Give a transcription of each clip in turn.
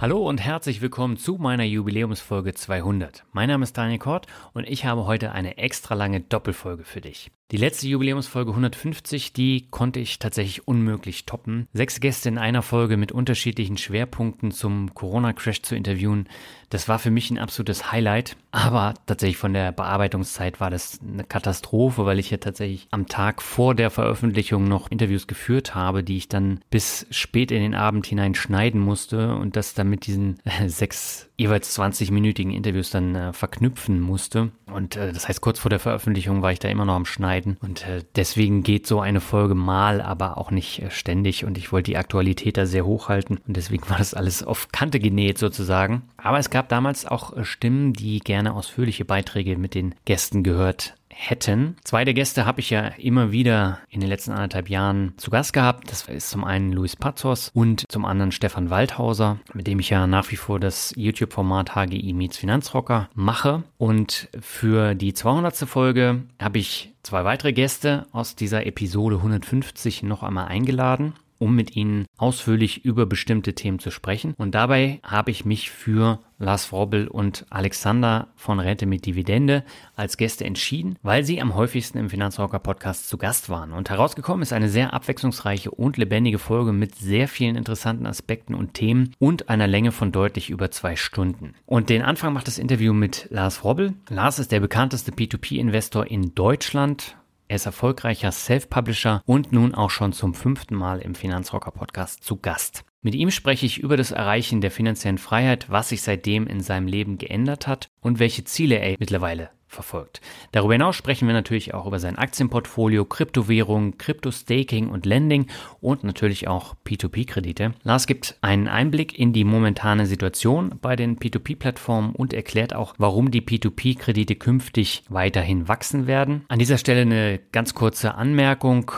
Hallo und herzlich willkommen zu meiner Jubiläumsfolge 200. Mein Name ist Daniel Kort und ich habe heute eine extra lange Doppelfolge für dich. Die letzte Jubiläumsfolge 150, die konnte ich tatsächlich unmöglich toppen. Sechs Gäste in einer Folge mit unterschiedlichen Schwerpunkten zum Corona-Crash zu interviewen, das war für mich ein absolutes Highlight. Aber tatsächlich von der Bearbeitungszeit war das eine Katastrophe, weil ich ja tatsächlich am Tag vor der Veröffentlichung noch Interviews geführt habe, die ich dann bis spät in den Abend hinein schneiden musste und das dann mit diesen äh, sechs jeweils 20-minütigen Interviews dann äh, verknüpfen musste. Und äh, das heißt, kurz vor der Veröffentlichung war ich da immer noch am Schneiden. Und äh, deswegen geht so eine Folge mal, aber auch nicht äh, ständig. Und ich wollte die Aktualität da sehr hoch halten. Und deswegen war das alles auf Kante genäht sozusagen. Aber es gab damals auch äh, Stimmen, die gerne ausführliche Beiträge mit den Gästen gehört hätten. Zwei der Gäste habe ich ja immer wieder in den letzten anderthalb Jahren zu Gast gehabt. Das ist zum einen Luis Pazos und zum anderen Stefan Waldhauser, mit dem ich ja nach wie vor das YouTube-Format HGI Meets Finanzrocker mache. Und für die 200. Folge habe ich zwei weitere Gäste aus dieser Episode 150 noch einmal eingeladen um mit Ihnen ausführlich über bestimmte Themen zu sprechen. Und dabei habe ich mich für Lars Wrobbel und Alexander von Rente mit Dividende als Gäste entschieden, weil sie am häufigsten im Finanzrocker Podcast zu Gast waren. Und herausgekommen ist eine sehr abwechslungsreiche und lebendige Folge mit sehr vielen interessanten Aspekten und Themen und einer Länge von deutlich über zwei Stunden. Und den Anfang macht das Interview mit Lars Wrobbel. Lars ist der bekannteste P2P-Investor in Deutschland er ist erfolgreicher Self-Publisher und nun auch schon zum fünften Mal im Finanzrocker Podcast zu Gast. Mit ihm spreche ich über das Erreichen der finanziellen Freiheit, was sich seitdem in seinem Leben geändert hat und welche Ziele er mittlerweile verfolgt. Darüber hinaus sprechen wir natürlich auch über sein Aktienportfolio, Kryptowährungen, Krypto-Staking und Lending und natürlich auch P2P-Kredite. Lars gibt einen Einblick in die momentane Situation bei den P2P-Plattformen und erklärt auch, warum die P2P-Kredite künftig weiterhin wachsen werden. An dieser Stelle eine ganz kurze Anmerkung.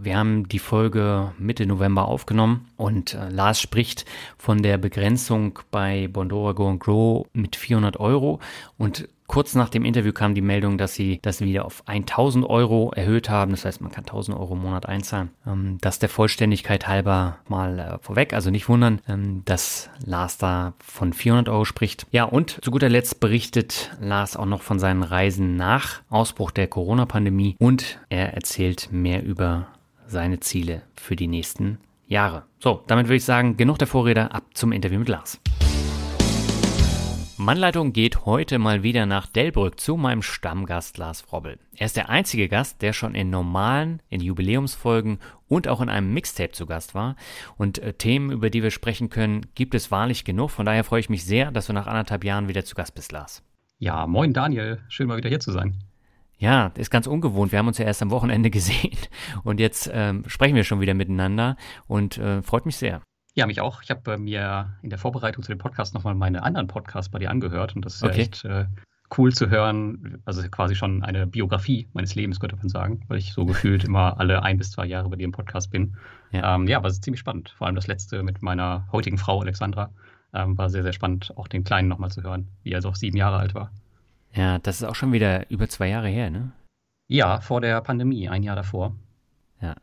Wir haben die Folge Mitte November aufgenommen und äh, Lars spricht von der Begrenzung bei Bondora Go Grow mit 400 Euro und Kurz nach dem Interview kam die Meldung, dass sie das wieder auf 1000 Euro erhöht haben. Das heißt, man kann 1000 Euro im Monat einzahlen. Ähm, das der Vollständigkeit halber mal äh, vorweg. Also nicht wundern, ähm, dass Lars da von 400 Euro spricht. Ja, und zu guter Letzt berichtet Lars auch noch von seinen Reisen nach Ausbruch der Corona-Pandemie und er erzählt mehr über seine Ziele für die nächsten Jahre. So, damit würde ich sagen, genug der Vorrede, ab zum Interview mit Lars. Mannleitung geht heute mal wieder nach Delbrück zu meinem Stammgast Lars Frobbel. Er ist der einzige Gast, der schon in normalen, in Jubiläumsfolgen und auch in einem Mixtape zu Gast war. Und äh, Themen, über die wir sprechen können, gibt es wahrlich genug. Von daher freue ich mich sehr, dass du nach anderthalb Jahren wieder zu Gast bist, Lars. Ja, moin Daniel, schön mal wieder hier zu sein. Ja, ist ganz ungewohnt. Wir haben uns ja erst am Wochenende gesehen und jetzt ähm, sprechen wir schon wieder miteinander und äh, freut mich sehr. Ja, mich auch. Ich habe äh, mir in der Vorbereitung zu dem Podcast nochmal meine anderen Podcasts bei dir angehört und das ist okay. ja echt äh, cool zu hören. Also quasi schon eine Biografie meines Lebens, könnte man sagen, weil ich so gefühlt immer alle ein bis zwei Jahre bei dir im Podcast bin. Ja, ähm, ja aber es ist ziemlich spannend. Vor allem das letzte mit meiner heutigen Frau Alexandra ähm, war sehr, sehr spannend, auch den Kleinen nochmal zu hören, wie er so sieben Jahre alt war. Ja, das ist auch schon wieder über zwei Jahre her, ne? Ja, vor der Pandemie, ein Jahr davor. Ja.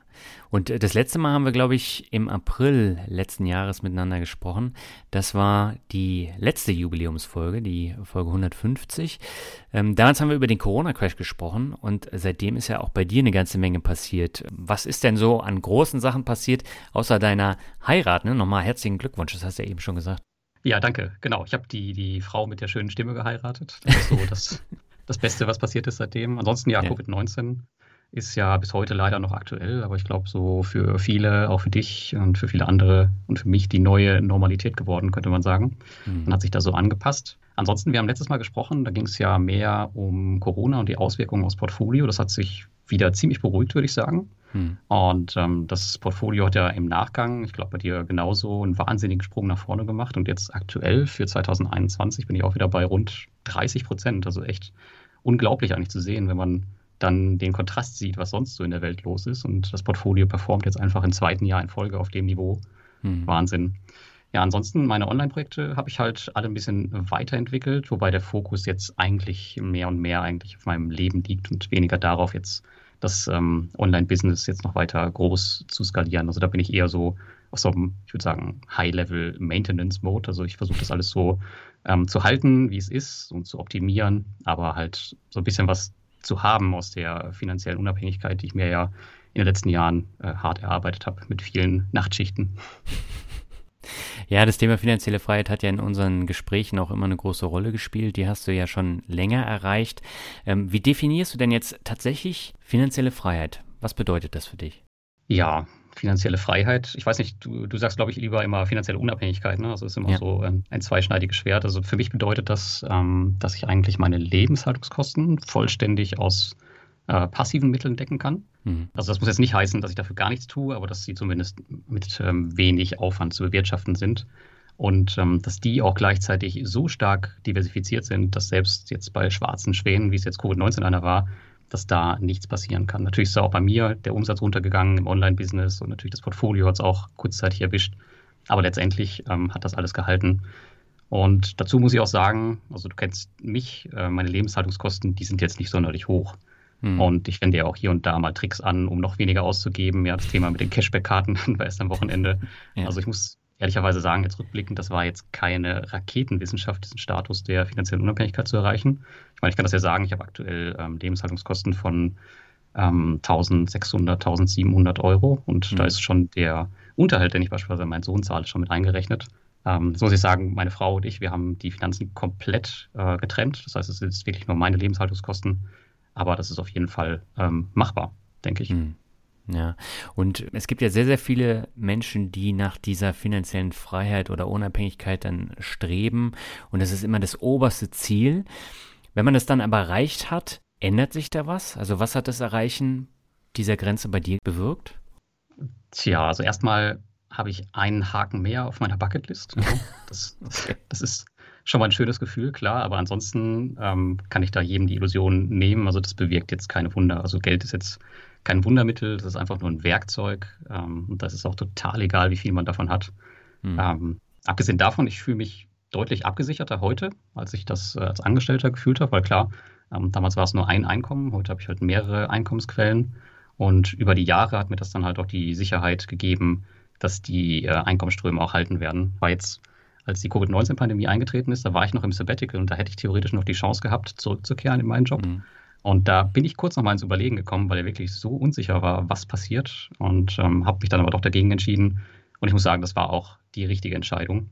Und äh, das letzte Mal haben wir, glaube ich, im April letzten Jahres miteinander gesprochen. Das war die letzte Jubiläumsfolge, die Folge 150. Ähm, damals haben wir über den Corona-Crash gesprochen und seitdem ist ja auch bei dir eine ganze Menge passiert. Was ist denn so an großen Sachen passiert, außer deiner Heirat? Ne? Nochmal herzlichen Glückwunsch, das hast du ja eben schon gesagt. Ja, danke. Genau. Ich habe die, die Frau mit der schönen Stimme geheiratet. Das ist so das, das Beste, was passiert ist seitdem. Ansonsten ja, ja. Covid-19 ist ja bis heute leider noch aktuell, aber ich glaube, so für viele, auch für dich und für viele andere und für mich die neue Normalität geworden, könnte man sagen. Mhm. Man hat sich da so angepasst. Ansonsten, wir haben letztes Mal gesprochen, da ging es ja mehr um Corona und die Auswirkungen aufs Portfolio. Das hat sich wieder ziemlich beruhigt, würde ich sagen. Mhm. Und ähm, das Portfolio hat ja im Nachgang, ich glaube bei dir genauso, einen wahnsinnigen Sprung nach vorne gemacht. Und jetzt aktuell für 2021 bin ich auch wieder bei rund 30 Prozent. Also echt unglaublich eigentlich zu sehen, wenn man dann den Kontrast sieht, was sonst so in der Welt los ist. Und das Portfolio performt jetzt einfach im zweiten Jahr in Folge auf dem Niveau. Hm. Wahnsinn. Ja, ansonsten meine Online-Projekte habe ich halt alle ein bisschen weiterentwickelt, wobei der Fokus jetzt eigentlich mehr und mehr eigentlich auf meinem Leben liegt und weniger darauf, jetzt das ähm, Online-Business jetzt noch weiter groß zu skalieren. Also da bin ich eher so auf so einem, ich würde sagen, High-Level-Maintenance-Mode. Also ich versuche das alles so ähm, zu halten, wie es ist und zu optimieren, aber halt so ein bisschen was zu haben aus der finanziellen Unabhängigkeit, die ich mir ja in den letzten Jahren äh, hart erarbeitet habe mit vielen Nachtschichten. Ja, das Thema finanzielle Freiheit hat ja in unseren Gesprächen auch immer eine große Rolle gespielt. Die hast du ja schon länger erreicht. Ähm, wie definierst du denn jetzt tatsächlich finanzielle Freiheit? Was bedeutet das für dich? Ja, finanzielle Freiheit. Ich weiß nicht, du, du sagst, glaube ich, lieber immer finanzielle Unabhängigkeit. Ne? Also ist immer ja. so ein, ein, zweischneidiges Schwert. Also für mich bedeutet das, ähm, dass ich eigentlich meine Lebenshaltungskosten vollständig aus äh, passiven Mitteln decken kann. Mhm. Also das muss jetzt nicht heißen, dass ich dafür gar nichts tue, aber dass sie zumindest mit ähm, wenig Aufwand zu bewirtschaften sind. Und ähm, dass die auch gleichzeitig so stark diversifiziert sind, dass selbst jetzt bei schwarzen Schwänen, wie es jetzt Covid-19 einer war, dass da nichts passieren kann. Natürlich ist da auch bei mir der Umsatz runtergegangen im Online-Business und natürlich das Portfolio hat es auch kurzzeitig erwischt. Aber letztendlich ähm, hat das alles gehalten. Und dazu muss ich auch sagen, also du kennst mich, äh, meine Lebenshaltungskosten, die sind jetzt nicht sonderlich hoch. Hm. Und ich wende ja auch hier und da mal Tricks an, um noch weniger auszugeben. Ja, das Thema mit den Cashback-Karten war erst am Wochenende. Ja. Also ich muss ehrlicherweise sagen, jetzt rückblickend, das war jetzt keine Raketenwissenschaft, diesen Status der finanziellen Unabhängigkeit zu erreichen. Ich meine, ich kann das ja sagen, ich habe aktuell ähm, Lebenshaltungskosten von ähm, 1600, 1700 Euro und mhm. da ist schon der Unterhalt, den ich beispielsweise meinen Sohn zahle, schon mit eingerechnet. Ähm, das muss ich sagen, meine Frau und ich, wir haben die Finanzen komplett äh, getrennt. Das heißt, es sind wirklich nur meine Lebenshaltungskosten, aber das ist auf jeden Fall ähm, machbar, denke ich. Mhm. Ja, und es gibt ja sehr, sehr viele Menschen, die nach dieser finanziellen Freiheit oder Unabhängigkeit dann streben. Und das ist immer das oberste Ziel. Wenn man das dann aber erreicht hat, ändert sich da was? Also was hat das Erreichen dieser Grenze bei dir bewirkt? Tja, also erstmal habe ich einen Haken mehr auf meiner Bucketlist. Das, das ist schon mal ein schönes Gefühl, klar, aber ansonsten ähm, kann ich da jedem die Illusion nehmen. Also das bewirkt jetzt keine Wunder. Also Geld ist jetzt kein Wundermittel, das ist einfach nur ein Werkzeug. Ähm, und das ist auch total egal, wie viel man davon hat. Mhm. Ähm, abgesehen davon, ich fühle mich deutlich abgesicherter heute, als ich das äh, als Angestellter gefühlt habe, weil klar, ähm, damals war es nur ein Einkommen, heute habe ich halt mehrere Einkommensquellen. Und über die Jahre hat mir das dann halt auch die Sicherheit gegeben, dass die äh, Einkommensströme auch halten werden. War jetzt, als die Covid-19-Pandemie eingetreten ist, da war ich noch im Sabbatical und da hätte ich theoretisch noch die Chance gehabt, zurückzukehren in meinen Job. Mhm. Und da bin ich kurz noch mal ins Überlegen gekommen, weil er wirklich so unsicher war, was passiert. Und ähm, habe mich dann aber doch dagegen entschieden. Und ich muss sagen, das war auch die richtige Entscheidung.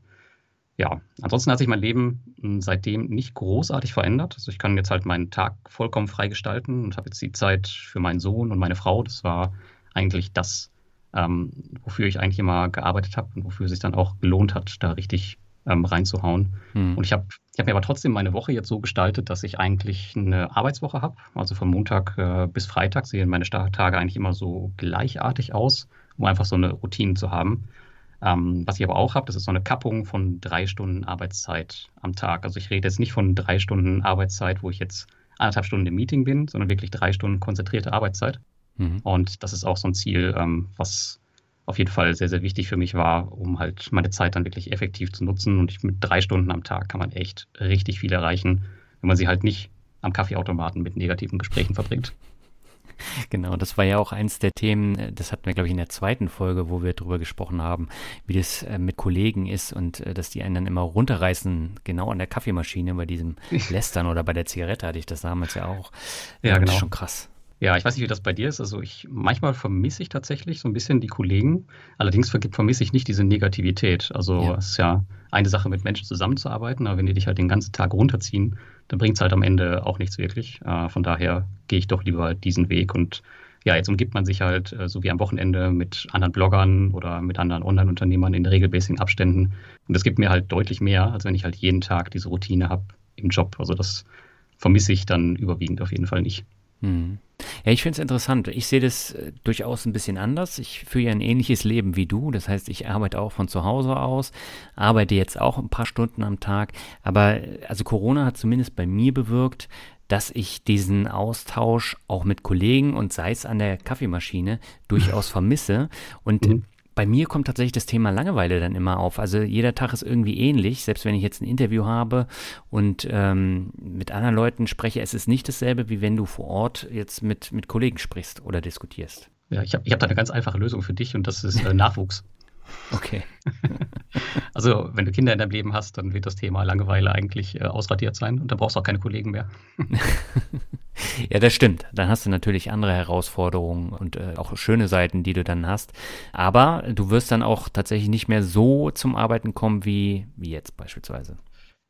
Ja, ansonsten hat sich mein Leben hm, seitdem nicht großartig verändert. Also ich kann jetzt halt meinen Tag vollkommen frei gestalten und habe jetzt die Zeit für meinen Sohn und meine Frau. Das war eigentlich das, ähm, wofür ich eigentlich immer gearbeitet habe und wofür es sich dann auch gelohnt hat, da richtig ähm, reinzuhauen. Hm. Und ich habe ich hab mir aber trotzdem meine Woche jetzt so gestaltet, dass ich eigentlich eine Arbeitswoche habe. Also von Montag äh, bis Freitag sehen meine Tage eigentlich immer so gleichartig aus, um einfach so eine Routine zu haben. Ähm, was ich aber auch habe, das ist so eine Kappung von drei Stunden Arbeitszeit am Tag. Also ich rede jetzt nicht von drei Stunden Arbeitszeit, wo ich jetzt anderthalb Stunden im Meeting bin, sondern wirklich drei Stunden konzentrierte Arbeitszeit. Mhm. Und das ist auch so ein Ziel, ähm, was auf jeden Fall sehr, sehr wichtig für mich war, um halt meine Zeit dann wirklich effektiv zu nutzen. Und ich, mit drei Stunden am Tag kann man echt richtig viel erreichen, wenn man sie halt nicht am Kaffeeautomaten mit negativen Gesprächen verbringt. Genau, das war ja auch eins der Themen, äh, das hatten wir, glaube ich, in der zweiten Folge, wo wir darüber gesprochen haben, wie das äh, mit Kollegen ist und äh, dass die einen dann immer runterreißen, genau an der Kaffeemaschine, bei diesem Lästern oder bei der Zigarette hatte ich das damals ja auch. Ja, genau. Das ist schon krass. Ja, ich weiß nicht, wie das bei dir ist. Also ich manchmal vermisse ich tatsächlich so ein bisschen die Kollegen. Allerdings vermisse ich nicht diese Negativität. Also ja. es ist ja eine Sache, mit Menschen zusammenzuarbeiten, aber wenn die dich halt den ganzen Tag runterziehen, dann bringt es halt am Ende auch nichts wirklich. Äh, von daher gehe ich doch lieber diesen Weg und ja, jetzt umgibt man sich halt, äh, so wie am Wochenende, mit anderen Bloggern oder mit anderen Online-Unternehmern in regelmäßigen Abständen. Und das gibt mir halt deutlich mehr, als wenn ich halt jeden Tag diese Routine habe im Job. Also das vermisse ich dann überwiegend auf jeden Fall nicht. Hm. Ja, ich finde es interessant. Ich sehe das äh, durchaus ein bisschen anders. Ich führe ja ein ähnliches Leben wie du. Das heißt, ich arbeite auch von zu Hause aus, arbeite jetzt auch ein paar Stunden am Tag. Aber äh, also Corona hat zumindest bei mir bewirkt, dass ich diesen Austausch auch mit Kollegen und sei es an der Kaffeemaschine durchaus vermisse. Und mhm bei mir kommt tatsächlich das Thema Langeweile dann immer auf. Also jeder Tag ist irgendwie ähnlich, selbst wenn ich jetzt ein Interview habe und ähm, mit anderen Leuten spreche, es ist nicht dasselbe, wie wenn du vor Ort jetzt mit, mit Kollegen sprichst oder diskutierst. Ja, ich habe ich hab da eine ganz einfache Lösung für dich und das ist äh, Nachwuchs. Okay. also, wenn du Kinder in deinem Leben hast, dann wird das Thema Langeweile eigentlich äh, ausradiert sein und dann brauchst du auch keine Kollegen mehr. ja, das stimmt. Dann hast du natürlich andere Herausforderungen und äh, auch schöne Seiten, die du dann hast. Aber du wirst dann auch tatsächlich nicht mehr so zum Arbeiten kommen wie, wie jetzt beispielsweise.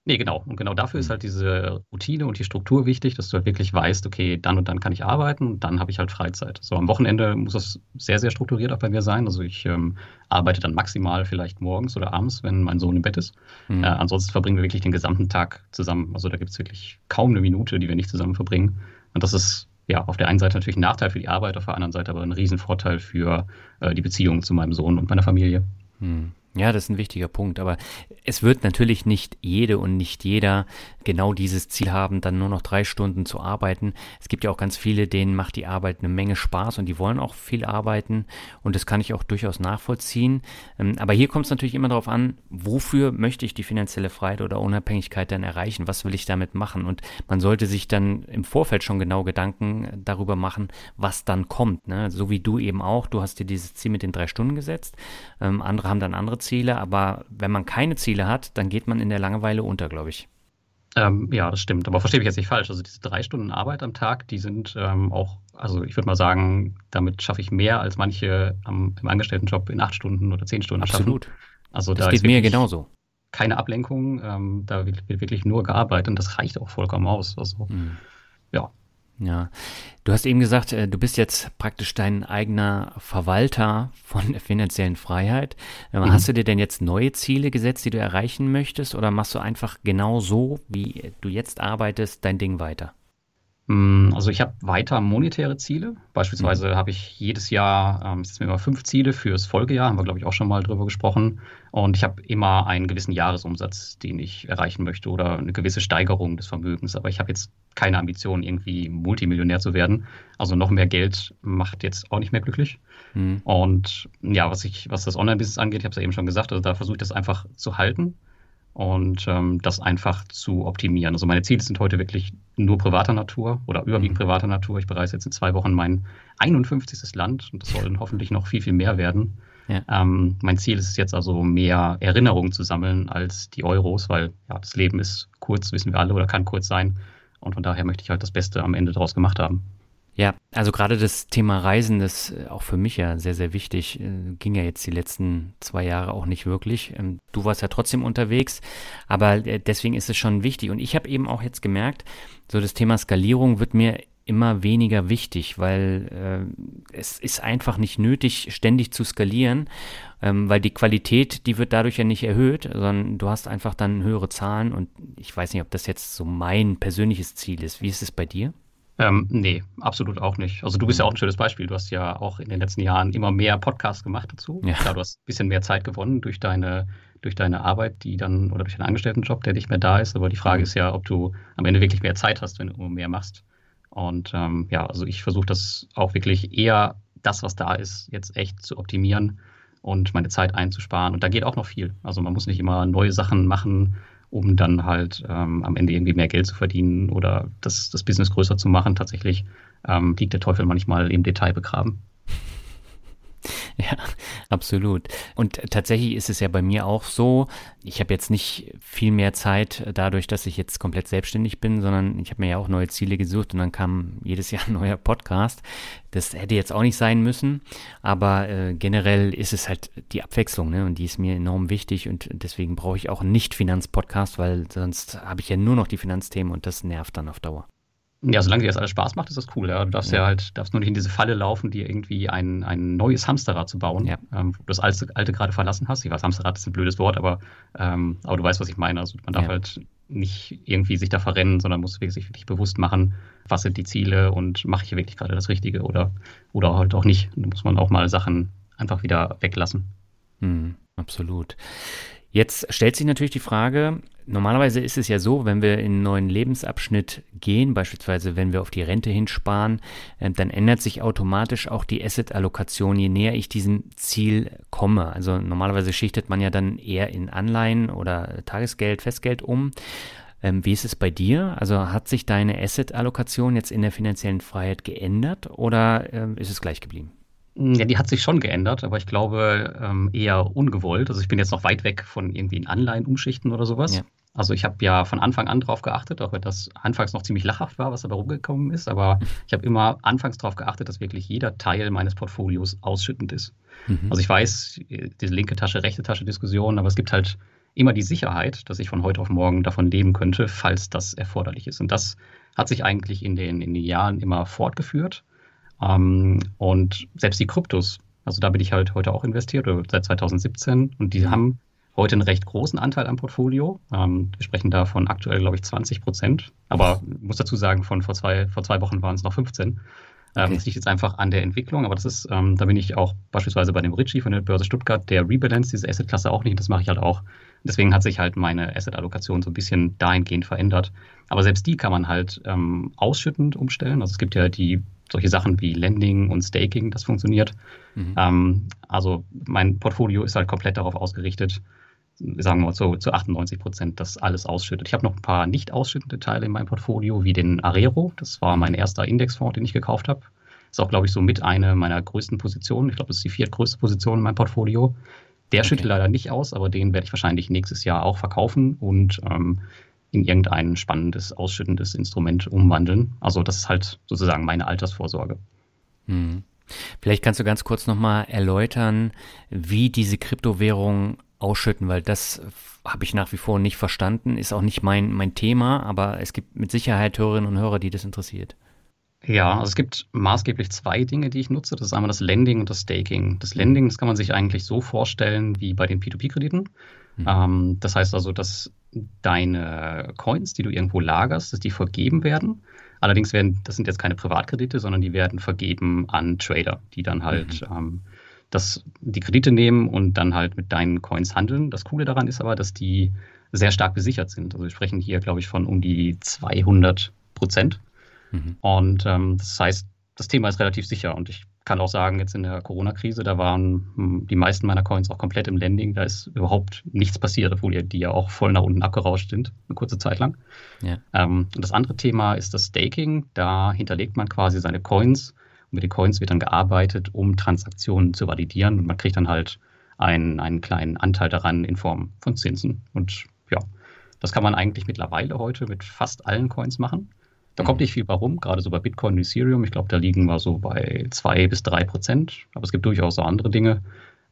Nee, genau. Und genau dafür ist mhm. halt diese Routine und die Struktur wichtig, dass du halt wirklich weißt, okay, dann und dann kann ich arbeiten und dann habe ich halt Freizeit. So am Wochenende muss das sehr, sehr strukturiert auch bei mir sein. Also ich ähm, arbeite dann maximal vielleicht morgens oder abends, wenn mein Sohn im Bett ist. Mhm. Äh, ansonsten verbringen wir wirklich den gesamten Tag zusammen. Also da gibt es wirklich kaum eine Minute, die wir nicht zusammen verbringen. Und das ist ja auf der einen Seite natürlich ein Nachteil für die Arbeit, auf der anderen Seite aber ein Riesenvorteil für äh, die Beziehung zu meinem Sohn und meiner Familie. Mhm. Ja, das ist ein wichtiger Punkt. Aber es wird natürlich nicht jede und nicht jeder genau dieses Ziel haben, dann nur noch drei Stunden zu arbeiten. Es gibt ja auch ganz viele, denen macht die Arbeit eine Menge Spaß und die wollen auch viel arbeiten. Und das kann ich auch durchaus nachvollziehen. Ähm, aber hier kommt es natürlich immer darauf an, wofür möchte ich die finanzielle Freiheit oder Unabhängigkeit dann erreichen? Was will ich damit machen? Und man sollte sich dann im Vorfeld schon genau Gedanken darüber machen, was dann kommt. Ne? So wie du eben auch. Du hast dir dieses Ziel mit den drei Stunden gesetzt. Ähm, andere haben dann andere Ziele, aber wenn man keine Ziele hat, dann geht man in der Langeweile unter, glaube ich. Ähm, ja, das stimmt. Aber verstehe mich jetzt nicht falsch. Also diese drei Stunden Arbeit am Tag, die sind ähm, auch, also ich würde mal sagen, damit schaffe ich mehr als manche am, im Angestelltenjob in acht Stunden oder zehn Stunden Absolut. schaffen. Also das da geht mir genauso. Keine Ablenkung, ähm, da wird, wirklich nur gearbeitet und das reicht auch vollkommen aus. Also mhm. ja. Ja, du hast eben gesagt, äh, du bist jetzt praktisch dein eigener Verwalter von der finanziellen Freiheit. Äh, mhm. Hast du dir denn jetzt neue Ziele gesetzt, die du erreichen möchtest, oder machst du einfach genau so, wie du jetzt arbeitest, dein Ding weiter? Mm, also ich habe weiter monetäre Ziele. Beispielsweise mhm. habe ich jedes Jahr, ähm, es sind immer fünf Ziele fürs Folgejahr, haben wir, glaube ich, auch schon mal drüber gesprochen. Und ich habe immer einen gewissen Jahresumsatz, den ich erreichen möchte oder eine gewisse Steigerung des Vermögens. Aber ich habe jetzt keine Ambition, irgendwie Multimillionär zu werden. Also noch mehr Geld macht jetzt auch nicht mehr glücklich. Mhm. Und ja, was ich, was das Online-Business angeht, ich habe es ja eben schon gesagt, also da versuche ich das einfach zu halten und ähm, das einfach zu optimieren. Also meine Ziele sind heute wirklich nur privater Natur oder überwiegend mhm. privater Natur. Ich bereise jetzt in zwei Wochen mein 51. Land und das sollen hoffentlich noch viel, viel mehr werden. Ja. Ähm, mein Ziel ist es jetzt also mehr Erinnerungen zu sammeln als die Euros, weil ja, das Leben ist kurz, wissen wir alle, oder kann kurz sein. Und von daher möchte ich halt das Beste am Ende daraus gemacht haben. Ja, also gerade das Thema Reisen, das ist auch für mich ja sehr, sehr wichtig. Äh, ging ja jetzt die letzten zwei Jahre auch nicht wirklich. Ähm, du warst ja trotzdem unterwegs, aber äh, deswegen ist es schon wichtig. Und ich habe eben auch jetzt gemerkt, so das Thema Skalierung wird mir immer weniger wichtig, weil äh, es ist einfach nicht nötig, ständig zu skalieren, ähm, weil die Qualität, die wird dadurch ja nicht erhöht, sondern du hast einfach dann höhere Zahlen und ich weiß nicht, ob das jetzt so mein persönliches Ziel ist. Wie ist es bei dir? Ähm, nee, absolut auch nicht. Also du bist ja auch ein schönes Beispiel. Du hast ja auch in den letzten Jahren immer mehr Podcasts gemacht dazu. Ja. Klar, du hast ein bisschen mehr Zeit gewonnen durch deine, durch deine Arbeit, die dann, oder durch deinen Angestelltenjob, der nicht mehr da ist. Aber die Frage mhm. ist ja, ob du am Ende wirklich mehr Zeit hast, wenn du mehr machst. Und ähm, ja, also ich versuche das auch wirklich eher das, was da ist, jetzt echt zu optimieren und meine Zeit einzusparen. Und da geht auch noch viel. Also man muss nicht immer neue Sachen machen, um dann halt ähm, am Ende irgendwie mehr Geld zu verdienen oder das, das Business größer zu machen. Tatsächlich ähm, liegt der Teufel manchmal im Detail begraben. Ja, absolut. Und tatsächlich ist es ja bei mir auch so, ich habe jetzt nicht viel mehr Zeit dadurch, dass ich jetzt komplett selbstständig bin, sondern ich habe mir ja auch neue Ziele gesucht und dann kam jedes Jahr ein neuer Podcast. Das hätte jetzt auch nicht sein müssen, aber äh, generell ist es halt die Abwechslung ne? und die ist mir enorm wichtig und deswegen brauche ich auch einen Nicht-Finanz-Podcast, weil sonst habe ich ja nur noch die Finanzthemen und das nervt dann auf Dauer. Ja, solange dir das alles Spaß macht, ist das cool. Ja. Du darfst ja. ja, halt, darfst nur nicht in diese Falle laufen, dir irgendwie ein, ein neues Hamsterrad zu bauen, ja. ähm, wo du das alte, alte gerade verlassen hast. Ich weiß, Hamsterrad ist ein blödes Wort, aber, ähm, aber du weißt, was ich meine. Also man darf halt nicht irgendwie sich da verrennen, sondern muss sich wirklich bewusst machen, was sind die Ziele und mache ich hier wirklich gerade das Richtige oder, oder halt auch nicht. Da muss man auch mal Sachen einfach wieder weglassen. Hm, absolut. Jetzt stellt sich natürlich die Frage, normalerweise ist es ja so, wenn wir in einen neuen Lebensabschnitt gehen, beispielsweise wenn wir auf die Rente hinsparen, äh, dann ändert sich automatisch auch die Asset-Allokation, je näher ich diesem Ziel komme. Also normalerweise schichtet man ja dann eher in Anleihen oder Tagesgeld, Festgeld um. Ähm, wie ist es bei dir? Also hat sich deine Asset-Allokation jetzt in der finanziellen Freiheit geändert oder ähm, ist es gleich geblieben? Ja, die hat sich schon geändert, aber ich glaube ähm, eher ungewollt. Also ich bin jetzt noch weit weg von irgendwie in Anleihen umschichten oder sowas. Ja. Also ich habe ja von Anfang an drauf geachtet, auch wenn das anfangs noch ziemlich lachhaft war, was dabei rumgekommen ist, aber ich habe immer anfangs darauf geachtet, dass wirklich jeder Teil meines Portfolios ausschüttend ist. Mhm. Also ich weiß, diese linke Tasche, rechte Tasche Diskussion, aber es gibt halt immer die Sicherheit, dass ich von heute auf morgen davon leben könnte, falls das erforderlich ist. Und das hat sich eigentlich in den, in den Jahren immer fortgeführt. Ähm, und selbst die Kryptos, also da bin ich halt heute auch investiert, seit 2017, und die mhm. haben heute einen recht großen Anteil am Portfolio. Ähm, wir sprechen da von aktuell, glaube ich, 20 Prozent. Aber ich muss dazu sagen, von vor zwei, vor zwei Wochen waren es noch 15. Ähm, okay. Das liegt jetzt einfach an der Entwicklung, aber das ist, ähm, da bin ich auch beispielsweise bei dem Ritchie von der Börse Stuttgart, der rebalance diese Asset-Klasse auch nicht, das mache ich halt auch. Deswegen hat sich halt meine Asset-Allokation so ein bisschen dahingehend verändert. Aber selbst die kann man halt ähm, ausschüttend umstellen. Also es gibt ja die solche Sachen wie Lending und Staking, das funktioniert. Mhm. Ähm, also mein Portfolio ist halt komplett darauf ausgerichtet, sagen wir mal zu, zu 98 Prozent, dass alles ausschüttet. Ich habe noch ein paar nicht ausschüttende Teile in meinem Portfolio, wie den Arero. Das war mein erster Indexfonds, den ich gekauft habe. Ist auch, glaube ich, so mit eine meiner größten Positionen. Ich glaube, das ist die viertgrößte Position in meinem Portfolio. Der okay. schüttet leider nicht aus, aber den werde ich wahrscheinlich nächstes Jahr auch verkaufen und ähm, in irgendein spannendes, ausschüttendes Instrument umwandeln. Also das ist halt sozusagen meine Altersvorsorge. Hm. Vielleicht kannst du ganz kurz nochmal erläutern, wie diese Kryptowährungen ausschütten, weil das habe ich nach wie vor nicht verstanden, ist auch nicht mein, mein Thema, aber es gibt mit Sicherheit Hörerinnen und Hörer, die das interessiert. Ja, also es gibt maßgeblich zwei Dinge, die ich nutze. Das ist einmal das Lending und das Staking. Das Lending, das kann man sich eigentlich so vorstellen wie bei den P2P-Krediten. Mhm. Ähm, das heißt also, dass deine Coins, die du irgendwo lagerst, dass die vergeben werden. Allerdings werden, das sind jetzt keine Privatkredite, sondern die werden vergeben an Trader, die dann halt mhm. ähm, das, die Kredite nehmen und dann halt mit deinen Coins handeln. Das Coole daran ist aber, dass die sehr stark besichert sind. Also wir sprechen hier, glaube ich, von um die 200 Prozent. Mhm. Und ähm, das heißt, das Thema ist relativ sicher und ich kann auch sagen, jetzt in der Corona-Krise, da waren hm, die meisten meiner Coins auch komplett im Landing. Da ist überhaupt nichts passiert, obwohl die ja auch voll nach unten abgerauscht sind, eine kurze Zeit lang. Ja. Ähm, und das andere Thema ist das Staking. Da hinterlegt man quasi seine Coins und mit den Coins wird dann gearbeitet, um Transaktionen zu validieren. Und man kriegt dann halt einen, einen kleinen Anteil daran in Form von Zinsen. Und ja, das kann man eigentlich mittlerweile heute mit fast allen Coins machen. Da kommt nicht viel bei rum, gerade so bei Bitcoin und Ethereum. Ich glaube, da liegen wir so bei zwei bis drei Prozent. Aber es gibt durchaus auch andere Dinge,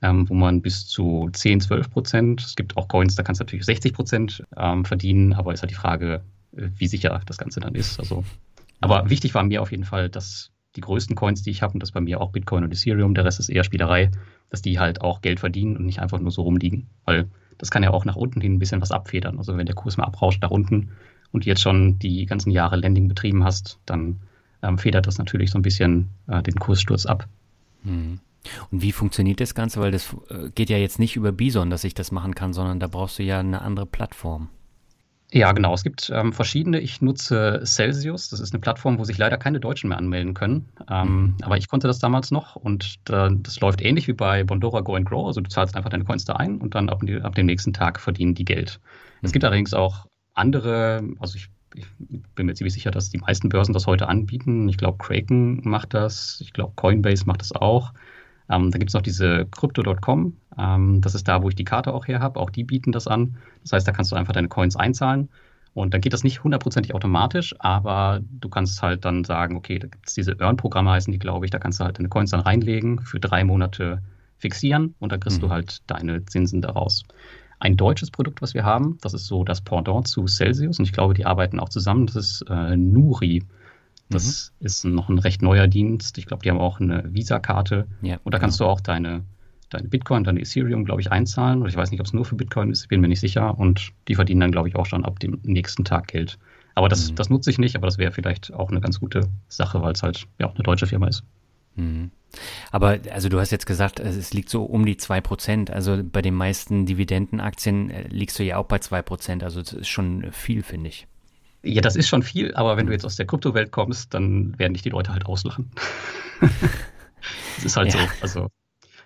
ähm, wo man bis zu 10, 12 Prozent, es gibt auch Coins, da kannst du natürlich 60 Prozent ähm, verdienen, aber ist halt die Frage, äh, wie sicher das Ganze dann ist. Also, aber wichtig war mir auf jeden Fall, dass die größten Coins, die ich habe, und das bei mir auch Bitcoin und Ethereum, der Rest ist eher Spielerei, dass die halt auch Geld verdienen und nicht einfach nur so rumliegen. Weil das kann ja auch nach unten hin ein bisschen was abfedern. Also wenn der Kurs mal abrauscht nach unten, und jetzt schon die ganzen Jahre Landing betrieben hast, dann ähm, federt das natürlich so ein bisschen äh, den Kurssturz ab. Hm. Und wie funktioniert das Ganze? Weil das äh, geht ja jetzt nicht über Bison, dass ich das machen kann, sondern da brauchst du ja eine andere Plattform. Ja, genau. Es gibt ähm, verschiedene. Ich nutze Celsius. Das ist eine Plattform, wo sich leider keine Deutschen mehr anmelden können. Ähm, mhm. Aber ich konnte das damals noch und äh, das läuft ähnlich wie bei Bondora Go and Grow. Also du zahlst einfach deine Coins da ein und dann ab, ab dem nächsten Tag verdienen die Geld. Mhm. Es gibt allerdings auch andere, also ich, ich, bin mir ziemlich sicher, dass die meisten Börsen das heute anbieten. Ich glaube, Kraken macht das, ich glaube, Coinbase macht das auch. Ähm, da gibt es noch diese Crypto.com, ähm, das ist da, wo ich die Karte auch her habe. Auch die bieten das an. Das heißt, da kannst du einfach deine Coins einzahlen. Und dann geht das nicht hundertprozentig automatisch, aber du kannst halt dann sagen, okay, da gibt es diese Earn-Programme, heißen die, glaube ich, da kannst du halt deine Coins dann reinlegen, für drei Monate fixieren und dann kriegst mhm. du halt deine Zinsen daraus ein deutsches Produkt, was wir haben. Das ist so das Pendant zu Celsius und ich glaube, die arbeiten auch zusammen. Das ist äh, Nuri. Das mhm. ist noch ein recht neuer Dienst. Ich glaube, die haben auch eine Visa-Karte. Ja, und da kannst genau. du auch deine, deine Bitcoin, deine Ethereum, glaube ich, einzahlen. Oder ich weiß nicht, ob es nur für Bitcoin ist, bin mir nicht sicher. Und die verdienen dann, glaube ich, auch schon ab dem nächsten Tag Geld. Aber das, mhm. das nutze ich nicht, aber das wäre vielleicht auch eine ganz gute Sache, weil es halt ja auch eine deutsche Firma ist. Mhm. Aber also du hast jetzt gesagt, es liegt so um die 2%. Also bei den meisten Dividendenaktien äh, liegst du ja auch bei 2%. Also das ist schon viel, finde ich. Ja, das ist schon viel, aber wenn du jetzt aus der Kryptowelt kommst, dann werden dich die Leute halt auslachen. das ist halt ja. so. Also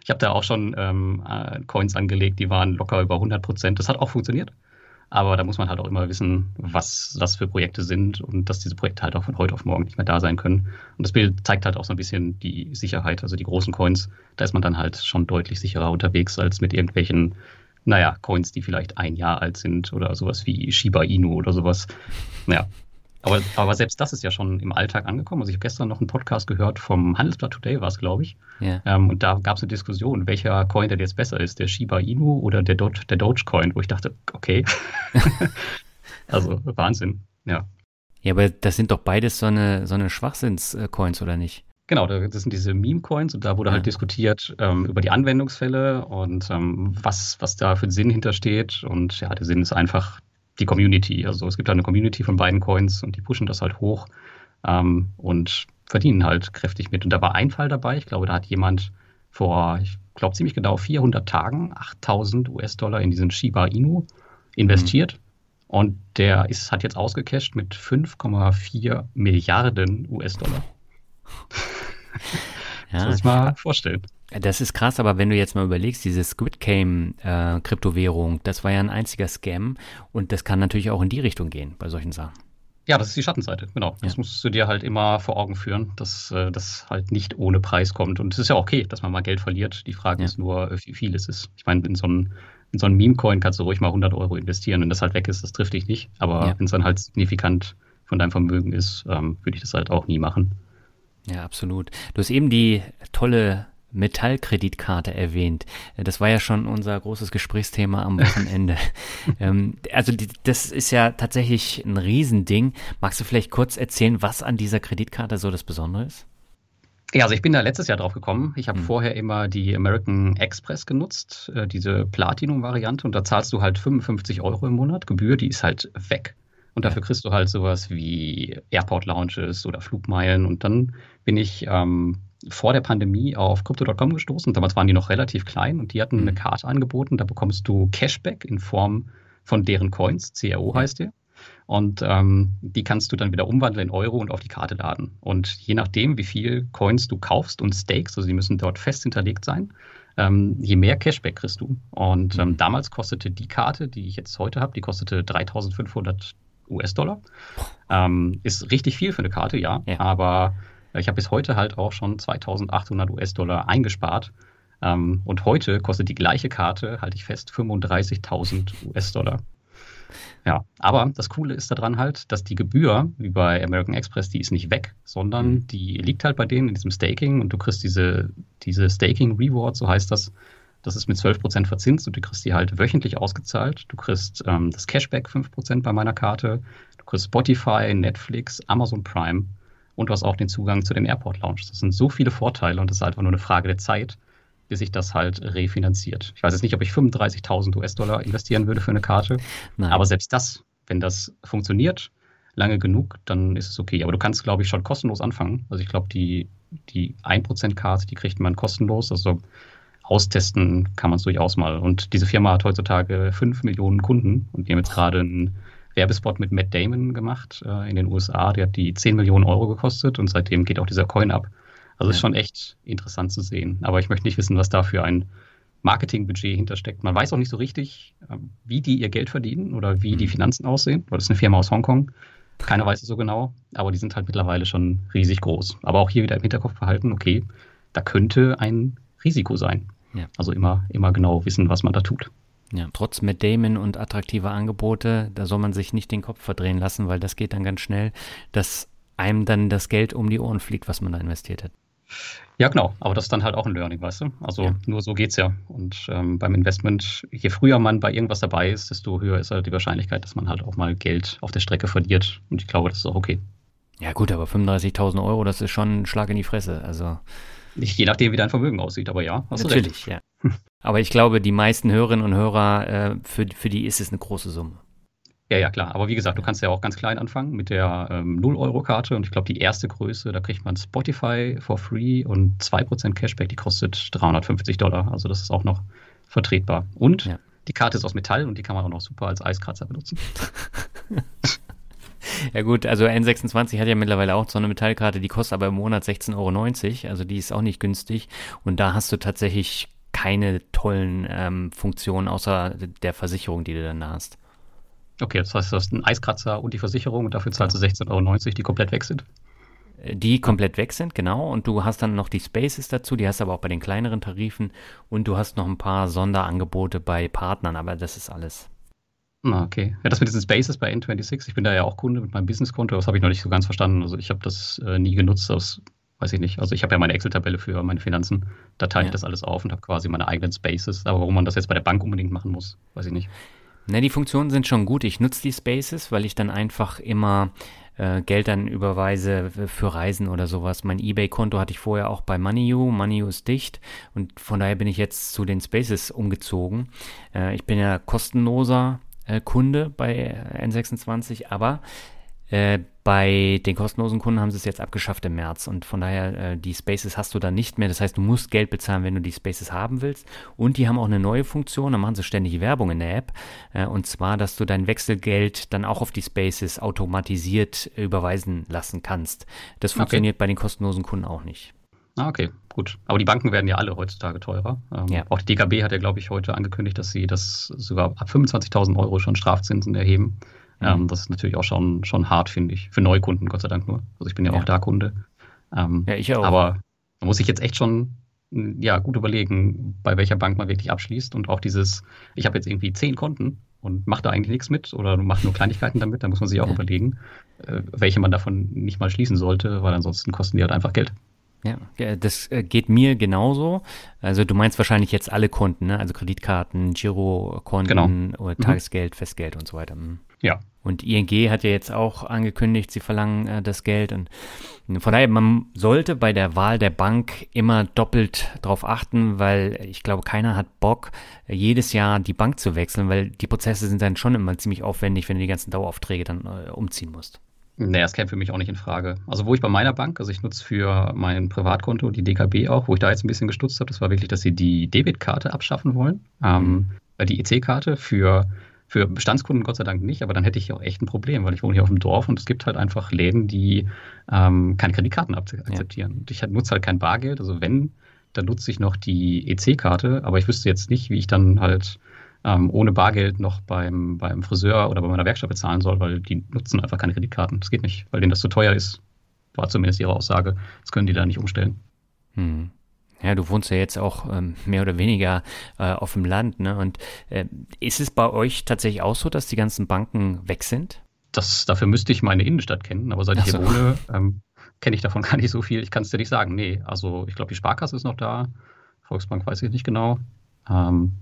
ich habe da auch schon ähm, äh, Coins angelegt, die waren locker über 100 Prozent. Das hat auch funktioniert. Aber da muss man halt auch immer wissen, was das für Projekte sind und dass diese Projekte halt auch von heute auf morgen nicht mehr da sein können. Und das Bild zeigt halt auch so ein bisschen die Sicherheit. Also die großen Coins, da ist man dann halt schon deutlich sicherer unterwegs als mit irgendwelchen naja, Coins, die vielleicht ein Jahr alt sind oder sowas wie Shiba Inu oder sowas. Naja, aber, aber selbst das ist ja schon im Alltag angekommen. Also ich habe gestern noch einen Podcast gehört vom Handelsblatt Today, war es, glaube ich. Ja. Ähm, und da gab es eine Diskussion, welcher Coin denn jetzt besser ist, der Shiba Inu oder der, Do der Dogecoin, wo ich dachte, okay. also Wahnsinn, ja. Ja, aber das sind doch beides so eine, so eine Schwachsinns-Coins, oder nicht? Genau, das sind diese Meme-Coins und da wurde halt ja. halt diskutiert ähm, über die Anwendungsfälle und ähm, was, was da für einen Sinn hintersteht. Und ja, der Sinn ist einfach die Community. Also es gibt eine Community von beiden Coins und die pushen das halt hoch ähm, und verdienen halt kräftig mit. Und da war ein Fall dabei, ich glaube, da hat jemand vor, ich glaube ziemlich genau 400 Tagen 8000 US-Dollar in diesen Shiba Inu investiert. Mhm. Und der ist, hat jetzt ausgecasht mit 5,4 Milliarden US-Dollar. Ja. Muss mal vorstellen. Das ist krass, aber wenn du jetzt mal überlegst, diese Squid Game äh, Kryptowährung, das war ja ein einziger Scam und das kann natürlich auch in die Richtung gehen bei solchen Sachen. Ja, das ist die Schattenseite, genau. Das ja. musst du dir halt immer vor Augen führen, dass äh, das halt nicht ohne Preis kommt. Und es ist ja okay, dass man mal Geld verliert. Die Frage ja. ist nur, wie viel es ist. Ich meine, in so einen, in so einen Meme-Coin kannst du ruhig mal 100 Euro investieren. Wenn das halt weg ist, das trifft dich nicht. Aber ja. wenn es dann halt signifikant von deinem Vermögen ist, ähm, würde ich das halt auch nie machen. Ja, absolut. Du hast eben die tolle Metallkreditkarte erwähnt. Das war ja schon unser großes Gesprächsthema am Wochenende. ähm, also die, das ist ja tatsächlich ein Riesending. Magst du vielleicht kurz erzählen, was an dieser Kreditkarte so das Besondere ist? Ja, also ich bin da letztes Jahr drauf gekommen. Ich habe hm. vorher immer die American Express genutzt, äh, diese Platinum-Variante, und da zahlst du halt 55 Euro im Monat. Gebühr, die ist halt weg. Und dafür kriegst du halt sowas wie Airport Lounges oder Flugmeilen. Und dann bin ich ähm, vor der Pandemie auf Crypto.com gestoßen. Damals waren die noch relativ klein und die hatten eine mhm. Karte angeboten. Da bekommst du Cashback in Form von deren Coins. CRO heißt der. Und ähm, die kannst du dann wieder umwandeln in Euro und auf die Karte laden. Und je nachdem, wie viel Coins du kaufst und stakes, also die müssen dort fest hinterlegt sein, ähm, je mehr Cashback kriegst du. Und ähm, mhm. damals kostete die Karte, die ich jetzt heute habe, die kostete 3500 US-Dollar. Ähm, ist richtig viel für eine Karte, ja. ja. Aber ich habe bis heute halt auch schon 2800 US-Dollar eingespart. Ähm, und heute kostet die gleiche Karte, halte ich fest, 35.000 US-Dollar. Ja, aber das Coole ist daran halt, dass die Gebühr, wie bei American Express, die ist nicht weg, sondern mhm. die liegt halt bei denen in diesem Staking und du kriegst diese, diese Staking Reward, so heißt das, das ist mit 12% verzinst und du kriegst die halt wöchentlich ausgezahlt. Du kriegst ähm, das Cashback 5% bei meiner Karte. Du kriegst Spotify, Netflix, Amazon Prime und du hast auch den Zugang zu den Airport Lounges. Das sind so viele Vorteile und das ist einfach nur eine Frage der Zeit, bis sich das halt refinanziert. Ich weiß jetzt nicht, ob ich 35.000 US-Dollar investieren würde für eine Karte, Nein. aber selbst das, wenn das funktioniert, lange genug, dann ist es okay. Aber du kannst, glaube ich, schon kostenlos anfangen. Also ich glaube, die, die 1%-Karte, die kriegt man kostenlos. Also austesten kann man es durchaus mal. Und diese Firma hat heutzutage 5 Millionen Kunden und die haben jetzt gerade einen Werbespot mit Matt Damon gemacht äh, in den USA. Der hat die 10 Millionen Euro gekostet und seitdem geht auch dieser Coin ab. Also ja. ist schon echt interessant zu sehen. Aber ich möchte nicht wissen, was da für ein Marketingbudget hintersteckt. Man weiß auch nicht so richtig, ähm, wie die ihr Geld verdienen oder wie mhm. die Finanzen aussehen, weil das ist eine Firma aus Hongkong. Keiner weiß es so genau, aber die sind halt mittlerweile schon riesig groß. Aber auch hier wieder im Hinterkopf behalten, okay, da könnte ein Risiko sein. Ja. Also immer, immer genau wissen, was man da tut. Ja, trotz Matt Damon und attraktiver Angebote, da soll man sich nicht den Kopf verdrehen lassen, weil das geht dann ganz schnell, dass einem dann das Geld um die Ohren fliegt, was man da investiert hat. Ja, genau, aber das ist dann halt auch ein Learning, weißt du? Also ja. nur so geht es ja. Und ähm, beim Investment, je früher man bei irgendwas dabei ist, desto höher ist halt die Wahrscheinlichkeit, dass man halt auch mal Geld auf der Strecke verliert. Und ich glaube, das ist auch okay. Ja gut, aber 35.000 Euro, das ist schon ein Schlag in die Fresse. Also je nachdem, wie dein Vermögen aussieht, aber ja. Natürlich, ja. Aber ich glaube, die meisten Hörerinnen und Hörer, äh, für, für die ist es eine große Summe. Ja, ja, klar. Aber wie gesagt, du kannst ja auch ganz klein anfangen mit der ähm, 0-Euro-Karte. Und ich glaube, die erste Größe, da kriegt man Spotify for free und 2% Cashback, die kostet 350 Dollar. Also das ist auch noch vertretbar. Und ja. die Karte ist aus Metall und die kann man auch noch super als Eiskratzer benutzen. Ja gut, also N26 hat ja mittlerweile auch so eine Metallkarte, die kostet aber im Monat 16,90 Euro, also die ist auch nicht günstig. Und da hast du tatsächlich keine tollen ähm, Funktionen außer der Versicherung, die du dann da hast. Okay, das heißt, du hast einen Eiskratzer und die Versicherung und dafür zahlst du 16,90 Euro, die komplett weg sind. Die komplett weg sind, genau. Und du hast dann noch die Spaces dazu, die hast du aber auch bei den kleineren Tarifen. Und du hast noch ein paar Sonderangebote bei Partnern, aber das ist alles. Ah, okay. Ja, das mit diesen Spaces bei N26, ich bin da ja auch Kunde mit meinem Businesskonto, das habe ich noch nicht so ganz verstanden. Also ich habe das äh, nie genutzt, das weiß ich nicht. Also ich habe ja meine Excel-Tabelle für meine Finanzen, da teile ich das alles auf und habe quasi meine eigenen Spaces. Aber warum man das jetzt bei der Bank unbedingt machen muss, weiß ich nicht. Na, die Funktionen sind schon gut. Ich nutze die Spaces, weil ich dann einfach immer äh, Geld dann überweise für Reisen oder sowas. Mein eBay-Konto hatte ich vorher auch bei MoneyU. MoneyU ist dicht und von daher bin ich jetzt zu den Spaces umgezogen. Äh, ich bin ja kostenloser äh, Kunde bei N26, aber äh, bei den kostenlosen Kunden haben sie es jetzt abgeschafft im März und von daher äh, die Spaces hast du dann nicht mehr. Das heißt, du musst Geld bezahlen, wenn du die Spaces haben willst. Und die haben auch eine neue Funktion, da machen sie ständig Werbung in der App. Äh, und zwar, dass du dein Wechselgeld dann auch auf die Spaces automatisiert überweisen lassen kannst. Das funktioniert okay. bei den kostenlosen Kunden auch nicht. Ah, okay, gut. Aber die Banken werden ja alle heutzutage teurer. Ähm, ja. Auch die DKB hat ja, glaube ich, heute angekündigt, dass sie das sogar ab 25.000 Euro schon Strafzinsen erheben. Mhm. Ähm, das ist natürlich auch schon, schon hart, finde ich. Für Neukunden, Gott sei Dank nur. Also ich bin ja, ja. auch da Kunde. Ähm, ja, ich auch. Aber da muss ich jetzt echt schon ja, gut überlegen, bei welcher Bank man wirklich abschließt. Und auch dieses, ich habe jetzt irgendwie zehn Konten und mache da eigentlich nichts mit oder macht nur Kleinigkeiten damit, da muss man sich auch ja. überlegen, äh, welche man davon nicht mal schließen sollte, weil ansonsten kosten die halt einfach Geld. Ja, das äh, geht mir genauso. Also du meinst wahrscheinlich jetzt alle Konten, ne? also Kreditkarten, Girokonten genau. oder mhm. Tagesgeld, Festgeld und so weiter. Mhm. Ja. Und ING hat ja jetzt auch angekündigt, sie verlangen äh, das Geld. Und von daher, man sollte bei der Wahl der Bank immer doppelt darauf achten, weil ich glaube, keiner hat Bock, jedes Jahr die Bank zu wechseln, weil die Prozesse sind dann schon immer ziemlich aufwendig, wenn du die ganzen Daueraufträge dann äh, umziehen musst. Nee, das käme für mich auch nicht in Frage. Also wo ich bei meiner Bank, also ich nutze für mein Privatkonto die DKB auch, wo ich da jetzt ein bisschen gestutzt habe, das war wirklich, dass sie die Debitkarte abschaffen wollen. Ähm, mhm. Die EC-Karte für, für Bestandskunden Gott sei Dank nicht, aber dann hätte ich auch echt ein Problem, weil ich wohne hier auf dem Dorf und es gibt halt einfach Läden, die ähm, keine Kreditkarten akzeptieren. Ja. Und ich nutze halt kein Bargeld, also wenn, dann nutze ich noch die EC-Karte, aber ich wüsste jetzt nicht, wie ich dann halt ähm, ohne Bargeld noch beim, beim Friseur oder bei meiner Werkstatt bezahlen soll, weil die nutzen einfach keine Kreditkarten. Das geht nicht, weil denen das zu teuer ist. War zumindest ihre Aussage. Das können die da nicht umstellen. Hm. Ja, du wohnst ja jetzt auch ähm, mehr oder weniger äh, auf dem Land, ne? Und äh, ist es bei euch tatsächlich auch so, dass die ganzen Banken weg sind? Das, dafür müsste ich meine Innenstadt kennen, aber seit ich so. hier wohne, ähm, kenne ich davon gar nicht so viel. Ich kann es dir nicht sagen. Nee, also ich glaube, die Sparkasse ist noch da. Volksbank weiß ich nicht genau. Ähm,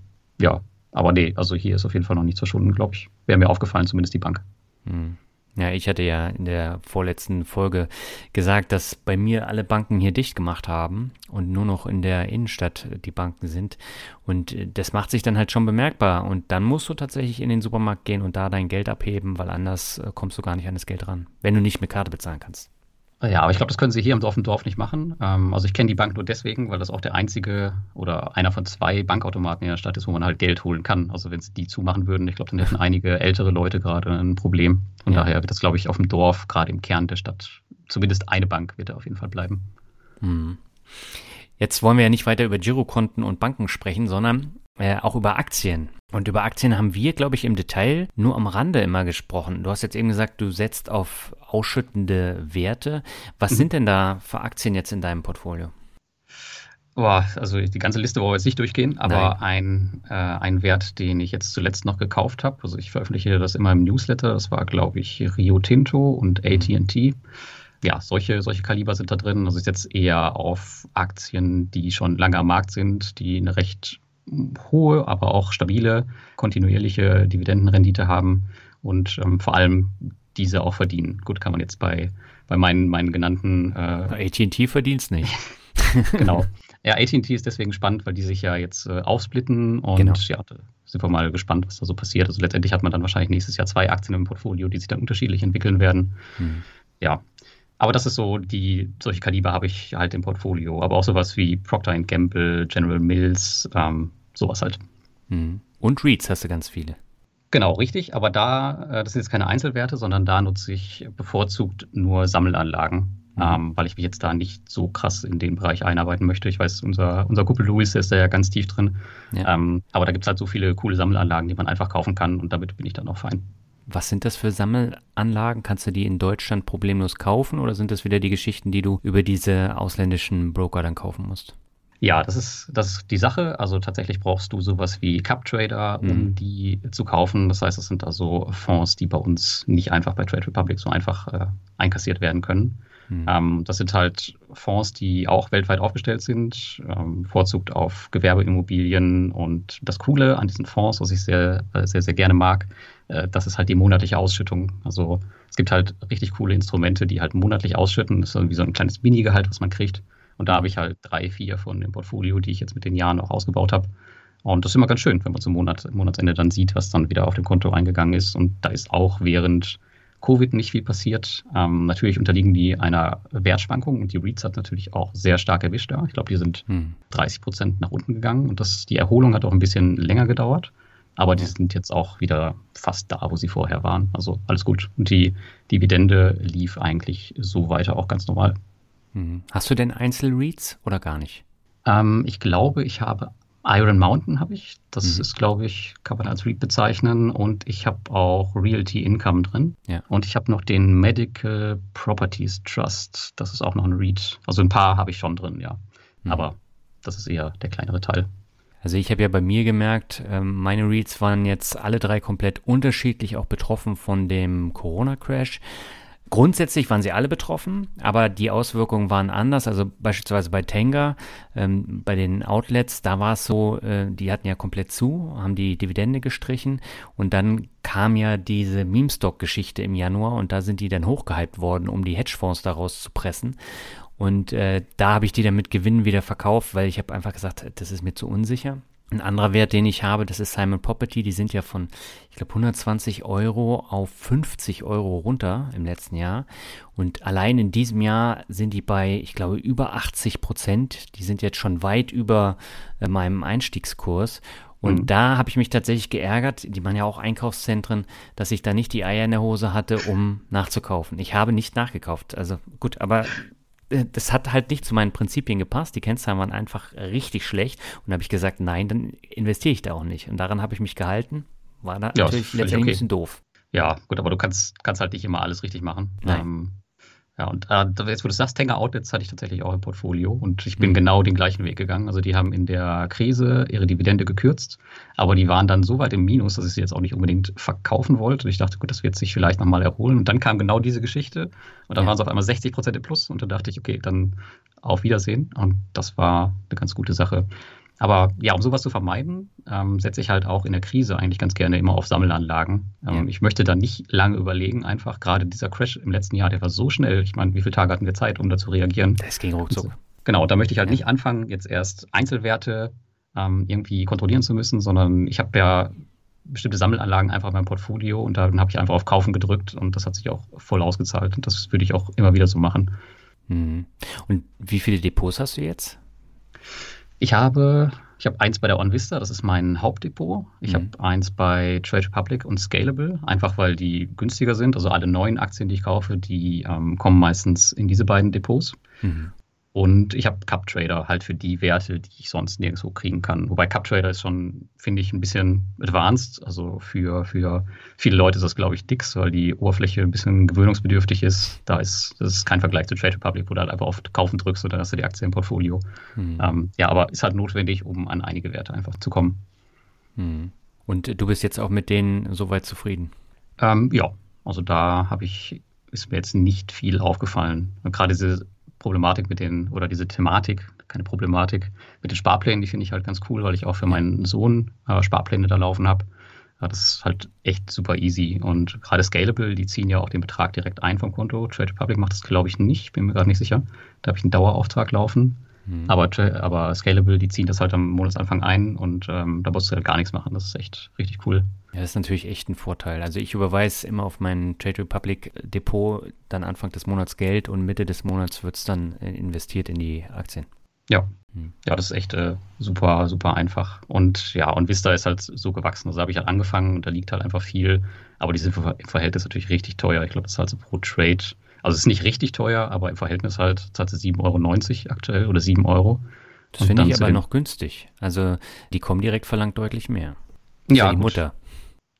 ja, aber nee, also hier ist auf jeden Fall noch nichts verschwunden, glaube ich. Wäre mir aufgefallen, zumindest die Bank. Hm. Ja, ich hatte ja in der vorletzten Folge gesagt, dass bei mir alle Banken hier dicht gemacht haben und nur noch in der Innenstadt die Banken sind. Und das macht sich dann halt schon bemerkbar. Und dann musst du tatsächlich in den Supermarkt gehen und da dein Geld abheben, weil anders äh, kommst du gar nicht an das Geld ran, wenn du nicht mit Karte bezahlen kannst. Ja, aber ich glaube, das können sie hier im Dorf im Dorf nicht machen. Ähm, also ich kenne die Bank nur deswegen, weil das auch der einzige oder einer von zwei Bankautomaten in der Stadt ist, wo man halt Geld holen kann. Also wenn sie die zumachen würden, ich glaube, dann hätten einige ältere Leute gerade ein Problem. Von ja. daher wird das, glaube ich, auf dem Dorf, gerade im Kern der Stadt, zumindest eine Bank wird da auf jeden Fall bleiben. Hm. Jetzt wollen wir ja nicht weiter über Girokonten und Banken sprechen, sondern äh, auch über Aktien. Und über Aktien haben wir, glaube ich, im Detail nur am Rande immer gesprochen. Du hast jetzt eben gesagt, du setzt auf ausschüttende Werte. Was mhm. sind denn da für Aktien jetzt in deinem Portfolio? Boah, also die ganze Liste wollen wir jetzt nicht durchgehen, aber ein, äh, ein Wert, den ich jetzt zuletzt noch gekauft habe, also ich veröffentliche das immer im Newsletter, das war, glaube ich, Rio Tinto und ATT. Ja, solche, solche Kaliber sind da drin. Also ich setze eher auf Aktien, die schon lange am Markt sind, die eine recht hohe, aber auch stabile, kontinuierliche Dividendenrendite haben und ähm, vor allem diese auch verdienen. Gut, kann man jetzt bei, bei meinen, meinen genannten. Äh, ATT verdient es nicht. genau. Ja, ATT ist deswegen spannend, weil die sich ja jetzt äh, aufsplitten und genau. ja, da sind wir mal gespannt, was da so passiert. Also letztendlich hat man dann wahrscheinlich nächstes Jahr zwei Aktien im Portfolio, die sich dann unterschiedlich entwickeln werden. Hm. Ja. Aber das ist so, die, solche Kaliber habe ich halt im Portfolio. Aber auch sowas wie Procter Gamble, General Mills, ähm, sowas halt. Hm. Und REITs hast du ganz viele. Genau, richtig. Aber da, äh, das sind jetzt keine Einzelwerte, sondern da nutze ich bevorzugt nur Sammelanlagen. Mhm. Ähm, weil ich mich jetzt da nicht so krass in den Bereich einarbeiten möchte. Ich weiß, unser, unser Kumpel Louis ist da ja ganz tief drin. Ja. Ähm, aber da gibt es halt so viele coole Sammelanlagen, die man einfach kaufen kann und damit bin ich dann auch fein. Was sind das für Sammelanlagen? Kannst du die in Deutschland problemlos kaufen oder sind das wieder die Geschichten, die du über diese ausländischen Broker dann kaufen musst? Ja, das ist, das ist die Sache. Also tatsächlich brauchst du sowas wie Cup Trader, um mhm. die zu kaufen. Das heißt, es sind also Fonds, die bei uns nicht einfach bei Trade Republic so einfach äh, einkassiert werden können. Mhm. Ähm, das sind halt Fonds, die auch weltweit aufgestellt sind, ähm, bevorzugt auf Gewerbeimmobilien. Und das Coole an diesen Fonds, was ich sehr, äh, sehr, sehr gerne mag, äh, das ist halt die monatliche Ausschüttung. Also es gibt halt richtig coole Instrumente, die halt monatlich ausschütten. Das ist irgendwie so ein kleines Minigehalt, was man kriegt. Und da habe ich halt drei, vier von dem Portfolio, die ich jetzt mit den Jahren auch ausgebaut habe. Und das ist immer ganz schön, wenn man zum Monat, Monatsende dann sieht, was dann wieder auf dem Konto eingegangen ist. Und da ist auch während Covid nicht viel passiert. Ähm, natürlich unterliegen die einer Wertschwankung und die REITs hat natürlich auch sehr stark erwischt da. Ich glaube, die sind hm. 30 Prozent nach unten gegangen und das, die Erholung hat auch ein bisschen länger gedauert. Aber die sind jetzt auch wieder fast da, wo sie vorher waren. Also alles gut. Und die Dividende lief eigentlich so weiter auch ganz normal. Mhm. Hast du denn Einzelreads oder gar nicht? Ähm, ich glaube, ich habe Iron Mountain habe ich. Das mhm. ist, glaube ich, kann man als Read bezeichnen. Und ich habe auch Realty Income drin. Ja. Und ich habe noch den Medical Properties Trust. Das ist auch noch ein Read. Also ein paar habe ich schon drin, ja. Mhm. Aber das ist eher der kleinere Teil. Also ich habe ja bei mir gemerkt, ähm, meine Reads waren jetzt alle drei komplett unterschiedlich auch betroffen von dem Corona-Crash. Grundsätzlich waren sie alle betroffen, aber die Auswirkungen waren anders. Also beispielsweise bei Tenga, ähm, bei den Outlets, da war es so, äh, die hatten ja komplett zu, haben die Dividende gestrichen und dann kam ja diese Meme-Stock-Geschichte im Januar und da sind die dann hochgehypt worden, um die Hedgefonds daraus zu pressen. Und äh, da habe ich die dann mit Gewinn wieder verkauft, weil ich habe einfach gesagt, das ist mir zu unsicher. Ein anderer Wert, den ich habe, das ist Simon Property. Die sind ja von, ich glaube, 120 Euro auf 50 Euro runter im letzten Jahr. Und allein in diesem Jahr sind die bei, ich glaube, über 80 Prozent. Die sind jetzt schon weit über äh, meinem Einstiegskurs. Und mhm. da habe ich mich tatsächlich geärgert, die waren ja auch Einkaufszentren, dass ich da nicht die Eier in der Hose hatte, um nachzukaufen. Ich habe nicht nachgekauft. Also gut, aber das hat halt nicht zu meinen Prinzipien gepasst. Die Kennzahlen waren einfach richtig schlecht. Und da habe ich gesagt, nein, dann investiere ich da auch nicht. Und daran habe ich mich gehalten. War da ja, natürlich letztendlich okay. ein bisschen doof. Ja, gut, aber du kannst, kannst halt nicht immer alles richtig machen. Nein. Ähm, ja, und äh, jetzt, wo du sagst, Tanger Outlets hatte ich tatsächlich auch im Portfolio und ich bin mhm. genau den gleichen Weg gegangen. Also die haben in der Krise ihre Dividende gekürzt, aber die waren dann so weit im Minus, dass ich sie jetzt auch nicht unbedingt verkaufen wollte. Und ich dachte, gut, das wird sich vielleicht nochmal erholen. Und dann kam genau diese Geschichte und dann ja. waren es auf einmal 60 Prozent im Plus und da dachte ich, okay, dann auf Wiedersehen. Und das war eine ganz gute Sache. Aber ja, um sowas zu vermeiden, ähm, setze ich halt auch in der Krise eigentlich ganz gerne immer auf Sammelanlagen. Ähm, ja. Ich möchte da nicht lange überlegen, einfach gerade dieser Crash im letzten Jahr, der war so schnell. Ich meine, wie viele Tage hatten wir Zeit, um da zu reagieren? Das ging ruckzuck. Genau, da möchte ich halt ja. nicht anfangen, jetzt erst Einzelwerte ähm, irgendwie kontrollieren zu müssen, sondern ich habe ja bestimmte Sammelanlagen einfach in meinem Portfolio und dann habe ich einfach auf Kaufen gedrückt und das hat sich auch voll ausgezahlt und das würde ich auch immer wieder so machen. Mhm. Und wie viele Depots hast du jetzt? Ich habe, ich habe eins bei der OnVista, das ist mein Hauptdepot. Ich mhm. habe eins bei Trade Republic und Scalable, einfach weil die günstiger sind. Also alle neuen Aktien, die ich kaufe, die ähm, kommen meistens in diese beiden Depots. Mhm. Und ich habe Cup Trader halt für die Werte, die ich sonst nirgendwo kriegen kann. Wobei Cup Trader ist schon, finde ich, ein bisschen advanced. Also für, für viele Leute ist das, glaube ich, dicks, weil die Oberfläche ein bisschen gewöhnungsbedürftig ist. Da ist, das ist kein Vergleich zu Trade Republic, wo du halt einfach oft kaufen drückst und dann hast du die Aktie im Portfolio. Hm. Ähm, ja, aber ist halt notwendig, um an einige Werte einfach zu kommen. Hm. Und du bist jetzt auch mit denen soweit zufrieden? Ähm, ja, also da habe ich, ist mir jetzt nicht viel aufgefallen. gerade diese Problematik mit den, oder diese Thematik, keine Problematik, mit den Sparplänen, die finde ich halt ganz cool, weil ich auch für meinen Sohn äh, Sparpläne da laufen habe. Das ist halt echt super easy. Und gerade Scalable, die ziehen ja auch den Betrag direkt ein vom Konto. Trade Republic macht das, glaube ich, nicht, bin mir gerade nicht sicher. Da habe ich einen Dauerauftrag laufen. Mhm. Aber, aber Scalable, die ziehen das halt am Monatsanfang ein und ähm, da musst du halt gar nichts machen. Das ist echt richtig cool. Ja, das ist natürlich echt ein Vorteil. Also ich überweise immer auf mein Trade Republic Depot dann Anfang des Monats Geld und Mitte des Monats wird es dann äh, investiert in die Aktien. Ja. Hm. Ja, das ist echt äh, super, super einfach. Und ja, und Vista ist halt so gewachsen. Also habe ich halt angefangen und da liegt halt einfach viel. Aber die sind im Verhältnis natürlich richtig teuer. Ich glaube, das ist halt so pro Trade. Also es ist nicht richtig teuer, aber im Verhältnis halt zahlt sie 7,90 Euro aktuell oder 7 Euro. Das finde ich aber noch günstig. Also die kommen direkt verlangt deutlich mehr. Ja, die Mutter.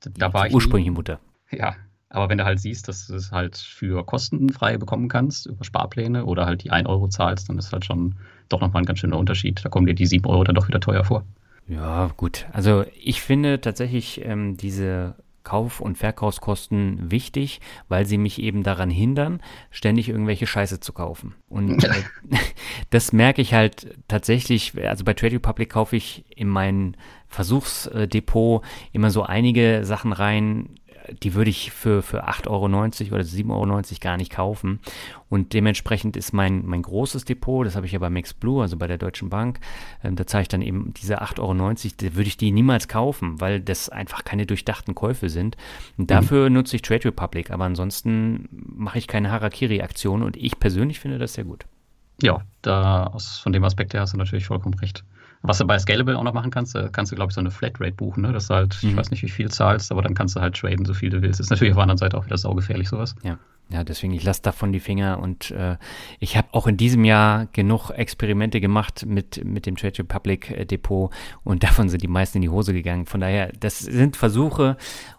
Da war ich ursprüngliche nie. Mutter. Ja, aber wenn du halt siehst, dass du es halt für kostenfrei bekommen kannst über Sparpläne oder halt die 1 Euro zahlst, dann ist halt schon doch nochmal ein ganz schöner Unterschied. Da kommen dir die 7 Euro dann doch wieder teuer vor. Ja, gut. Also ich finde tatsächlich ähm, diese Kauf- und Verkaufskosten wichtig, weil sie mich eben daran hindern, ständig irgendwelche Scheiße zu kaufen. Und äh, das merke ich halt tatsächlich, also bei Trade Republic kaufe ich in mein Versuchsdepot immer so einige Sachen rein, die würde ich für, für 8,90 Euro oder 7,90 Euro gar nicht kaufen. Und dementsprechend ist mein, mein großes Depot, das habe ich ja bei MaxBlue, also bei der Deutschen Bank, ähm, da zahle ich dann eben diese 8,90 Euro, da würde ich die niemals kaufen, weil das einfach keine durchdachten Käufe sind. Und dafür mhm. nutze ich Trade Republic, aber ansonsten mache ich keine Harakiri-Aktion und ich persönlich finde das sehr gut. Ja, da aus, von dem Aspekt her hast du natürlich vollkommen recht. Was du bei Scalable auch noch machen kannst, kannst du, glaube ich, so eine Flatrate buchen, ne? dass du halt, mhm. ich weiß nicht, wie viel zahlst, aber dann kannst du halt traden, so viel du willst. Ist natürlich auf der anderen Seite auch wieder saugefährlich, sowas. Ja. Ja, deswegen, ich lasse davon die Finger und äh, ich habe auch in diesem Jahr genug Experimente gemacht mit, mit dem Trade Republic äh, Depot und davon sind die meisten in die Hose gegangen. Von daher, das sind Versuche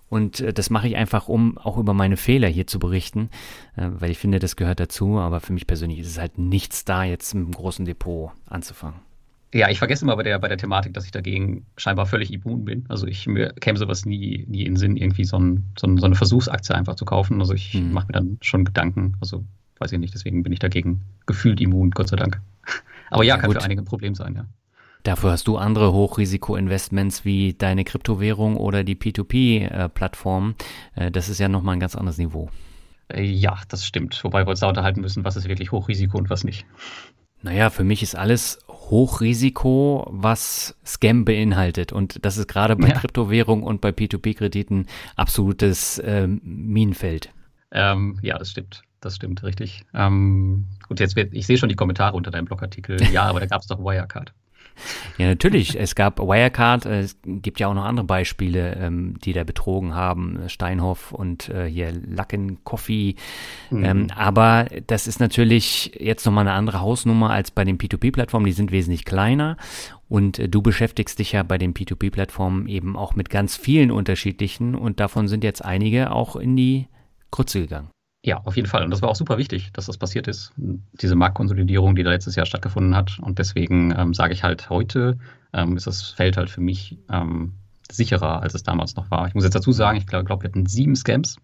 und äh, das mache ich einfach, um auch über meine Fehler hier zu berichten, äh, weil ich finde, das gehört dazu, aber für mich persönlich ist es halt nichts da, jetzt mit einem großen Depot anzufangen. Ja, ich vergesse immer bei der, bei der Thematik, dass ich dagegen scheinbar völlig immun bin. Also ich mir käme sowas nie, nie in den Sinn, irgendwie so, ein, so, ein, so eine Versuchsaktie einfach zu kaufen. Also ich hm. mache mir dann schon Gedanken. Also weiß ich nicht, deswegen bin ich dagegen gefühlt immun, Gott sei Dank. Aber ja, ja kann gut. für einige ein Problem sein, ja. Dafür hast du andere Hochrisiko-Investments wie deine Kryptowährung oder die P2P-Plattform. Äh, das ist ja nochmal ein ganz anderes Niveau. Äh, ja, das stimmt. Wobei wir uns da unterhalten müssen, was ist wirklich Hochrisiko und was nicht. Naja, für mich ist alles Hochrisiko, was Scam beinhaltet. Und das ist gerade bei ja. Kryptowährung und bei P2P-Krediten absolutes äh, Minenfeld. Ähm, ja, das stimmt. Das stimmt, richtig. Ähm, gut, jetzt wird, ich sehe schon die Kommentare unter deinem Blogartikel. Ja, aber da gab es doch Wirecard. Ja, natürlich. Es gab Wirecard, äh, es gibt ja auch noch andere Beispiele, ähm, die da betrogen haben. Steinhoff und äh, hier Lacken Coffee. Mhm. Ähm, aber das ist natürlich jetzt nochmal eine andere Hausnummer als bei den P2P-Plattformen. Die sind wesentlich kleiner. Und äh, du beschäftigst dich ja bei den P2P-Plattformen eben auch mit ganz vielen unterschiedlichen. Und davon sind jetzt einige auch in die Krütze gegangen. Ja, auf jeden Fall. Und das war auch super wichtig, dass das passiert ist. Diese Marktkonsolidierung, die da letztes Jahr stattgefunden hat. Und deswegen ähm, sage ich halt, heute ähm, ist das Feld halt für mich ähm, sicherer, als es damals noch war. Ich muss jetzt dazu sagen, ich glaube, glaub, wir hatten sieben Scams.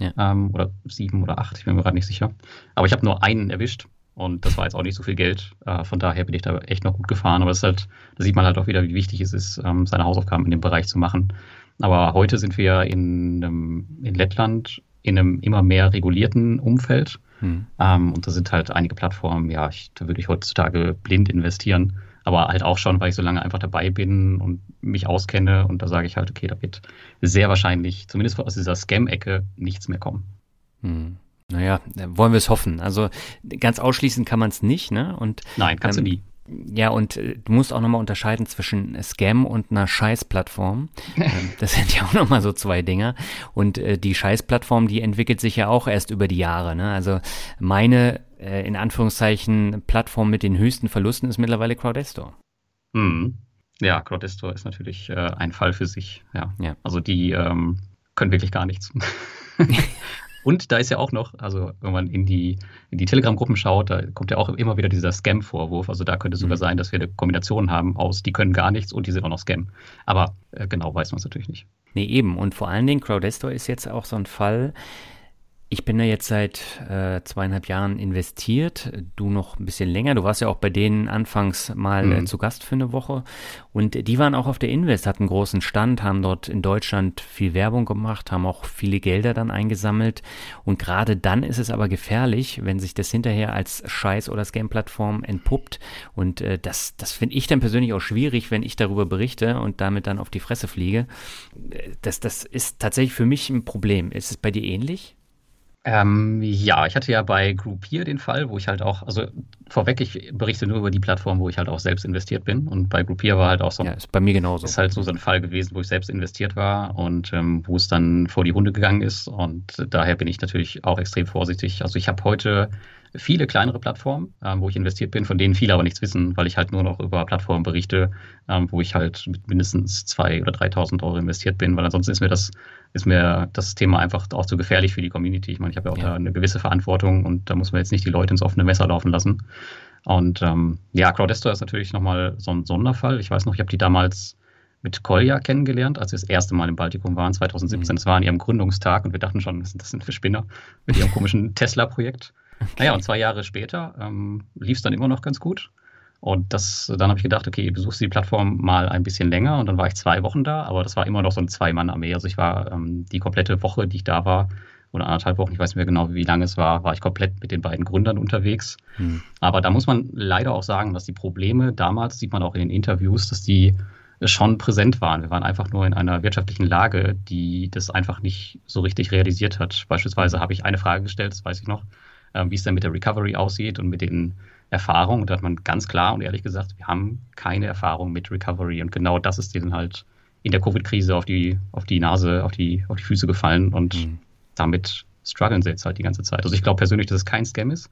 Ja. Ähm, oder sieben oder acht, ich bin mir gerade nicht sicher. Aber ich habe nur einen erwischt. Und das war jetzt auch nicht so viel Geld. Äh, von daher bin ich da echt noch gut gefahren. Aber es ist halt, da sieht man halt auch wieder, wie wichtig es ist, ähm, seine Hausaufgaben in dem Bereich zu machen. Aber heute sind wir in, in Lettland in einem immer mehr regulierten Umfeld. Hm. Ähm, und da sind halt einige Plattformen, ja, ich, da würde ich heutzutage blind investieren. Aber halt auch schon, weil ich so lange einfach dabei bin und mich auskenne. Und da sage ich halt, okay, da wird sehr wahrscheinlich, zumindest aus dieser Scam-Ecke, nichts mehr kommen. Hm. Naja, wollen wir es hoffen. Also ganz ausschließen kann man es nicht, ne? Und, Nein, kannst ähm, du nie. Ja, und äh, du musst auch nochmal unterscheiden zwischen Scam und einer Scheißplattform. Ähm, das sind ja auch nochmal so zwei Dinger. Und äh, die Scheißplattform, die entwickelt sich ja auch erst über die Jahre. Ne? Also meine, äh, in Anführungszeichen, Plattform mit den höchsten Verlusten ist mittlerweile Crowdestor. Mhm. Ja, Crowdestor ist natürlich äh, ein Fall für sich. Ja. ja. Also die ähm, können wirklich gar nichts. Und da ist ja auch noch, also wenn man in die, in die Telegram-Gruppen schaut, da kommt ja auch immer wieder dieser Scam-Vorwurf. Also da könnte sogar mhm. sein, dass wir eine Kombination haben aus, die können gar nichts und die sind auch noch Scam. Aber äh, genau weiß man es natürlich nicht. Nee, eben. Und vor allen Dingen, Crowdestor ist jetzt auch so ein Fall, Ich bin da jetzt seit äh, zweieinhalb Jahren investiert, du noch ein bisschen länger. Du warst ja auch bei denen anfangs mal äh, mhm. äh, zu Gast für eine Woche. Und die waren auch auf der Invest, hatten einen großen Stand, haben dort in Deutschland viel Werbung gemacht, haben auch viele Gelder dann eingesammelt. Und gerade dann ist es aber gefährlich, wenn sich das hinterher als Scheiß- oder Scam-Plattform entpuppt. Und äh, das, das finde ich dann persönlich auch schwierig, wenn ich darüber berichte und damit dann auf die Fresse fliege. Äh, das, das ist tatsächlich für mich ein Problem. Ist es bei dir ähnlich? Ähm, ja, ich hatte ja bei Groupier den Fall, wo ich halt auch, also vorweg, ich berichte nur über die Plattform, wo ich halt auch selbst investiert bin. Und bei Groupier war halt auch so. Ja, ist bei mir genauso. Ist halt so, so ein Fall gewesen, wo ich selbst investiert war und ähm, wo es dann vor die Hunde gegangen ist. Und daher bin ich natürlich auch extrem vorsichtig. Also ich habe heute viele kleinere Plattformen, ähm, wo ich investiert bin, von denen viele aber nichts wissen, weil ich halt nur noch über Plattformen berichte, ähm, wo ich halt mit mindestens 2.000 oder 3.000 Euro investiert bin, weil ansonsten ist mir das, ist mir das Thema einfach auch zu gefährlich für die Community. Ich meine, ich habe ja auch ja. da eine gewisse Verantwortung und da muss man jetzt nicht die Leute ins offene Messer laufen lassen. Und ähm, ja, Crowdestor ist natürlich nochmal so ein Sonderfall. Ich weiß noch, ich habe die damals mit Kolja kennengelernt, als wir das erste Mal im Baltikum waren, 2017. Mhm. Das war an ihrem Gründungstag und wir dachten schon, was sind das denn für Spinner mit ihrem komischen Tesla-Projekt. Okay. Naja, und zwei Jahre später ähm, lief es dann immer noch ganz gut. Und das, dann habe ich gedacht, okay, besuchst du die Plattform mal ein bisschen länger und dann war ich zwei Wochen da, aber das war immer noch so ein Zwei-Mann-Armee. Also ich war ähm, die komplette Woche, die ich da war, oder anderthalb Wochen, ich weiß nicht mehr genau, wie lange es war, war ich komplett mit den beiden Gründern unterwegs. Hm. Aber da muss man leider auch sagen, dass die Probleme damals, sieht man auch in den Interviews, dass die schon präsent waren. Wir waren einfach nur in einer wirtschaftlichen Lage, die das einfach nicht so richtig realisiert hat. Beispielsweise habe ich eine Frage gestellt, das weiß ich noch, wie es denn mit der Recovery aussieht und mit den Erfahrungen. Und da hat man ganz klar und ehrlich gesagt, wir haben keine Erfahrung mit Recovery. Und genau das ist denen halt in der Covid-Krise auf die, auf die Nase, auf die, auf die Füße gefallen. Und mhm. damit strugglen sie jetzt halt die ganze Zeit. Also ich glaube persönlich, dass es kein Scam ist,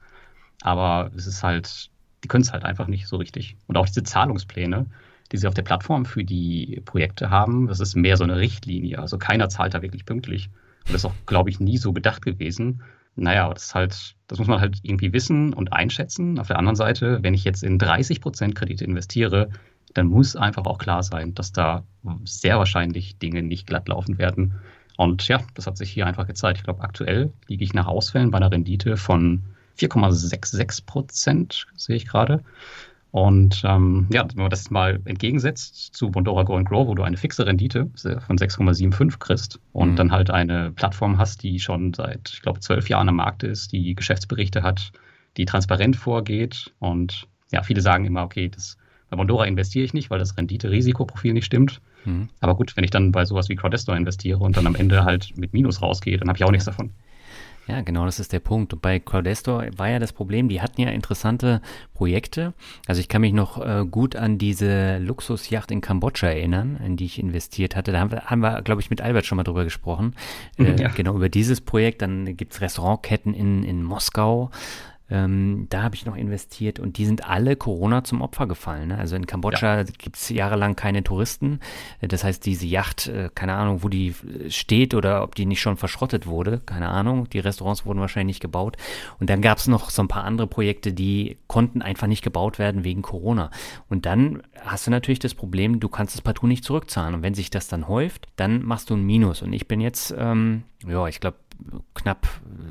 aber es ist halt, die können es halt einfach nicht so richtig. Und auch diese Zahlungspläne, die sie auf der Plattform für die Projekte haben, das ist mehr so eine Richtlinie. Also keiner zahlt da wirklich pünktlich. Und das ist auch, glaube ich, nie so bedacht gewesen. Naja, das ist halt, das muss man halt irgendwie wissen und einschätzen. Auf der anderen Seite, wenn ich jetzt in 30 Prozent Kredite investiere, dann muss einfach auch klar sein, dass da sehr wahrscheinlich Dinge nicht glatt laufen werden. Und ja, das hat sich hier einfach gezeigt. Ich glaube, aktuell liege ich nach Ausfällen bei einer Rendite von 4,66 Prozent, sehe ich gerade. Und ähm, ja, wenn man das mal entgegensetzt zu Bondora Go and Grow, wo du eine fixe Rendite von 6,75 kriegst und mhm. dann halt eine Plattform hast, die schon seit, ich glaube, zwölf Jahren am Markt ist, die Geschäftsberichte hat, die transparent vorgeht. Und ja, viele sagen immer, okay, das, bei Bondora investiere ich nicht, weil das Rendite-Risikoprofil nicht stimmt. Mhm. Aber gut, wenn ich dann bei sowas wie Crowdestor investiere und dann am Ende halt mit Minus rausgehe, dann habe ich auch nichts davon. Ja, genau, das ist der Punkt. Und bei Crowdestor war ja das Problem, die hatten ja interessante Projekte. Also ich kann mich noch äh, gut an diese Luxusjacht in Kambodscha erinnern, in die ich investiert hatte. Da haben wir, haben wir glaube ich, mit Albert schon mal drüber gesprochen. Äh, ja. Genau, über dieses Projekt. Dann gibt's Restaurantketten in, in Moskau. Ähm, da habe ich noch investiert und die sind alle Corona zum Opfer gefallen. Ne? Also in Kambodscha ja. gibt es jahrelang keine Touristen. Das heißt, diese Yacht, äh, keine Ahnung, wo die äh, steht oder ob die nicht schon verschrottet wurde, keine Ahnung. Die Restaurants wurden wahrscheinlich nicht gebaut. Und dann gab es noch so ein paar andere Projekte, die konnten einfach nicht gebaut werden wegen Corona. Und dann hast du natürlich das Problem, du kannst das partout nicht zurückzahlen. Und wenn sich das dann häuft, dann machst du ein Minus. Und ich bin jetzt, ähm, ja, ich glaube, knapp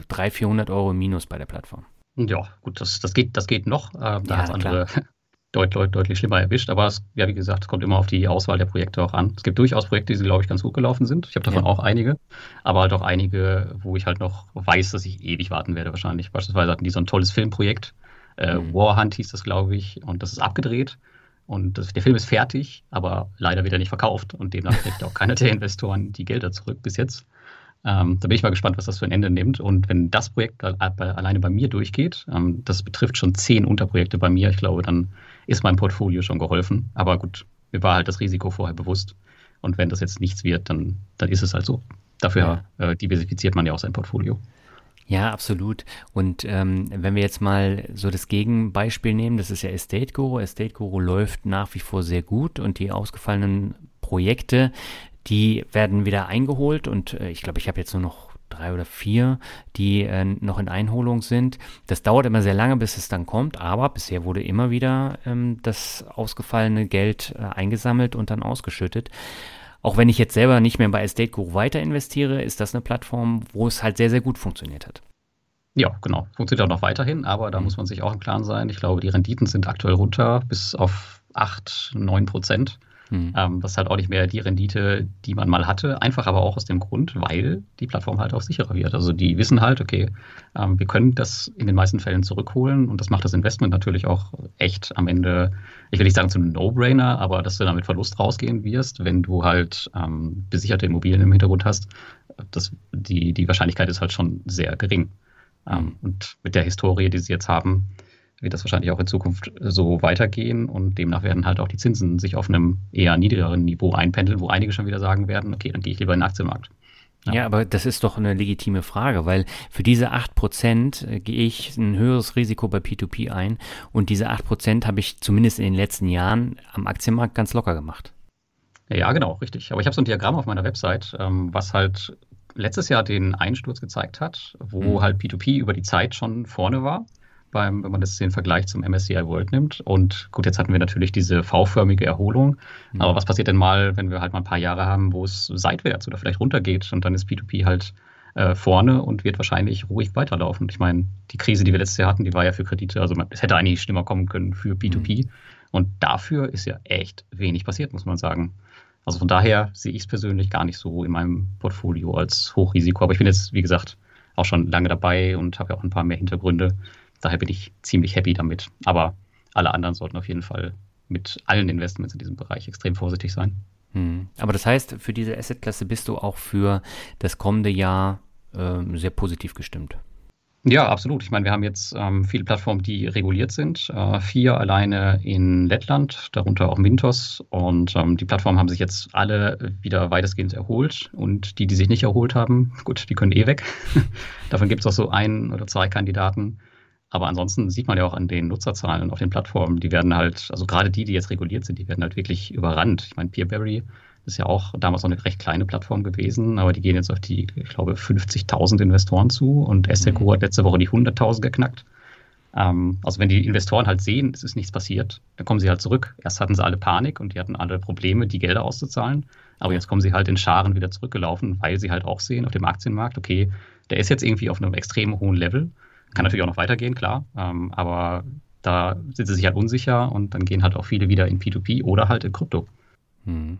300, 400 Euro Minus bei der Plattform. Ja, gut, das, das, geht, das geht noch. Äh, da ja, hat es andere deut, deut, deutlich schlimmer erwischt. Aber es, ja, wie gesagt, es kommt immer auf die Auswahl der Projekte auch an. Es gibt durchaus Projekte, die, glaube ich, ganz gut gelaufen sind. Ich habe davon ja. auch einige. Aber halt auch einige, wo ich halt noch weiß, dass ich ewig warten werde wahrscheinlich. Beispielsweise hatten die so ein tolles Filmprojekt. Äh, mhm. Warhunt hieß das, glaube ich. Und das ist abgedreht. Und das, der Film ist fertig, aber leider wieder nicht verkauft. Und demnach kriegt auch keiner der Investoren die Gelder zurück bis jetzt. Ähm, da bin ich mal gespannt, was das für ein Ende nimmt. Und wenn das Projekt alleine bei mir durchgeht, ähm, das betrifft schon zehn Unterprojekte bei mir, ich glaube, dann ist mein Portfolio schon geholfen. Aber gut, mir war halt das Risiko vorher bewusst. Und wenn das jetzt nichts wird, dann, dann ist es halt so. Dafür ja. äh, diversifiziert man ja auch sein Portfolio. Ja, absolut. Und ähm, wenn wir jetzt mal so das Gegenbeispiel nehmen, das ist ja Estate Guru. Estate Guru läuft nach wie vor sehr gut und die ausgefallenen Projekte, die werden wieder eingeholt und äh, ich glaube, ich habe jetzt nur noch drei oder vier, die äh, noch in Einholung sind. Das dauert immer sehr lange, bis es dann kommt, aber bisher wurde immer wieder ähm, das ausgefallene Geld äh, eingesammelt und dann ausgeschüttet. auch wenn ich jetzt selber nicht mehr bei Estate Guru weiter investiere, ist das eine Plattform, wo es halt sehr, sehr gut funktioniert hat. Ja, genau. Funktioniert auch noch weiterhin, aber da mhm. muss man sich auch im Klaren sein. Ich glaube, die Renditen sind aktuell runter bis auf 8, 9 Prozent. Mhm. Ähm, das ist halt auch nicht mehr die Rendite, die man mal hatte. Einfach aber auch aus dem Grund, weil die Plattform halt auch sicherer wird. Also die wissen halt, okay, ähm, wir können das in den meisten Fällen zurückholen und das macht das Investment natürlich auch echt am Ende, ich will nicht sagen zum No-Brainer, aber dass du damit Verlust rausgehen wirst, wenn du halt ähm, besicherte Immobilien im Hintergrund hast. Das, die, die Wahrscheinlichkeit ist halt schon sehr gering. Ähm, und mit der Historie, die sie jetzt haben, wird das wahrscheinlich auch in Zukunft so weitergehen und demnach werden halt auch die Zinsen sich auf einem eher niedrigeren Niveau einpendeln, wo einige schon wieder sagen werden, okay, dann gehe ich lieber in den Aktienmarkt. Ja. ja. aber das ist doch eine legitime Frage, weil für diese 8% äh, gehe ich ein höheres Risiko bei P2P ein und diese 8% habe ich zumindest in den letzten Jahren am Aktienmarkt ganz locker gemacht. Ja, genau, richtig. Aber ich habe so ein Diagramm auf meiner Website, ähm, was halt letztes Jahr den Einsturz gezeigt hat, wo mhm. halt P2P über die Zeit schon vorne war, beim, wenn man das den Vergleich zum MSCI World nimmt. Und gut, jetzt hatten wir natürlich diese V-förmige Erholung. Mhm. Aber was passiert denn mal, wenn wir halt mal ein paar Jahre haben, wo es seitwärts oder vielleicht runtergeht und dann ist P2P halt äh, vorne und wird wahrscheinlich ruhig weiterlaufen. Ich meine, die Krise, die wir letztes Jahr hatten, die war ja für Kredite, also es hätte eigentlich schlimmer kommen können für P2P. Mhm. Und dafür ist ja echt wenig passiert, muss man sagen. Also von daher sehe ich es persönlich gar nicht so in meinem Portfolio als Hochrisiko. Aber ich bin jetzt, wie gesagt, auch schon lange dabei und habe ja auch ein paar mehr Hintergründe. Daher bin ich ziemlich happy damit. Aber alle anderen sollten auf jeden Fall mit allen Investments in diesem Bereich extrem vorsichtig sein. Hm. Aber das heißt, für diese Assetklasse bist du auch für das kommende Jahr äh, sehr positiv gestimmt. Ja, absolut. Ich meine, wir haben jetzt ähm, viele Plattformen, die reguliert sind. Äh, vier alleine in Lettland, darunter auch Mintos. Und ähm, die Plattformen haben sich jetzt alle wieder weitestgehend erholt. Und die, die sich nicht erholt haben, gut, die können eh weg. Davon gibt es auch so ein oder zwei Kandidaten. Aber ansonsten sieht man ja auch an den Nutzerzahlen und auf den Plattformen, die werden halt, also gerade die, die jetzt reguliert sind, die werden halt wirklich überrannt. Ich meine, Peerberry ist ja auch damals noch eine recht kleine Plattform gewesen, aber die gehen jetzt auf die, ich glaube, 50.000 Investoren zu und STQ mhm. hat letzte Woche die 100.000 geknackt. Ähm, also wenn die Investoren halt sehen, es ist nichts passiert, dann kommen sie halt zurück. Erst hatten sie alle Panik und die hatten alle Probleme, die Gelder auszuzahlen. Aber jetzt kommen sie halt in Scharen wieder zurückgelaufen, weil sie halt auch sehen auf dem Aktienmarkt, okay, der ist jetzt irgendwie auf einem extrem hohen Level. Kann natürlich auch noch weitergehen, klar. Ähm, aber da sind sie sich halt unsicher und dann gehen halt auch viele wieder in P2P oder halt in Krypto. Hm.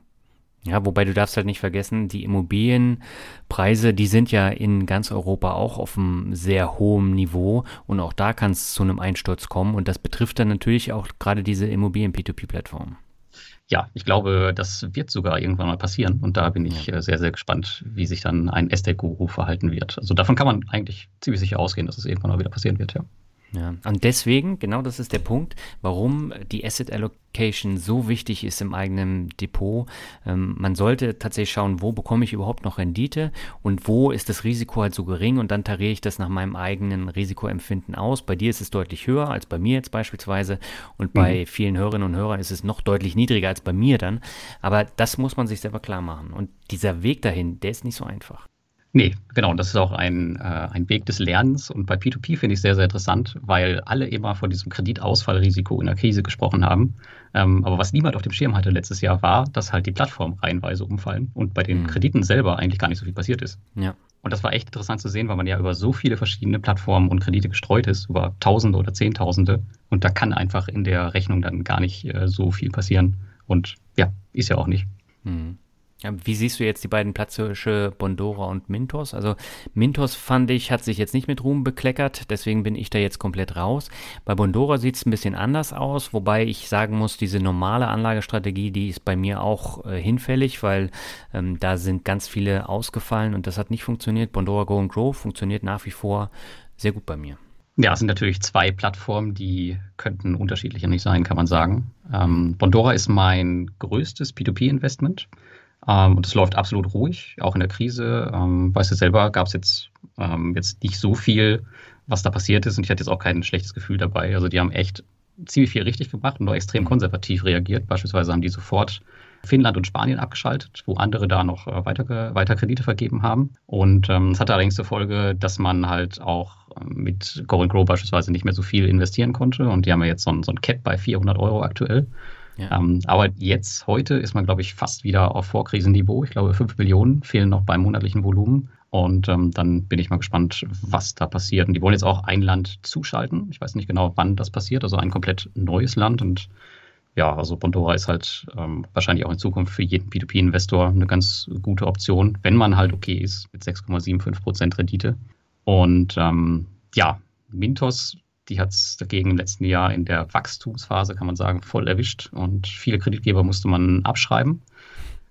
Ja, wobei du darfst halt nicht vergessen, die Immobilienpreise, die sind ja in ganz Europa auch auf einem sehr hohen Niveau und auch da kann es zu einem Einsturz kommen und das betrifft dann natürlich auch gerade diese Immobilien-P2P-Plattformen. Ja, ich glaube, das wird sogar irgendwann mal passieren und da bin ich. Äh, sehr, sehr gespannt, wie sich dann ein Estate-Guru verhalten wird. Also davon kann man eigentlich ziemlich sicher ausgehen, dass es irgendwann mal wieder passieren wird, ja. Ja, und deswegen, genau das ist der Punkt, warum die Asset Allocation so wichtig ist im eigenen Depot. Ähm, man sollte tatsächlich schauen, wo bekomme ich überhaupt noch Rendite und wo ist das Risiko halt so gering und dann tariere ich das nach meinem eigenen Risikoempfinden aus. Bei dir ist es deutlich höher als bei mir jetzt beispielsweise und bei mhm. vielen Hörerinnen und Hörern ist es noch deutlich niedriger als bei mir dann. Aber das muss man sich selber klar machen und dieser Weg dahin, der ist nicht so einfach. Nee, genau. Und das ist auch ein, äh, ein Weg des Lernens. Und bei P2P finde ich sehr, sehr interessant, weil alle immer von diesem Kreditausfallrisiko in der Krise gesprochen haben. Ähm, aber was niemand auf dem Schirm hatte letztes Jahr war, dass halt die Plattformen reihenweise umfallen und bei den mhm. Krediten selber eigentlich gar nicht so viel passiert ist. Ja. Und das war echt interessant zu sehen, weil man ja über so viele verschiedene Plattformen und Kredite gestreut ist, über Tausende oder Zehntausende. Und da kann einfach in der Rechnung dann gar nicht äh, so viel passieren. Und ja, ist ja auch nicht. Mhm. Wie siehst du jetzt die beiden Platzhirsche Bondora und Mintos? Also Mintos fand ich, hat sich jetzt nicht mit Ruhm bekleckert, deswegen bin ich da jetzt komplett raus. Bei Bondora sieht es ein bisschen anders aus, wobei ich sagen muss, diese normale Anlagestrategie, die ist bei mir auch äh, hinfällig, weil ähm, da sind ganz viele ausgefallen und das hat nicht funktioniert. Bondora Go and Grow funktioniert nach wie vor sehr gut bei mir. Ja, es sind natürlich zwei Plattformen, die könnten unterschiedlicher nicht sein, kann man sagen. Ähm, Bondora ist mein größtes P2P-Investment. Ähm, und es läuft absolut ruhig, auch in der Krise. Ähm, weißt du selber, gab es jetzt, ähm, jetzt nicht so viel, was da passiert ist. Und ich hatte jetzt auch kein schlechtes Gefühl dabei. Also die haben echt ziemlich viel richtig gemacht und nur extrem konservativ reagiert. Beispielsweise haben die sofort Finnland und Spanien abgeschaltet, wo andere da noch äh, weiter, weiter Kredite vergeben haben. Und ähm, es hatte allerdings zur Folge, dass man halt auch ähm, mit Go Grow beispielsweise nicht mehr so viel investieren konnte. Und die haben ja jetzt so ein, so ein Cap bei 400 Euro aktuell. Ja. Ähm, aber jetzt, heute, ist man, glaube ich, fast wieder auf Vorkrisenniveau. Ich glaube, 5 Millionen fehlen noch beim monatlichen Volumen. Und ähm, dann bin ich mal gespannt, was da passiert. Und die wollen jetzt auch ein Land zuschalten. Ich weiß nicht genau, wann das passiert. Also ein komplett neues Land. Und ja, also Bondora ist halt ähm, wahrscheinlich auch in Zukunft für jeden P2P-Investor eine ganz gute Option, wenn man halt okay ist mit 6,75 Prozent Rendite. Und ähm, ja, Mintos, die hat es dagegen im letzten Jahr in der Wachstumsphase, kann man sagen, voll erwischt. Und viele Kreditgeber musste man abschreiben.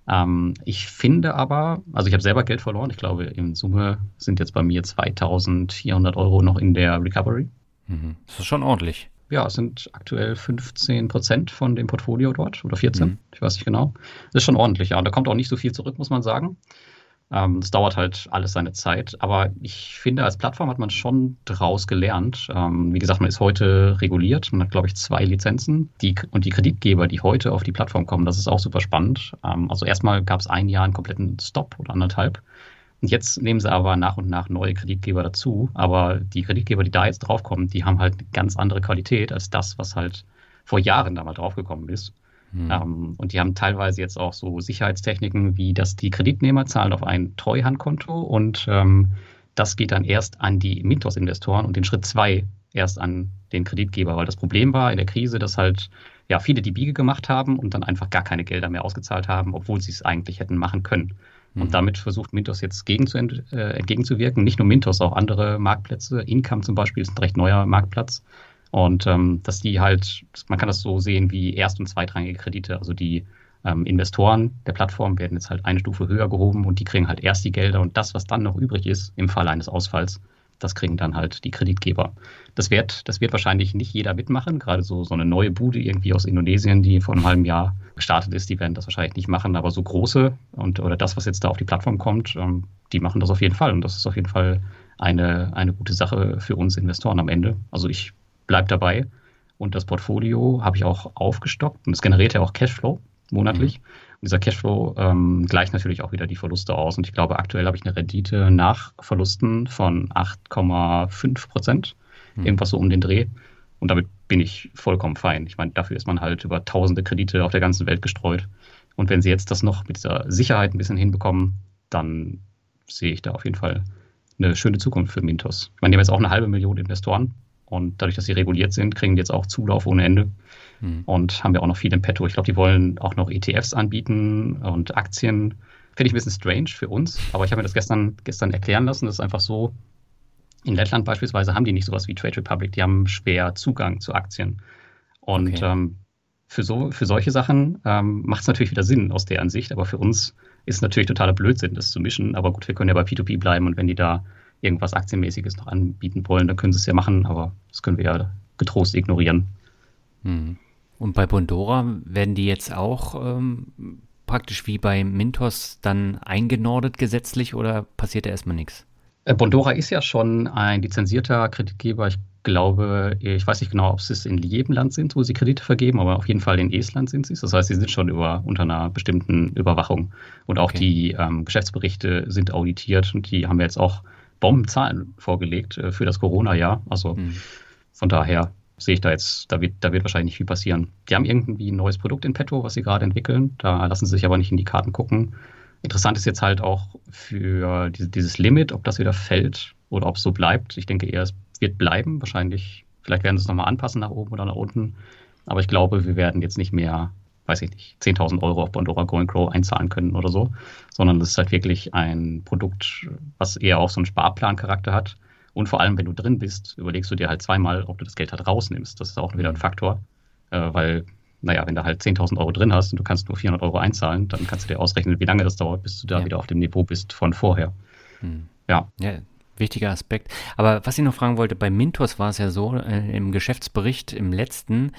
Ähm, ich finde aber, also ich habe selber Geld verloren. Ich glaube, in Summe sind jetzt bei mir 2400 Euro noch in der Recovery. Mhm. Das ist schon ordentlich. Ja, es sind aktuell 15 Prozent von dem Portfolio dort oder 14, mhm. ich weiß nicht genau. Das ist schon ordentlich, ja. Und da kommt auch nicht so viel zurück, muss man sagen. Ähm, das dauert halt alles seine Zeit. Aber ich finde, als Plattform hat man schon daraus gelernt. Ähm, wie gesagt, man ist heute reguliert. Man hat, glaube ich, zwei Lizenzen. Die, und die Kreditgeber, die heute auf die Plattform kommen, das ist auch super spannend. Ähm, also erstmal gab es ein Jahr einen kompletten Stop oder anderthalb. Und jetzt nehmen sie aber nach und nach neue Kreditgeber dazu. Aber die Kreditgeber, die da jetzt draufkommen, die haben halt eine ganz andere Qualität als das, was halt vor Jahren da mal draufgekommen ist. Mhm. Ähm, und die haben teilweise jetzt auch so Sicherheitstechniken, wie dass die Kreditnehmer zahlen auf ein Treuhandkonto und ähm, das geht dann erst an die Mintos-Investoren und den Schritt zwei erst an den Kreditgeber, weil das Problem war in der Krise, dass halt ja viele die Biege gemacht haben und dann einfach gar keine Gelder mehr ausgezahlt haben, obwohl sie es eigentlich hätten machen können. Und mhm. damit versucht Mintos jetzt gegen zu, äh, entgegenzuwirken. Nicht nur Mintos, auch andere Marktplätze. Income zum Beispiel ist ein recht neuer Marktplatz. Und ähm, dass die halt, man kann das so sehen wie erst- und zweitrangige Kredite. Also die ähm, Investoren der Plattform werden jetzt halt eine Stufe höher gehoben und die kriegen halt erst die Gelder und das, was dann noch übrig ist im Fall eines Ausfalls, das kriegen dann halt die Kreditgeber. Das wird, das wird wahrscheinlich nicht jeder mitmachen. Gerade so, so eine neue Bude irgendwie aus Indonesien, die vor einem halben Jahr gestartet ist, die werden das wahrscheinlich nicht machen. Aber so große und oder das, was jetzt da auf die Plattform kommt, ähm, die machen das auf jeden Fall. Und das ist auf jeden Fall eine, eine gute Sache für uns Investoren am Ende. Also ich bleibt dabei. Und das Portfolio habe ich auch aufgestockt und es generiert ja auch Cashflow monatlich. Mhm. Und dieser Cashflow ähm, gleicht natürlich auch wieder die Verluste aus. Und ich glaube, aktuell habe ich eine Rendite nach Verlusten von 8,5 Prozent, mhm. irgendwas so um den Dreh. Und damit bin ich vollkommen fein. Ich meine, dafür ist man halt über tausende Kredite auf der ganzen Welt gestreut. Und wenn sie jetzt das noch mit dieser Sicherheit ein bisschen hinbekommen, dann sehe ich da auf jeden Fall eine schöne Zukunft für Mintos. Ich meine, die haben jetzt auch eine halbe Million Investoren. Und dadurch, dass sie reguliert sind, kriegen die jetzt auch Zulauf ohne Ende. Mhm. Und haben ja auch noch viel im Petto. Ich glaube, die wollen auch noch ETFs anbieten und Aktien. Finde ich ein bisschen strange für uns, aber ich habe mir das gestern, gestern erklären lassen. Das ist einfach so, in Lettland beispielsweise haben die nicht sowas wie Trade Republic, die haben schwer Zugang zu Aktien. Und okay. ähm, für, so, für solche Sachen ähm, macht es natürlich wieder Sinn aus deren Sicht, aber für uns ist es natürlich totaler Blödsinn, das zu mischen. Aber gut, wir können ja bei P2P bleiben und wenn die da irgendwas Aktienmäßiges noch anbieten wollen, dann können sie es ja machen, aber das können wir ja getrost ignorieren. Hm. Und bei Bondora werden die jetzt auch ähm, praktisch wie bei Mintos dann eingenordet gesetzlich oder passiert da erstmal nichts? Äh, Bondora ist ja schon ein lizenzierter Kreditgeber. Ich glaube, ich weiß nicht genau, ob sie es in jedem Land sind, wo sie Kredite vergeben, aber auf jeden Fall in Estland sind sie es. Das heißt, sie sind schon über, unter einer bestimmten Überwachung. Und auch okay. die ähm, Geschäftsberichte sind auditiert und die haben wir jetzt auch Bombenzahlen vorgelegt äh, für das Corona-Jahr. Also mhm. von daher sehe ich da jetzt, da wird, da wird wahrscheinlich nicht viel passieren. Die haben irgendwie ein neues Produkt in petto, was sie gerade entwickeln. Da lassen sie sich aber nicht in die Karten gucken. Interessant ist jetzt halt auch für diese, dieses Limit, ob das wieder fällt oder ob es so bleibt. Ich denke eher, es wird bleiben. Wahrscheinlich, vielleicht werden sie es nochmal anpassen nach oben oder nach unten. Aber ich glaube, wir werden jetzt nicht mehr weiß ich nicht, 10.000 Euro auf Bondora Going Grow einzahlen können oder so, sondern das ist halt wirklich ein Produkt, was eher auch so einen Sparplancharakter hat. Und vor allem, wenn du drin bist, überlegst du dir halt zweimal, ob du das Geld halt rausnimmst. Das ist auch wieder ein Faktor, äh, weil, naja, wenn du halt 10.000 Euro drin hast und du kannst nur 400 Euro einzahlen, dann kannst du dir ausrechnen, wie lange das dauert, bis du da ja. wieder auf dem Niveau bist von vorher. Hm. Ja. ja. Wichtiger Aspekt. Aber was ich noch fragen wollte, bei Mintos war es ja so, äh, im Geschäftsbericht im letzten,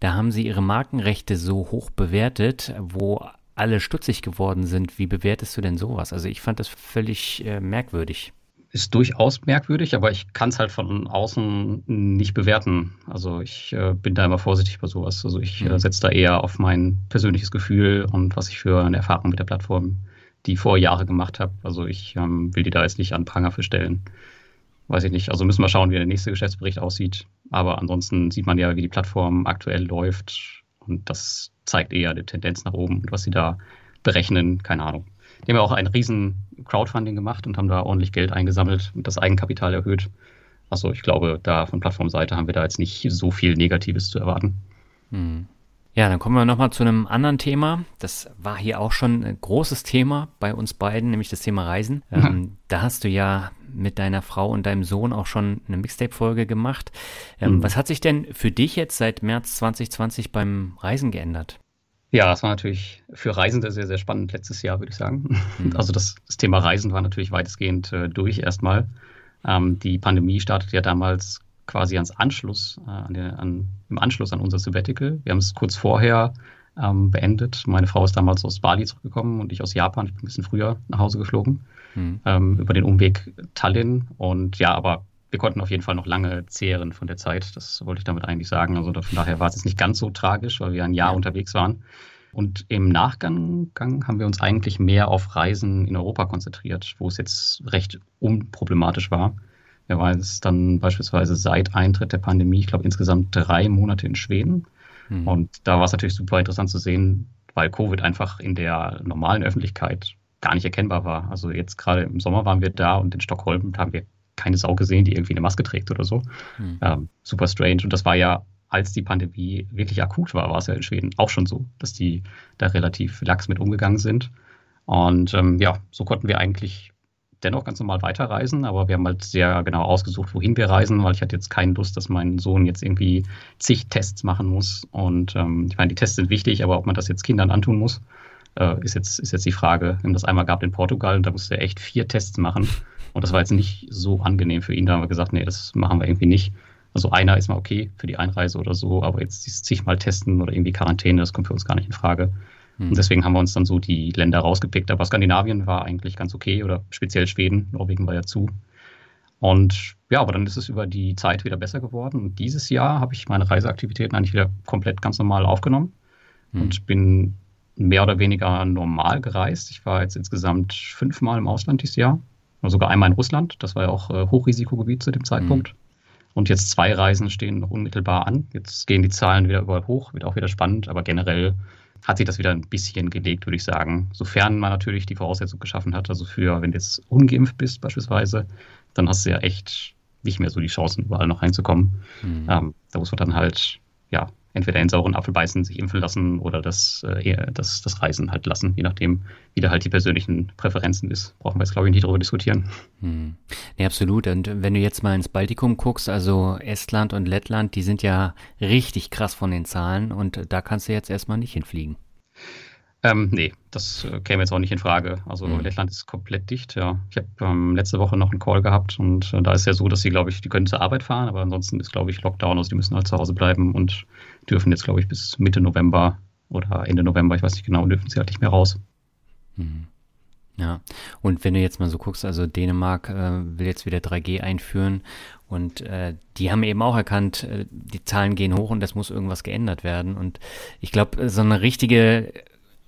da haben sie ihre Markenrechte so hoch bewertet, wo alle stutzig geworden sind. Wie bewertest du denn sowas? Also ich fand das völlig äh, merkwürdig. Ist durchaus merkwürdig, aber ich kann es halt von außen nicht bewerten. Also ich äh, bin da immer vorsichtig bei sowas. Also ich äh, mhm. setze da eher auf mein persönliches Gefühl und was ich für eine Erfahrung mit der Plattform die vor Jahre gemacht habe. Also ich ähm, will die da jetzt nicht an Pranger für stellen. Weiß ich nicht. Also müssen wir schauen, wie der nächste Geschäftsbericht aussieht. Aber ansonsten sieht man ja, wie die Plattform aktuell läuft. Und das zeigt eher eine Tendenz nach oben. Und was sie da berechnen, keine Ahnung. Die haben ja auch ein riesen Crowdfunding gemacht und haben da ordentlich Geld eingesammelt und das Eigenkapital erhöht. Also ich glaube, da von Plattformseite haben wir da jetzt nicht so viel Negatives zu erwarten. Hm. Ja, dann kommen wir nochmal zu einem anderen Thema. Das war hier auch schon ein großes Thema bei uns beiden, nämlich das Thema Reisen. Mhm. Ähm, da hast du ja mit deiner Frau und deinem Sohn auch schon eine Mixtape-Folge gemacht. Ähm, mhm. Was hat sich denn für dich jetzt seit März 2020 beim Reisen geändert? Ja, das war natürlich für Reisende sehr, sehr spannend letztes Jahr, würde ich sagen. Mhm. Also das, das, Thema Reisen war natürlich weitestgehend äh, durch erstmal. Ähm, die Pandemie startete ja damals quasi ans Anschluss, äh, an den, an, im Anschluss an unser Sabbatical. Wir haben es kurz vorher ähm, beendet. Meine Frau ist damals aus Bali zurückgekommen und ich aus Japan. Ich bin ein bisschen früher nach Hause geflogen, mhm. ähm, über den Umweg Tallinn. Und ja, aber wir konnten auf jeden Fall noch lange zehren von der Zeit. Das wollte ich damit eigentlich sagen. Also von daher war es jetzt nicht ganz so tragisch, weil wir ein Jahr ja. unterwegs waren. Und im Nachgang haben wir uns eigentlich mehr auf Reisen in Europa konzentriert, wo es jetzt recht unproblematisch war. Er war jetzt dann beispielsweise seit Eintritt der Pandemie, ich glaube insgesamt drei Monate in Schweden. Mhm. Und da war es natürlich super interessant zu sehen, weil Covid einfach in der normalen Öffentlichkeit gar nicht erkennbar war. Also jetzt gerade im Sommer waren wir da und in Stockholm haben wir keine Sau gesehen, die irgendwie eine Maske trägt oder so. Mhm. Ähm, super strange. Und das war ja, als die Pandemie wirklich akut war, war es ja in Schweden auch schon so, dass die da relativ lax mit umgegangen sind. Und ähm, ja, so konnten wir eigentlich dennoch ganz normal weiterreisen, aber wir haben halt sehr genau ausgesucht, wohin wir reisen, weil ich hatte jetzt keine Lust, dass mein Sohn jetzt irgendwie zig Tests machen muss. Und ähm, ich meine, die Tests sind wichtig, aber ob man das jetzt Kindern antun muss, äh, ist, jetzt, ist jetzt die Frage. Wir haben das einmal gehabt in Portugal und da musste er echt vier Tests machen. Und das war jetzt nicht so angenehm für ihn. Da haben wir gesagt, nee, das machen wir irgendwie nicht. Also einer ist mal okay für die Einreise oder so, aber jetzt zigmal testen oder irgendwie Quarantäne, das kommt für uns gar nicht in Frage. Und hm. deswegen haben wir uns dann so die Länder rausgepickt. Aber Skandinavien war eigentlich ganz okay oder speziell Schweden. Norwegen war ja zu. Und ja, aber dann ist es über die Zeit wieder besser geworden. Und dieses Jahr habe ich meine Reiseaktivitäten eigentlich wieder komplett ganz normal aufgenommen mhm. und bin mehr oder weniger normal gereist. Ich war jetzt insgesamt fünfmal im Ausland dieses Jahr. Sogar einmal in Russland. Das war ja auch äh, Hochrisikogebiet zu dem Zeitpunkt. Mhm. Und jetzt zwei Reisen stehen noch unmittelbar an. Jetzt gehen die Zahlen wieder überall hoch, wird auch wieder spannend. Aber generell hat sich das wieder ein bisschen gelegt, würde ich sagen. Sofern man natürlich die Voraussetzung geschaffen hat. Also für, wenn du jetzt ungeimpft bist beispielsweise, dann hast du ja echt nicht mehr so die Chancen, überall noch reinzukommen. Mhm. Ähm, da muss man dann halt, ja, entweder in sauren Apfel beißen, sich impfen lassen oder das, äh, das, das Reisen halt lassen, je nachdem, wie da halt die persönlichen Präferenzen ist. Brauchen wir jetzt, glaube ich, nicht darüber diskutieren. Hm. Nee, absolut. Und wenn du jetzt mal ins Baltikum guckst, also Estland und Lettland, die sind ja richtig krass von den Zahlen und da kannst du jetzt erstmal nicht hinfliegen. Ähm, nee, das äh, käme jetzt auch nicht in Frage. Also mhm. Lettland ist komplett dicht, ja. Ich habe ähm, letzte Woche noch einen Call gehabt und äh, da ist ja so, dass sie, glaube ich, die können zur Arbeit fahren, aber ansonsten ist, glaube ich, Lockdown, also die müssen halt zu Hause bleiben und dürfen jetzt, glaube ich, bis Mitte November oder Ende November, ich weiß nicht genau, dürfen sie halt nicht mehr raus. Mhm. Ja, und wenn du jetzt mal so guckst, also Dänemark äh, will jetzt wieder 3G einführen und äh, die haben eben auch erkannt, äh, die Zahlen gehen hoch und es muss irgendwas geändert werden. Und ich glaube, so eine richtige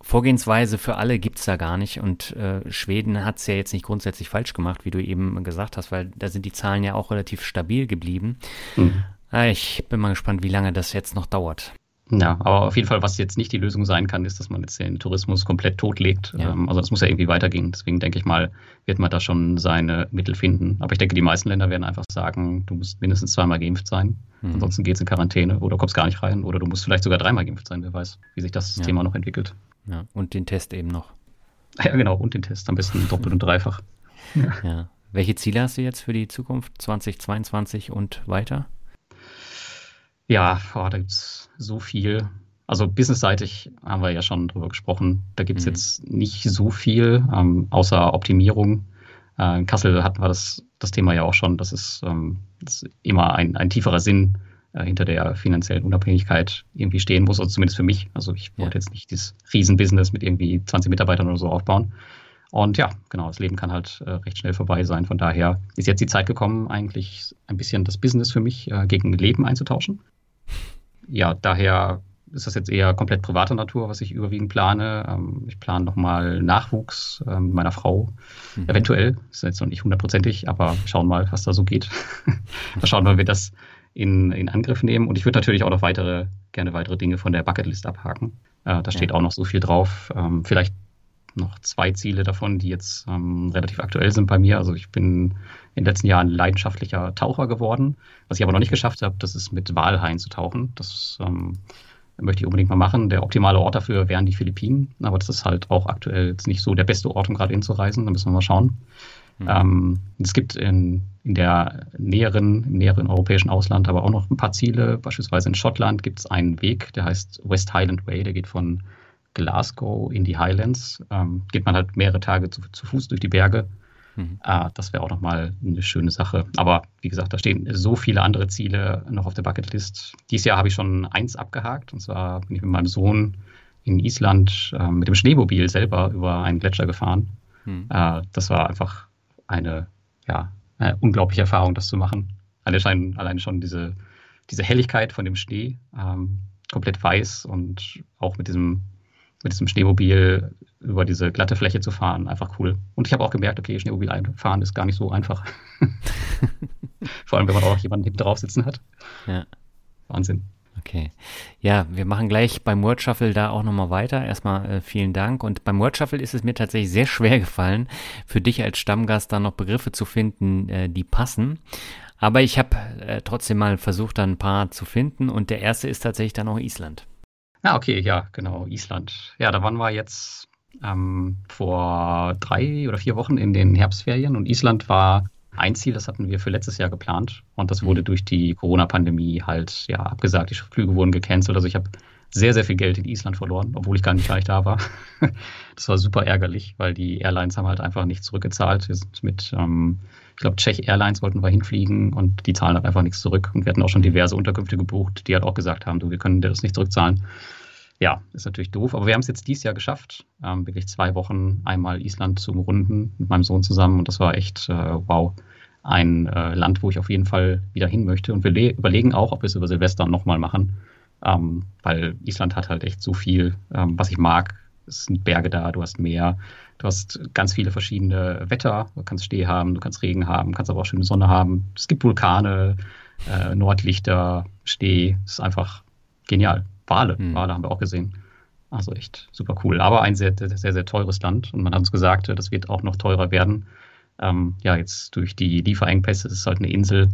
Vorgehensweise für alle gibt es da gar nicht. Und äh, Schweden hat es ja jetzt nicht grundsätzlich falsch gemacht, wie du eben gesagt hast, weil da sind die Zahlen ja auch relativ stabil geblieben. Mhm. Ah, ich bin mal gespannt, wie lange das jetzt noch dauert. Ja, aber auf jeden Fall, was jetzt nicht die Lösung sein kann, ist, dass man jetzt den Tourismus komplett totlegt. Ja. Ähm, also das muss ja irgendwie weitergehen. Deswegen denke ich mal, wird man da schon seine Mittel finden. Aber ich denke, die meisten Länder werden einfach sagen, du musst mindestens zweimal geimpft sein. Mhm. Ansonsten geht es in Quarantäne oder kommst gar nicht rein. Oder du musst vielleicht sogar dreimal geimpft sein. Wer weiß, wie sich das ja. Thema noch entwickelt. Ja, und den Test eben noch. Ja, genau, und den Test am besten doppelt und dreifach. Ja. ja. Welche Ziele hast du jetzt für die Zukunft 2022 und weiter? Ja, oh, da gibt es so viel. Also businessseitig haben wir ja schon drüber gesprochen. Da gibt es mhm. jetzt nicht so viel, ähm, außer Optimierung. Äh, in Kassel hatten wir das, das Thema ja auch schon. Das ist, ähm, das ist immer ein, ein tieferer Sinn äh, hinter der finanziellen Unabhängigkeit irgendwie stehen muss, also zumindest für mich. Also ich wollte ja. jetzt nicht dieses Riesenbusiness mit irgendwie 20 Mitarbeitern oder so aufbauen. Und ja, genau, das Leben kann halt äh, recht schnell vorbei sein. Von daher ist jetzt die Zeit gekommen, eigentlich ein bisschen das Business für mich äh, gegen Leben einzutauschen ja, daher ist das jetzt eher komplett privater Natur, was ich überwiegend plane. Ähm, ich plane nochmal Nachwuchs ähm, mit meiner Frau. Mhm. Eventuell, ist jetzt noch nicht hundertprozentig, aber schauen mal, was da so geht. da schauen wir, wie das in, in Angriff nehmen. Und ich würde natürlich auch noch weitere, gerne weitere Dinge von der Bucketlist abhaken. Äh, da steht ja. auch noch so viel drauf. Ähm, vielleicht noch zwei Ziele davon, die jetzt ähm, relativ aktuell sind bei mir. Also ich bin in den letzten Jahren leidenschaftlicher Taucher geworden. Was ich aber noch nicht geschafft habe, das ist mit Walhaien zu tauchen. Das ähm, möchte ich unbedingt mal machen. Der optimale Ort dafür wären die Philippinen, aber das ist halt auch aktuell jetzt nicht so der beste Ort, um gerade hinzureisen. Da müssen wir mal schauen. Mhm. Ähm, es gibt in, in der näheren, im näheren europäischen Ausland aber auch noch ein paar Ziele. Beispielsweise in Schottland gibt es einen Weg, der heißt West Highland Way, der geht von Glasgow in die Highlands. Ähm, geht man halt mehrere Tage zu, zu Fuß durch die Berge. Mhm. Äh, das wäre auch nochmal eine schöne Sache. Aber wie gesagt, da stehen so viele andere Ziele noch auf der Bucketlist. Dieses Jahr habe ich schon eins abgehakt. Und zwar bin ich mit meinem Sohn in Island äh, mit dem Schneemobil selber über einen Gletscher gefahren. Mhm. Äh, das war einfach eine, ja, eine unglaubliche Erfahrung, das zu machen. Allein, allein schon diese, diese Helligkeit von dem Schnee, ähm, komplett weiß und auch mit diesem mit diesem Schneemobil über diese glatte Fläche zu fahren, einfach cool. Und ich habe auch gemerkt, okay, Schneemobil fahren ist gar nicht so einfach. Vor allem, wenn man auch jemanden hinten drauf sitzen hat. Ja. Wahnsinn. Okay. Ja, wir machen gleich beim Word Shuffle da auch nochmal weiter. Erstmal äh, vielen Dank. Und beim Word Shuffle ist es mir tatsächlich sehr schwer gefallen, für dich als Stammgast da noch Begriffe zu finden, äh, die passen. Aber ich habe äh, trotzdem mal versucht, da ein paar zu finden. Und der erste ist tatsächlich dann auch Island. Ah, okay, ja, genau, Island. Ja, da waren wir jetzt ähm, vor drei oder vier Wochen in den Herbstferien und Island war ein Ziel, das hatten wir für letztes Jahr geplant und das wurde mhm. durch die Corona-Pandemie halt ja abgesagt. Die Flüge wurden gecancelt. Also ich habe sehr, sehr viel Geld in Island verloren, obwohl ich gar nicht gleich da war. das war super ärgerlich, weil die Airlines haben halt einfach nicht zurückgezahlt. Wir sind mit ähm, ich glaube, Czech Airlines wollten wir hinfliegen und die zahlen halt einfach nichts zurück. Und wir hatten auch schon diverse Unterkünfte gebucht, die halt auch gesagt haben, du, wir können dir das nicht zurückzahlen. Ja, ist natürlich doof, aber wir haben es jetzt dieses Jahr geschafft, ähm, wirklich zwei Wochen einmal Island zu umrunden mit meinem Sohn zusammen und das war echt, äh, wow, ein äh, Land, wo ich auf jeden Fall wieder hin möchte. Und wir überlegen auch, ob wir es über Silvester nochmal machen, ähm, weil Island hat halt echt so viel, ähm, was ich mag. Es sind Berge da, du hast Meer, Du hast ganz viele verschiedene Wetter. Du kannst Schnee haben, du kannst Regen haben, kannst aber auch schöne Sonne haben. Es gibt Vulkane, äh, Nordlichter, Schnee. Es ist einfach genial. Wale, mhm. Wale haben wir auch gesehen. Also echt super cool. Aber ein sehr, sehr, sehr, teures Land. Und man hat uns gesagt, das wird auch noch teurer werden. Ähm, ja, jetzt durch die Lieferengpässe ist es halt eine Insel.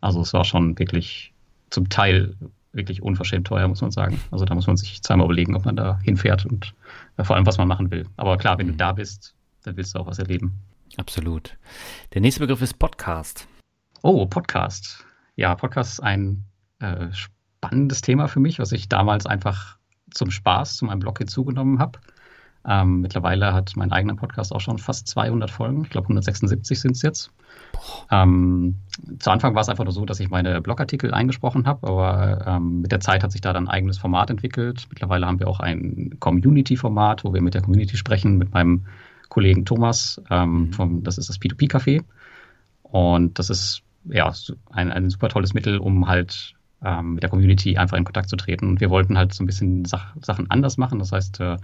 Also es war schon wirklich zum Teil wirklich unverschämt teuer, muss man sagen. Also da muss man sich zweimal überlegen, ob man da hinfährt und äh, vor allem, was man machen will. Aber klar, wenn du mhm. da bist, dann willst du auch was erleben. Absolut. Der nächste Begriff ist Podcast. Oh, Podcast. Ja, Podcast ist ein äh, spannendes Thema für mich, was ich damals einfach zum Spaß zu meinem Blog hinzugenommen habe. Ähm, mittlerweile hat mein eigener Podcast auch schon fast 200 Folgen. Ich glaube, 176 sind es jetzt. Ähm, zu Anfang war es einfach nur so, dass ich meine Blogartikel eingesprochen habe, aber ähm, mit der Zeit hat sich da dann ein eigenes Format entwickelt. Mittlerweile haben wir auch ein Community-Format, wo wir mit der Community sprechen, mit meinem Kollegen Thomas. Ähm, mhm. vom, das ist das P2P-Café. Und das ist ja ein, ein super tolles Mittel, um halt ähm, mit der Community einfach in Kontakt zu treten. Und wir wollten halt so ein bisschen Sach Sachen anders machen. Das heißt, äh,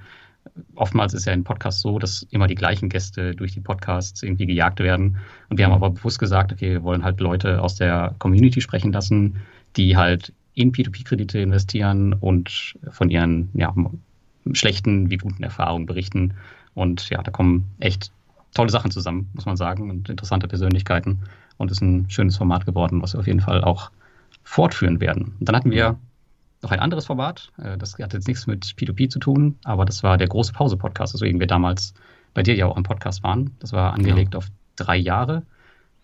oftmals ist ja in Podcasts so, dass immer die gleichen Gäste durch die Podcasts irgendwie gejagt werden. Und wir haben aber bewusst gesagt, okay, wir wollen halt Leute aus der Community sprechen lassen, die halt in P2P-Kredite investieren und von ihren ja, schlechten wie guten Erfahrungen berichten. Und ja, da kommen echt tolle Sachen zusammen, muss man sagen, und interessante Persönlichkeiten. Und es ist ein schönes Format geworden, was wir auf jeden Fall auch fortführen werden. Und dann hatten wir noch ein anderes Format. Äh, das hat jetzt nichts mit P2P zu tun, aber das war der große Pause-Podcast, weswegen wir damals bei dir ja auch am Podcast waren. Das war angelegt ja. auf drei Jahre.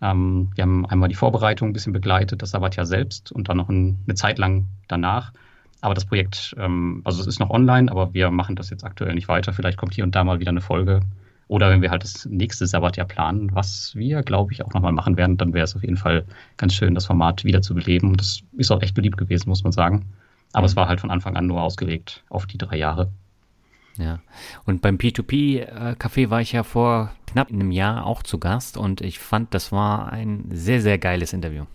Ähm, wir haben einmal die Vorbereitung ein bisschen begleitet, das Sabbatjahr selbst und dann noch eine Zeit lang danach. Aber das Projekt, ähm, also es ist noch online, aber wir machen das jetzt aktuell nicht weiter. Vielleicht kommt hier und da mal wieder eine Folge. Oder wenn wir halt das nächste Sabbatjahr planen, was wir, glaube ich, auch nochmal machen werden, dann wäre es auf jeden Fall ganz schön, das Format wieder zu beleben. Und das ist auch echt beliebt gewesen, muss man sagen. Aber mhm. es war halt von Anfang an nur ausgelegt auf die drei Jahre. Ja, und beim P2P-Café war ich ja vor knapp einem Jahr auch zu Gast und ich fand, das war ein sehr, sehr geiles Interview.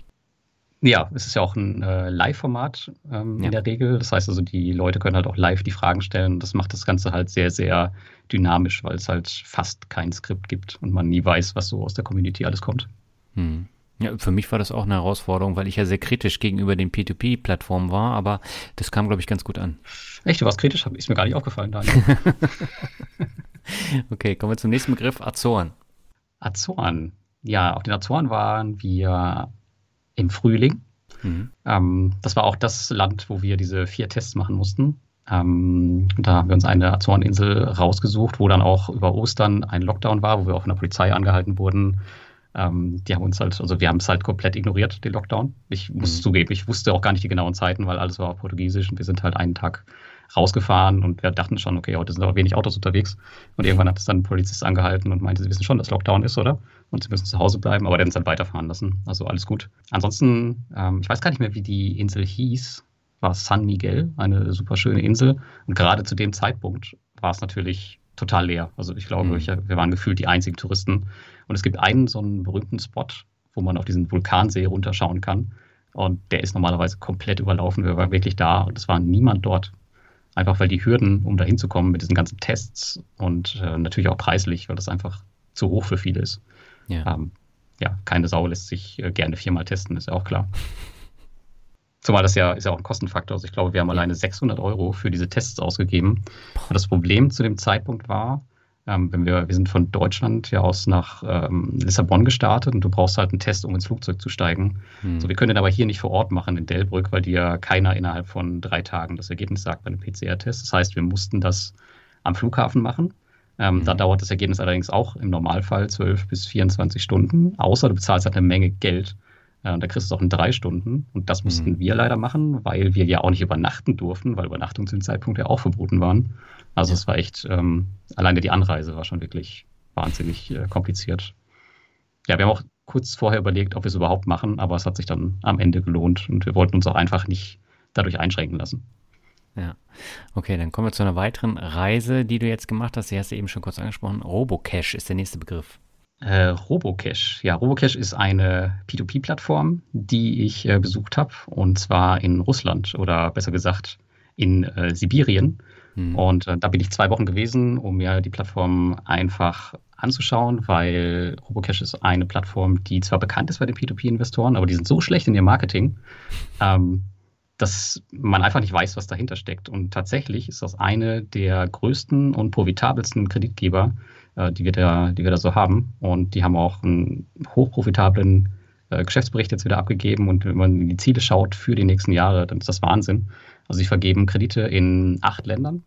Ja, es ist ja auch ein äh, Live-Format ähm, ja. in der Regel. Das heißt also, die Leute können halt auch live die Fragen stellen. Das macht das Ganze halt sehr, sehr dynamisch, weil es halt fast kein Skript gibt und man nie weiß, was so aus der Community alles kommt. Hm. Ja, für mich war das auch eine Herausforderung, weil ich ja sehr kritisch gegenüber den P2P-Plattformen war, aber das kam, glaube ich, ganz gut an. Echt, du warst kritisch? Ist mir gar nicht aufgefallen, Daniel. okay, kommen wir zum nächsten Begriff, Azoren. Azoren. Ja, auf den Azoren waren wir im Frühling. Mhm. Ähm, das war auch das Land, wo wir diese vier Tests machen mussten. Ähm, da haben wir uns eine Azoreninsel rausgesucht, wo dann auch über Ostern ein Lockdown war, wo wir auch von der Polizei angehalten wurden. Ähm, die haben uns halt, also wir haben es halt komplett ignoriert, den Lockdown. Ich muss mhm. zugeben, ich wusste auch gar nicht die genauen Zeiten, weil alles war auf Portugiesisch und wir sind halt einen Tag rausgefahren und wir dachten schon, okay, heute sind aber wenig Autos unterwegs. Und irgendwann hat es dann ein Polizist angehalten und meinte, sie wissen schon, dass Lockdown ist, oder? Und sie müssen zu Hause bleiben, aber der hat uns dann weiterfahren lassen. Also alles gut. Ansonsten, ähm, ich weiß gar nicht mehr, wie die Insel hieß war San Miguel, eine super schöne Insel. Und gerade zu dem Zeitpunkt war es natürlich total leer. Also ich glaube, mhm. ich, wir waren gefühlt die einzigen Touristen. Und es gibt einen so einen berühmten Spot, wo man auf diesen Vulkansee runterschauen kann. Und der ist normalerweise komplett überlaufen. Wir waren wirklich da und es war niemand dort. Einfach weil die Hürden, um da hinzukommen mit diesen ganzen Tests und äh, natürlich auch preislich, weil das einfach zu hoch für viele ist. Ja, ähm, ja keine Sau lässt sich äh, gerne viermal testen, ist ja auch klar. Zumal das ja ist ja auch ein Kostenfaktor. Also ich glaube, wir haben alleine 600 Euro für diese Tests ausgegeben. Und das Problem zu dem Zeitpunkt war, ähm, wenn wir, wir sind von Deutschland ja aus nach ähm, Lissabon gestartet und du brauchst halt einen Test, um ins Flugzeug zu steigen. Hm. So, wir können den aber hier nicht vor Ort machen in Delbrück, weil dir keiner innerhalb von drei Tagen das Ergebnis sagt bei einem PCR-Test. Das heißt, wir mussten das am Flughafen machen. Ähm, hm. Da dauert das Ergebnis allerdings auch im Normalfall 12 bis 24 Stunden, außer du bezahlst halt eine Menge Geld äh, da kriegst du es auch in drei Stunden. Und das mussten mhm. wir leider machen, weil wir ja auch nicht übernachten durften, weil Übernachtungen zu dem Zeitpunkt ja auch verboten waren. Also ja. es war echt, ähm, alleine die Anreise war schon wirklich wahnsinnig äh, kompliziert. Ja, wir haben auch kurz vorher überlegt, ob wir es überhaupt machen, aber es hat sich dann am Ende gelohnt und wir wollten uns auch einfach nicht dadurch einschränken lassen. Ja, okay, dann kommen wir zu einer weiteren Reise, die du jetzt gemacht hast. Die hast du eben schon kurz angesprochen. Robocash ist der nächste Begriff. Äh, Robocash. Ja, Robocash ist eine P2P-Plattform, die ich äh, besucht habe, und zwar in Russland oder besser gesagt in äh, Sibirien. Hm. Und äh, da bin ich zwei Wochen gewesen, um mir die Plattform einfach anzuschauen, weil Robocash ist eine Plattform, die zwar bekannt ist bei den P2P-Investoren, aber die sind so schlecht in ihrem Marketing, ähm, dass man einfach nicht weiß, was dahinter steckt. Und tatsächlich ist das eine der größten und profitabelsten Kreditgeber äh, die, wir da, die wir da so haben. Und die haben auch einen hochprofitablen äh, Geschäftsbericht jetzt wieder abgegeben. Und wenn man in die Ziele schaut für die nächsten Jahre, dann ist das Wahnsinn. Also sie vergeben Kredite in acht Ländern.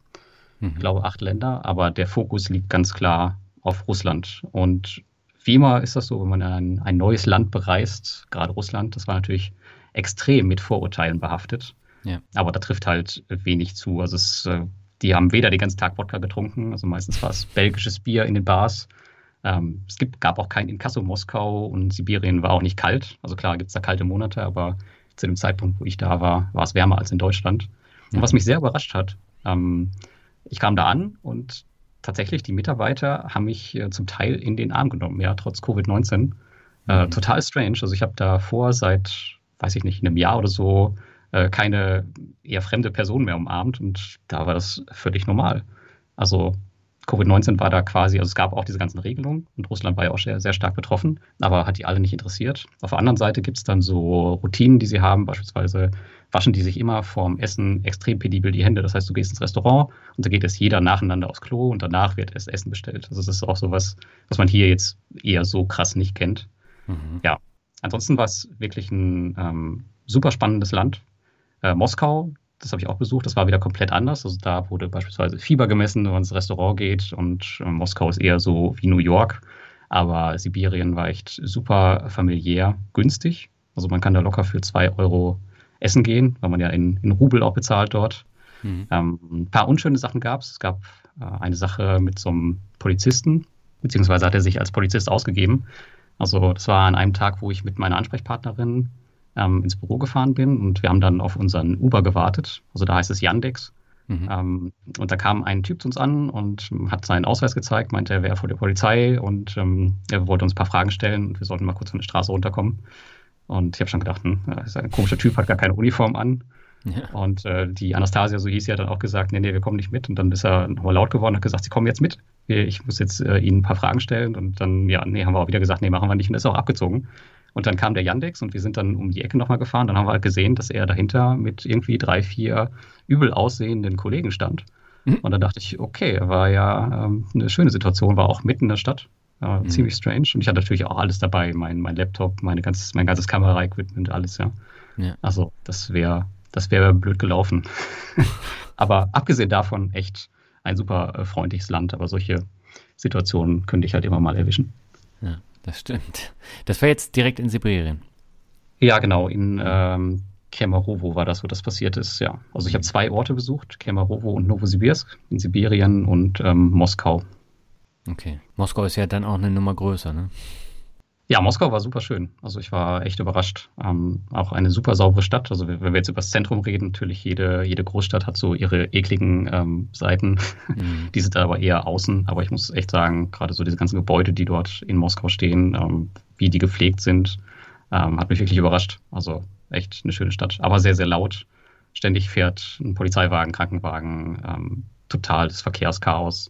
Mhm. Ich glaube acht Länder, aber der Fokus liegt ganz klar auf Russland. Und wie immer ist das so, wenn man ein, ein neues Land bereist, gerade Russland, das war natürlich extrem mit Vorurteilen behaftet. Ja. Aber da trifft halt wenig zu. Also es äh, die haben weder den ganzen Tag Wodka getrunken, also meistens war es belgisches Bier in den Bars. Ähm, es gibt, gab auch kein Inkasso Moskau und Sibirien war auch nicht kalt. Also klar gibt es da kalte Monate, aber zu dem Zeitpunkt, wo ich da war, war es wärmer als in Deutschland. Und was mich sehr überrascht hat, ähm, ich kam da an und tatsächlich die Mitarbeiter haben mich äh, zum Teil in den Arm genommen, ja, trotz Covid-19. Äh, mhm. Total strange. Also ich habe davor seit, weiß ich nicht, einem Jahr oder so äh, keine eher fremde Person mehr umarmt und da war das völlig normal. Also Covid-19 war da quasi, also es gab auch diese ganzen Regelungen und Russland war ja auch sehr, sehr stark betroffen, aber hat die alle nicht interessiert. Auf der anderen Seite gibt es dann so Routinen, die sie haben, beispielsweise waschen die sich immer vorm Essen extrem penibel die Hände. Das heißt, du gehst ins Restaurant und da geht es jeder nacheinander aufs Klo und danach wird das Essen bestellt. Also das ist auch sowas, was man hier jetzt eher so krass nicht kennt. Mhm. Ja, ansonsten war es wirklich ein ähm, super spannendes Land, äh, Moskau, das habe ich auch besucht, das war wieder komplett anders. Also da wurde beispielsweise Fieber gemessen, wenn man ins Restaurant geht und äh, Moskau ist eher so wie New York. Aber Sibirien war echt super familiär, günstig. Also man kann da locker für zwei Euro essen gehen, weil man ja in, in Rubel auch bezahlt dort. Mhm. Ähm, ein paar unschöne Sachen gab es. Es gab äh, eine Sache mit so einem Polizisten, beziehungsweise hat er sich als Polizist ausgegeben. Also das war an einem Tag, wo ich mit meiner Ansprechpartnerin ähm, ins Büro gefahren bin und wir haben dann auf unseren Uber gewartet. Also da heißt es Yandex. Mhm. Ähm, und da kam ein Typ zu uns an und hat seinen Ausweis gezeigt, meinte, er wäre vor der Polizei und ähm, er wollte uns ein paar Fragen stellen und wir sollten mal kurz von der Straße runterkommen. Und ich habe schon gedacht, hm, das ist ein komischer Typ, hat gar keine Uniform an. Ja. Und äh, die Anastasia, so hieß sie, hat dann auch gesagt, nee, nee, wir kommen nicht mit. Und dann ist er nochmal laut geworden und hat gesagt, sie kommen jetzt mit. Ich muss jetzt äh, Ihnen ein paar Fragen stellen. Und dann, ja, nee, haben wir auch wieder gesagt, nee, machen wir nicht. Und ist auch abgezogen. Und dann kam der Yandex und wir sind dann um die Ecke nochmal gefahren. Dann haben wir halt gesehen, dass er dahinter mit irgendwie drei, vier übel aussehenden Kollegen stand. Mhm. Und dann dachte ich, okay, war ja ähm, eine schöne Situation, war auch mitten in der Stadt. Äh, mhm. Ziemlich strange. Und ich hatte natürlich auch alles dabei, mein, mein Laptop, meine ganzes, mein ganzes Kamera-Equipment, alles, ja. ja. Also das wäre das wäre blöd gelaufen. Aber abgesehen davon echt ein super äh, freundliches Land. Aber solche Situationen könnte ich halt immer mal erwischen. Ja. Das stimmt. Das war jetzt direkt in Sibirien. Ja, genau. In ähm, Kemerovo war das, wo das passiert ist. Ja. Also ich habe zwei Orte besucht: Kemerovo und Novosibirsk in Sibirien und ähm, Moskau. Okay. Moskau ist ja dann auch eine Nummer größer, ne? Ja, Moskau war super schön. Also ich war echt überrascht. Ähm, auch eine super saubere Stadt. Also wenn wir jetzt über das Zentrum reden, natürlich jede, jede Großstadt hat so ihre ekligen ähm, Seiten. Mhm. Die sind da aber eher außen. Aber ich muss echt sagen, gerade so diese ganzen Gebäude, die dort in Moskau stehen, ähm, wie die gepflegt sind, ähm, hat mich wirklich überrascht. Also echt eine schöne Stadt. Aber sehr, sehr laut. Ständig fährt ein Polizeiwagen, Krankenwagen, ähm, totales Verkehrschaos.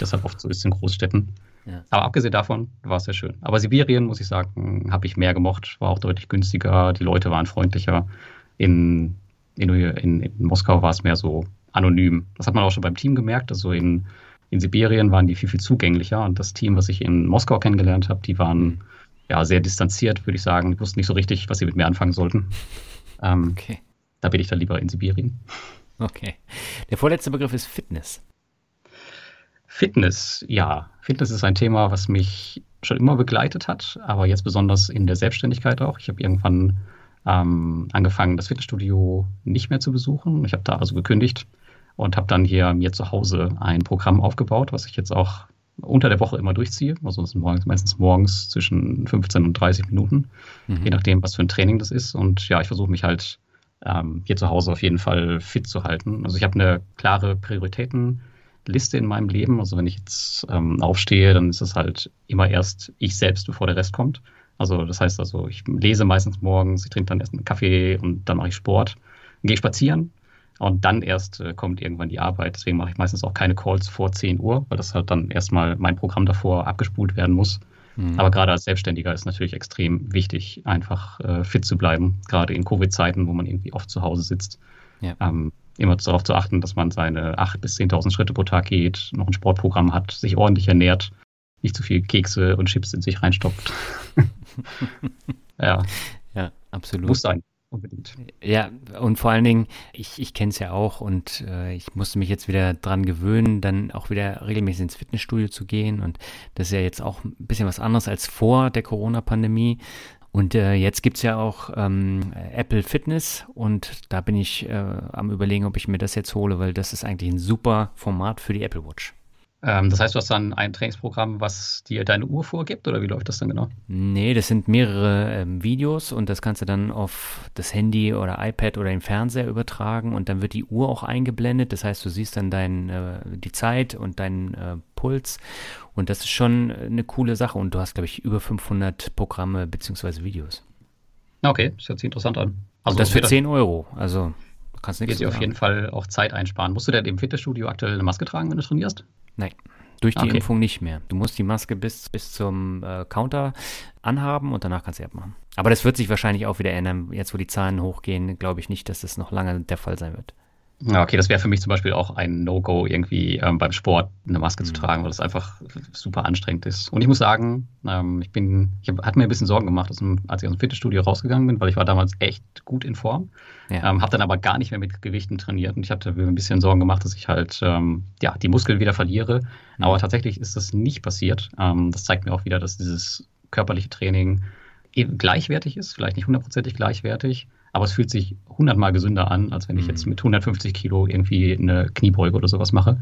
Das halt oft so ist in Großstädten. Ja. Aber abgesehen davon war es sehr schön. Aber Sibirien, muss ich sagen, habe ich mehr gemocht, war auch deutlich günstiger, die Leute waren freundlicher. In, in, in, in Moskau war es mehr so anonym. Das hat man auch schon beim Team gemerkt. Also in, in Sibirien waren die viel, viel zugänglicher. Und das Team, was ich in Moskau kennengelernt habe, die waren ja sehr distanziert, würde ich sagen. Die wussten nicht so richtig, was sie mit mir anfangen sollten. Ähm, okay. Da bin ich dann lieber in Sibirien. Okay. Der vorletzte Begriff ist Fitness. Fitness, ja. Fitness ist ein Thema, was mich schon immer begleitet hat, aber jetzt besonders in der Selbstständigkeit auch. Ich habe irgendwann ähm, angefangen, das Fitnessstudio nicht mehr zu besuchen. Ich habe da also gekündigt und habe dann hier mir zu Hause ein Programm aufgebaut, was ich jetzt auch unter der Woche immer durchziehe. Also das sind morgens, meistens morgens zwischen 15 und 30 Minuten, mhm. je nachdem, was für ein Training das ist. Und ja, ich versuche mich halt ähm, hier zu Hause auf jeden Fall fit zu halten. Also ich habe eine klare Prioritäten. Liste in meinem Leben. Also wenn ich jetzt ähm, aufstehe, dann ist es halt immer erst ich selbst, bevor der Rest kommt. Also das heißt also, ich lese meistens morgens, ich trinke dann erst einen Kaffee und dann mache ich Sport, gehe spazieren und dann erst äh, kommt irgendwann die Arbeit. Deswegen mache ich meistens auch keine Calls vor 10 Uhr, weil das halt dann erstmal mein Programm davor abgespult werden muss. Mhm. Aber gerade als Selbstständiger ist natürlich extrem wichtig, einfach äh, fit zu bleiben, gerade in Covid-Zeiten, wo man irgendwie oft zu Hause sitzt. Ja. Ähm, immer darauf zu achten, dass man seine 8.000 bis 10.000 Schritte pro Tag geht, noch ein Sportprogramm hat, sich ordentlich ernährt, nicht zu viel Kekse und Chips in sich reinstopft. ja. Ja, absolut. Muss sein. Unbedingt. Ja, und vor allen Dingen, ich, ich kenne es ja auch und äh, ich musste mich jetzt wieder dran gewöhnen, dann auch wieder regelmäßig ins Fitnessstudio zu gehen. Und das ist ja jetzt auch ein bisschen was anderes als vor der Corona-Pandemie. Und äh, jetzt gibt es ja auch ähm, Apple Fitness und da bin ich äh, am überlegen, ob ich mir das jetzt hole, weil das ist eigentlich ein super Format für die Apple Watch. Ähm, das heißt, du hast dann ein Trainingsprogramm, was dir deine Uhr vorgibt oder wie läuft das dann genau? Nee, das sind mehrere ähm, Videos und das kannst du dann auf das Handy oder iPad oder den Fernseher übertragen und dann wird die Uhr auch eingeblendet. Das heißt, du siehst dann dein, äh, die Zeit und deinen äh, Puls und das ist schon eine coole Sache und du hast, glaube ich, über 500 Programme bzw. Videos. Okay, das hört sich interessant an. Also und das für 10 Euro, also kannst nichts Wird dir auf jeden Fall auch Zeit einsparen. Musst du denn im Fitnessstudio aktuell eine Maske tragen, wenn du trainierst? Nein. Durch die okay. Impfung nicht mehr. Du musst die Maske bis, bis zum äh, Counter anhaben und danach kannst du sie abmachen. Aber das wird sich wahrscheinlich auch wieder ändern. Jetzt, wo die Zahlen hochgehen, glaube ich nicht, dass das noch lange der Fall sein wird. Ja, okay, das wäre für mich zum Beispiel auch ein No-Go, irgendwie ähm, beim Sport eine Maske mhm. zu tragen, weil das einfach super anstrengend ist. Und ich muss sagen, ähm, ich bin, ich hab, hatte mir ein bisschen Sorgen gemacht, als ich aus dem Fitnessstudio rausgegangen bin, weil ich war damals echt gut in Form. Ja. Ähm, habe dann aber gar nicht mehr mit Gewichten trainiert und ich hatte mir ein bisschen Sorgen gemacht, dass ich halt ähm, ja, die Muskeln wieder verliere. Mhm. Aber tatsächlich ist das nicht passiert. Ähm, das zeigt mir auch wieder, dass dieses körperliche Training gleichwertig ist, vielleicht nicht hundertprozentig gleichwertig, aber es fühlt sich hundertmal gesünder an, als wenn ich jetzt mhm. mit 150 Kilo irgendwie eine Kniebeuge oder sowas mache.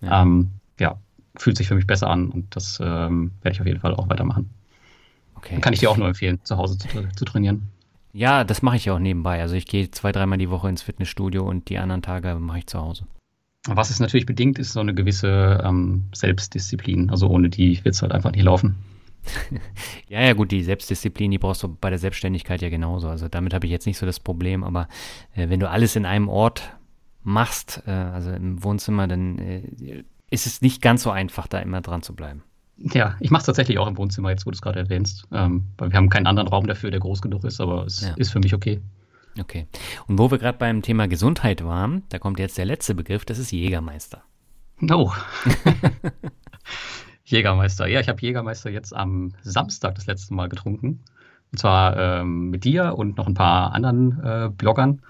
Ja, ähm, ja fühlt sich für mich besser an und das ähm, werde ich auf jeden Fall auch weitermachen. Okay. Kann ich dir auch nur empfehlen, zu Hause zu, zu trainieren. Ja, das mache ich ja auch nebenbei. Also ich gehe zwei, dreimal die Woche ins Fitnessstudio und die anderen Tage mache ich zu Hause. Was es natürlich bedingt, ist so eine gewisse ähm, Selbstdisziplin. Also ohne die wird es halt einfach nicht laufen. ja, ja, gut, die Selbstdisziplin, die brauchst du bei der Selbstständigkeit ja genauso. Also damit habe ich jetzt nicht so das Problem, aber äh, wenn du alles in einem Ort machst, äh, also im Wohnzimmer, dann äh, ist es nicht ganz so einfach, da immer dran zu bleiben. Ja, ich mache es tatsächlich auch im Wohnzimmer, jetzt wo du es gerade erwähnst. Ähm, weil wir haben keinen anderen Raum dafür, der groß genug ist, aber es ja. ist für mich okay. Okay. Und wo wir gerade beim Thema Gesundheit waren, da kommt jetzt der letzte Begriff, das ist Jägermeister. No. Jägermeister. Ja, ich habe Jägermeister jetzt am Samstag das letzte Mal getrunken. Und zwar ähm, mit dir und noch ein paar anderen äh, Bloggern.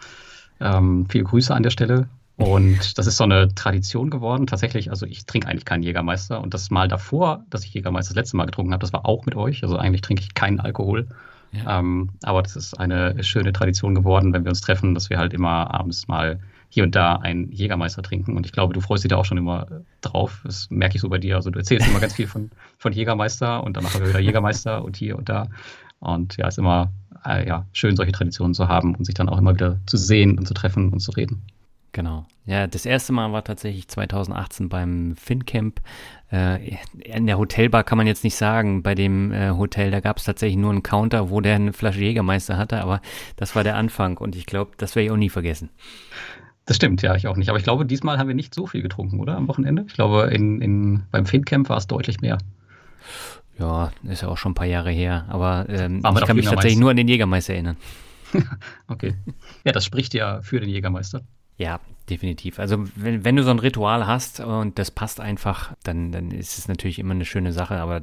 Ähm, viele Grüße an der Stelle. Und das ist so eine Tradition geworden. Tatsächlich, also ich trinke eigentlich keinen Jägermeister. Und das Mal davor, dass ich Jägermeister das letzte Mal getrunken habe, das war auch mit euch. Also eigentlich trinke ich keinen Alkohol. Ja. Ähm, aber das ist eine schöne Tradition geworden, wenn wir uns treffen, dass wir halt immer abends mal hier und da einen Jägermeister trinken. Und ich glaube, du freust dich da auch schon immer drauf. Das merke ich so bei dir. Also du erzählst immer ganz viel von, von Jägermeister und dann machen wir wieder Jägermeister und hier und da. Und ja, es ist immer äh, ja, schön, solche Traditionen zu haben und sich dann auch immer wieder zu sehen und zu treffen und zu reden. Genau. Ja, das erste Mal war tatsächlich 2018 beim FinCamp. Äh, in der Hotelbar kann man jetzt nicht sagen. Bei dem äh, Hotel, da gab es tatsächlich nur einen Counter, wo der eine Flasche Jägermeister hatte, aber das war der Anfang und ich glaube, das werde ich auch nie vergessen. Das stimmt, ja, ich auch nicht. Aber ich glaube, diesmal haben wir nicht so viel getrunken, oder? Am Wochenende? Ich glaube, in, in, beim FinCamp war es deutlich mehr. Ja, ist ja auch schon ein paar Jahre her. Aber ähm, ich kann mich tatsächlich nur an den Jägermeister erinnern. okay. Ja, das spricht ja für den Jägermeister. Ja, definitiv. Also wenn, wenn du so ein Ritual hast und das passt einfach, dann, dann ist es natürlich immer eine schöne Sache. Aber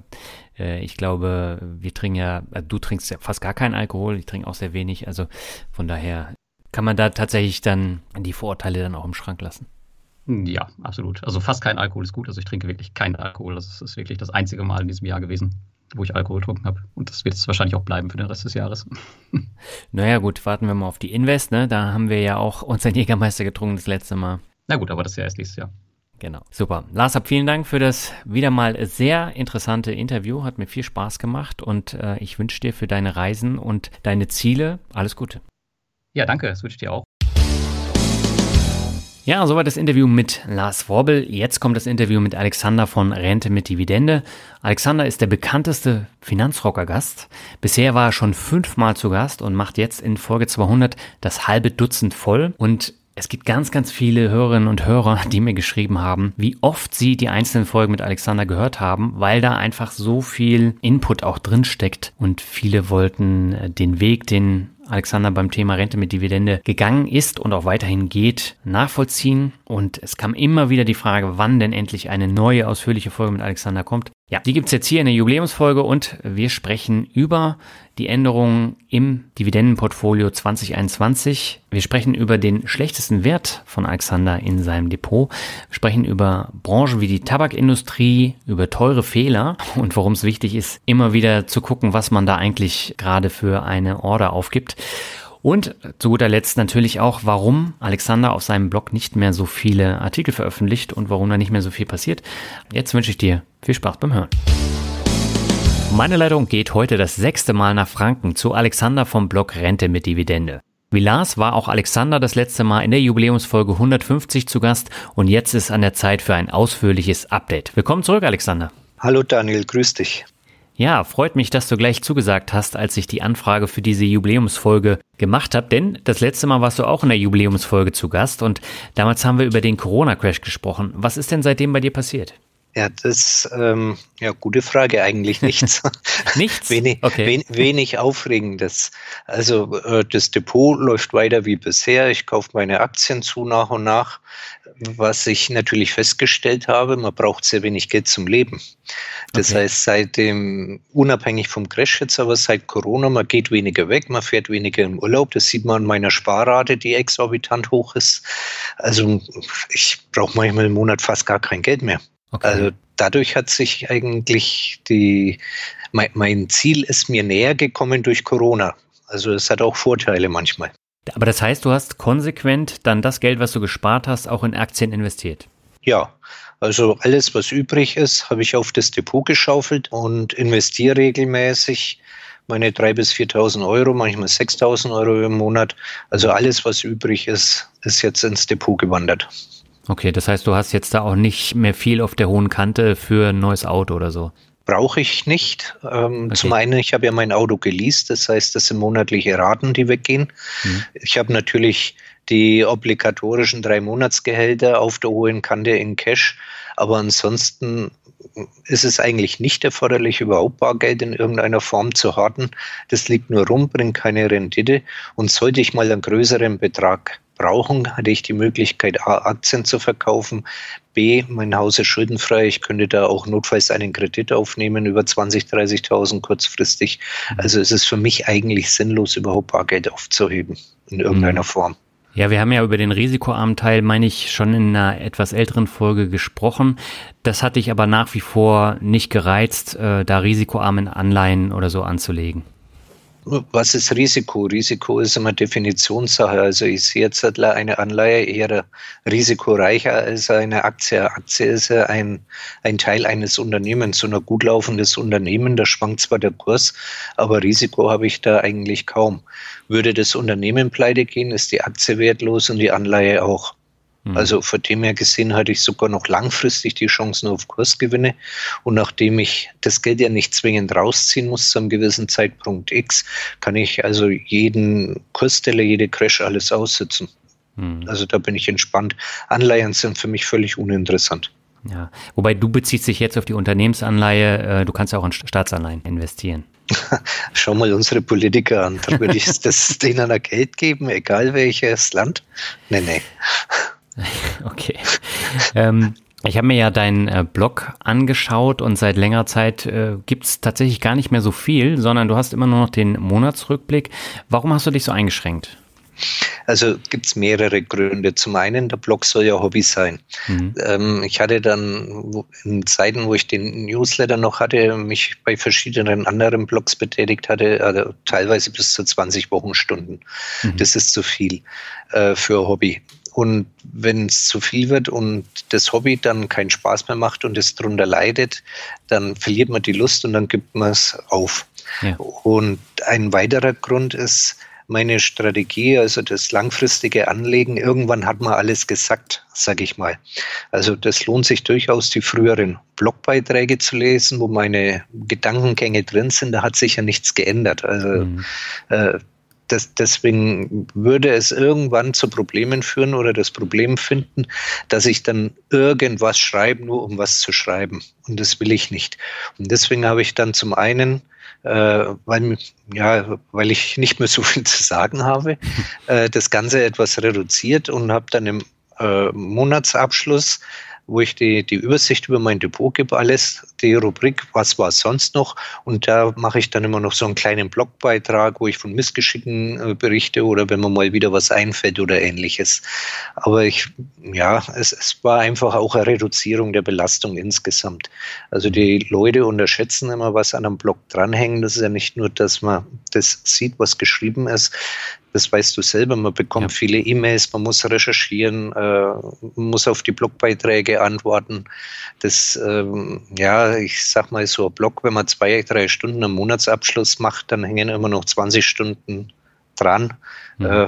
äh, ich glaube, wir trinken ja, äh, du trinkst ja fast gar keinen Alkohol, ich trinke auch sehr wenig. Also von daher kann man da tatsächlich dann die Vorurteile dann auch im Schrank lassen. Ja, absolut. Also fast kein Alkohol ist gut. Also ich trinke wirklich keinen Alkohol. Das ist wirklich das einzige Mal in diesem Jahr gewesen, wo ich Alkohol getrunken habe. Und das wird es wahrscheinlich auch bleiben für den Rest des Jahres. Naja, gut, warten wir mal auf die Invest. Ne? Da haben wir ja auch unseren Jägermeister getrunken das letzte Mal. Na gut, aber das ist ja erst nächstes Jahr. Genau. Super. Lars, hab vielen Dank für das wieder mal sehr interessante Interview. Hat mir viel Spaß gemacht und äh, ich wünsche dir für deine Reisen und deine Ziele alles Gute. Ja, danke. Das wünsche ich dir auch. Ja, soweit das Interview mit Lars Worbel. Jetzt kommt das Interview mit Alexander von Rente mit Dividende. Alexander ist der bekannteste Finanzrocker-Gast. Bisher war er schon fünfmal zu Gast und macht jetzt in Folge 200 das halbe Dutzend voll. Und es gibt ganz, ganz viele Hörerinnen und Hörer, die mir geschrieben haben, wie oft sie die einzelnen Folgen mit Alexander gehört haben, weil da einfach so viel Input auch drin steckt und viele wollten äh, den Weg, den Alexander beim Thema Rente mit Dividende gegangen ist und auch weiterhin geht, nachvollziehen. Und es kam immer wieder die Frage, wann denn endlich eine neue ausführliche Folge mit Alexander kommt. Ja, die gibt's jetzt hier in der Jubiläumsfolge und wir sprechen über die Änderungen im Dividendenportfolio 2021. Wir sprechen über den schlechtesten Wert von Alexander in seinem Depot. Wir sprechen über Branchen wie die Tabakindustrie, über teure Fehler und warum es wichtig ist, immer wieder zu gucken, was man da eigentlich gerade für eine Order aufgibt. Und zu guter Letzt natürlich auch, warum Alexander auf seinem Blog nicht mehr so viele Artikel veröffentlicht und warum da nicht mehr so viel passiert. Jetzt wünsche ich dir viel Spaß beim Hören. Meine Leitung geht heute das sechste Mal nach Franken zu Alexander vom Blog Rente mit Dividende. Wie Lars war auch Alexander das letzte Mal in der Jubiläumsfolge 150 zu Gast und jetzt ist an der Zeit für ein ausführliches Update. Willkommen zurück, Alexander. Hallo Daniel, grüß dich. Ja, freut mich, dass du gleich zugesagt hast, als ich die Anfrage für diese Jubiläumsfolge gemacht habe, denn das letzte Mal warst du auch in der Jubiläumsfolge zu Gast und damals haben wir über den Corona-Crash gesprochen. Was ist denn seitdem bei dir passiert? Ja, das, ähm, ja, gute Frage, eigentlich nichts. nichts? wenig, okay. wen, wenig Aufregendes. Also äh, das Depot läuft weiter wie bisher. Ich kaufe meine Aktien zu nach und nach. Was ich natürlich festgestellt habe, man braucht sehr wenig Geld zum Leben. Das okay. heißt, seit dem, unabhängig vom Crash jetzt, aber seit Corona, man geht weniger weg, man fährt weniger im Urlaub. Das sieht man an meiner Sparrate, die exorbitant hoch ist. Also ich brauche manchmal im Monat fast gar kein Geld mehr. Okay. Also dadurch hat sich eigentlich die, mein, mein Ziel ist mir näher gekommen durch Corona. Also es hat auch Vorteile manchmal. Aber das heißt, du hast konsequent dann das Geld, was du gespart hast, auch in Aktien investiert? Ja, also alles, was übrig ist, habe ich auf das Depot geschaufelt und investiere regelmäßig meine 3.000 bis 4.000 Euro, manchmal 6.000 Euro im Monat. Also alles, was übrig ist, ist jetzt ins Depot gewandert. Okay, das heißt, du hast jetzt da auch nicht mehr viel auf der hohen Kante für ein neues Auto oder so. Brauche ich nicht. Ähm, okay. Zum einen, ich habe ja mein Auto geleast, das heißt, das sind monatliche Raten, die weggehen. Mhm. Ich habe natürlich die obligatorischen drei Monatsgehälter auf der hohen Kante in Cash, aber ansonsten ist es eigentlich nicht erforderlich, überhaupt Bargeld in irgendeiner Form zu harten. Das liegt nur rum, bringt keine Rendite. Und sollte ich mal einen größeren Betrag brauchen, hatte ich die Möglichkeit, A, Aktien zu verkaufen, B, mein Haus ist schuldenfrei, ich könnte da auch notfalls einen Kredit aufnehmen über 20.000, 30.000 kurzfristig. Mhm. Also es ist für mich eigentlich sinnlos, überhaupt Bargeld aufzuheben in irgendeiner mhm. Form. Ja, wir haben ja über den risikoarmen Teil, meine ich, schon in einer etwas älteren Folge gesprochen. Das hatte ich aber nach wie vor nicht gereizt, äh, da risikoarmen Anleihen oder so anzulegen. Was ist Risiko? Risiko ist immer Definitionssache. Also ich sehe jetzt eine Anleihe eher risikoreicher als eine Aktie. Aktie ist ja ein, ein Teil eines Unternehmens, so ein gut laufendes Unternehmen. Da schwankt zwar der Kurs, aber Risiko habe ich da eigentlich kaum. Würde das Unternehmen pleite gehen, ist die Aktie wertlos und die Anleihe auch. Mhm. Also von dem her gesehen hatte ich sogar noch langfristig die Chancen auf Kursgewinne. Und nachdem ich das Geld ja nicht zwingend rausziehen muss zu einem gewissen Zeitpunkt X, kann ich also jeden Kursstelle, jede Crash alles aussitzen. Mhm. Also da bin ich entspannt. Anleihen sind für mich völlig uninteressant. Ja, wobei du beziehst dich jetzt auf die Unternehmensanleihe, äh, du kannst ja auch in Staatsanleihen investieren. Schau mal unsere Politiker an. Da würde ich das denen ein Geld geben, egal welches Land. Nee, nee. Okay. ähm, ich habe mir ja deinen äh, Blog angeschaut und seit längerer Zeit äh, gibt es tatsächlich gar nicht mehr so viel, sondern du hast immer nur noch den Monatsrückblick. Warum hast du dich so eingeschränkt? Also gibt es mehrere Gründe. Zum einen, der Blog soll ja Hobby sein. Mhm. Ähm, ich hatte dann in Zeiten, wo ich den Newsletter noch hatte, mich bei verschiedenen anderen Blogs betätigt hatte, also teilweise bis zu 20 Wochenstunden. Mhm. Das ist zu viel äh, für Hobby. Und wenn es zu viel wird und das Hobby dann keinen Spaß mehr macht und es darunter leidet, dann verliert man die Lust und dann gibt man es auf. Ja. Und ein weiterer Grund ist meine Strategie, also das langfristige Anlegen. Irgendwann hat man alles gesagt, sage ich mal. Also das lohnt sich durchaus, die früheren Blogbeiträge zu lesen, wo meine Gedankengänge drin sind. Da hat sich ja nichts geändert. Also mhm. äh, das, deswegen würde es irgendwann zu Problemen führen oder das Problem finden, dass ich dann irgendwas schreibe, nur um was zu schreiben. Und das will ich nicht. Und deswegen habe ich dann zum einen äh, weil, ja, weil ich nicht mehr so viel zu sagen habe, äh, das Ganze etwas reduziert und habe dann im äh, Monatsabschluss wo ich die, die Übersicht über mein Depot gebe, alles, die Rubrik, was war sonst noch. Und da mache ich dann immer noch so einen kleinen Blogbeitrag, wo ich von Missgeschicken äh, berichte oder wenn mir mal wieder was einfällt oder ähnliches. Aber ich, ja, es, es war einfach auch eine Reduzierung der Belastung insgesamt. Also die Leute unterschätzen immer, was an einem Blog dranhängt. Das ist ja nicht nur, dass man das sieht, was geschrieben ist, das weißt du selber, man bekommt ja. viele E-Mails, man muss recherchieren, äh, muss auf die Blogbeiträge antworten. Das, ähm, ja, ich sag mal so ein Blog, wenn man zwei, drei Stunden am Monatsabschluss macht, dann hängen immer noch 20 Stunden dran mhm. äh,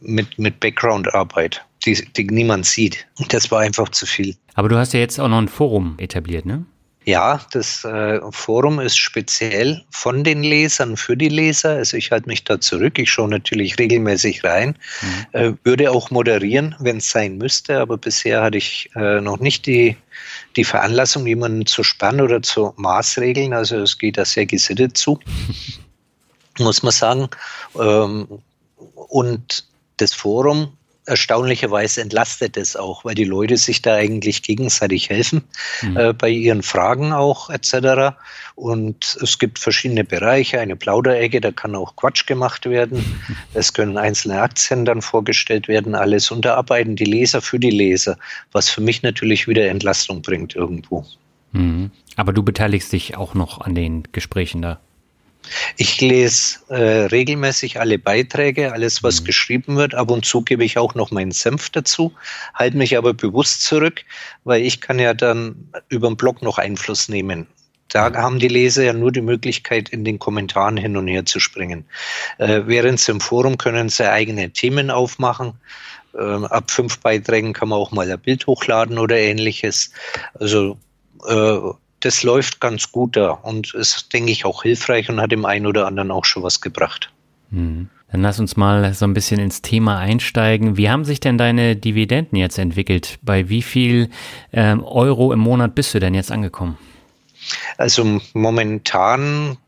mit, mit Background-Arbeit, die, die niemand sieht. Das war einfach zu viel. Aber du hast ja jetzt auch noch ein Forum etabliert, ne? Ja, das äh, Forum ist speziell von den Lesern für die Leser. Also ich halte mich da zurück. Ich schaue natürlich regelmäßig rein, mhm. äh, würde auch moderieren, wenn es sein müsste. Aber bisher hatte ich äh, noch nicht die, die Veranlassung, jemanden zu sperren oder zu maßregeln. Also es geht da sehr gesittet zu, muss man sagen. Ähm, und das Forum erstaunlicherweise entlastet es auch, weil die Leute sich da eigentlich gegenseitig helfen, mhm. äh, bei ihren Fragen auch etc. Und es gibt verschiedene Bereiche, eine Plauderecke, da kann auch Quatsch gemacht werden. Es können einzelne Aktien dann vorgestellt werden, alles. Und da arbeiten die Leser für die Leser, was für mich natürlich wieder Entlastung bringt irgendwo. Mhm. Aber du beteiligst dich auch noch an den Gesprächen da. Ich lese äh, regelmäßig alle Beiträge, alles, was mhm. geschrieben wird. Ab und zu gebe ich auch noch meinen Senf dazu, halte mich aber bewusst zurück, weil ich kann ja dann über den Blog noch Einfluss nehmen. Da haben die Leser ja nur die Möglichkeit, in den Kommentaren hin und her zu springen. Äh, während sie im Forum können sie eigene Themen aufmachen. Äh, ab fünf Beiträgen kann man auch mal ein Bild hochladen oder ähnliches. Also äh, das läuft ganz gut da und ist, denke ich, auch hilfreich und hat dem einen oder anderen auch schon was gebracht. Mhm. Dann lass uns mal so ein bisschen ins Thema einsteigen. Wie haben sich denn deine Dividenden jetzt entwickelt? Bei wie viel ähm, Euro im Monat bist du denn jetzt angekommen? Also momentan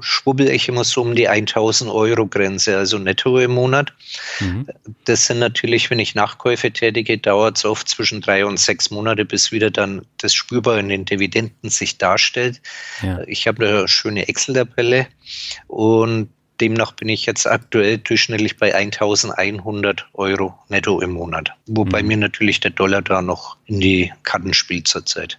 schwubbel ich immer so um die 1000 Euro Grenze, also netto im Monat. Mhm. Das sind natürlich, wenn ich Nachkäufe tätige, dauert es oft zwischen drei und sechs Monate, bis wieder dann das spürbar in den Dividenden sich darstellt. Ja. Ich habe eine schöne Excel-Tabelle und demnach bin ich jetzt aktuell durchschnittlich bei 1100 Euro netto im Monat. Wobei mhm. mir natürlich der Dollar da noch in die Karten spielt zurzeit.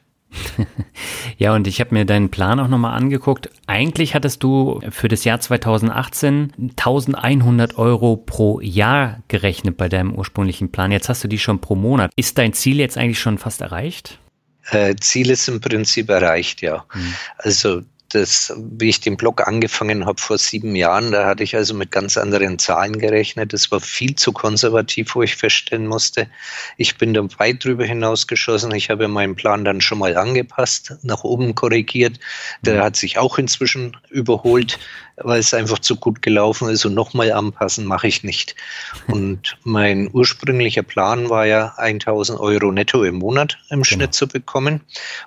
Ja, und ich habe mir deinen Plan auch nochmal angeguckt. Eigentlich hattest du für das Jahr 2018 1100 Euro pro Jahr gerechnet bei deinem ursprünglichen Plan. Jetzt hast du die schon pro Monat. Ist dein Ziel jetzt eigentlich schon fast erreicht? Äh, Ziel ist im Prinzip erreicht, ja. Hm. Also das, wie ich den Blog angefangen habe vor sieben Jahren, da hatte ich also mit ganz anderen Zahlen gerechnet. Das war viel zu konservativ, wo ich feststellen musste, ich bin da weit drüber hinausgeschossen. Ich habe meinen Plan dann schon mal angepasst, nach oben korrigiert. Der mhm. hat sich auch inzwischen überholt weil es einfach zu gut gelaufen ist und nochmal anpassen mache ich nicht. Und mein ursprünglicher Plan war ja 1000 Euro netto im Monat im genau. Schnitt zu bekommen.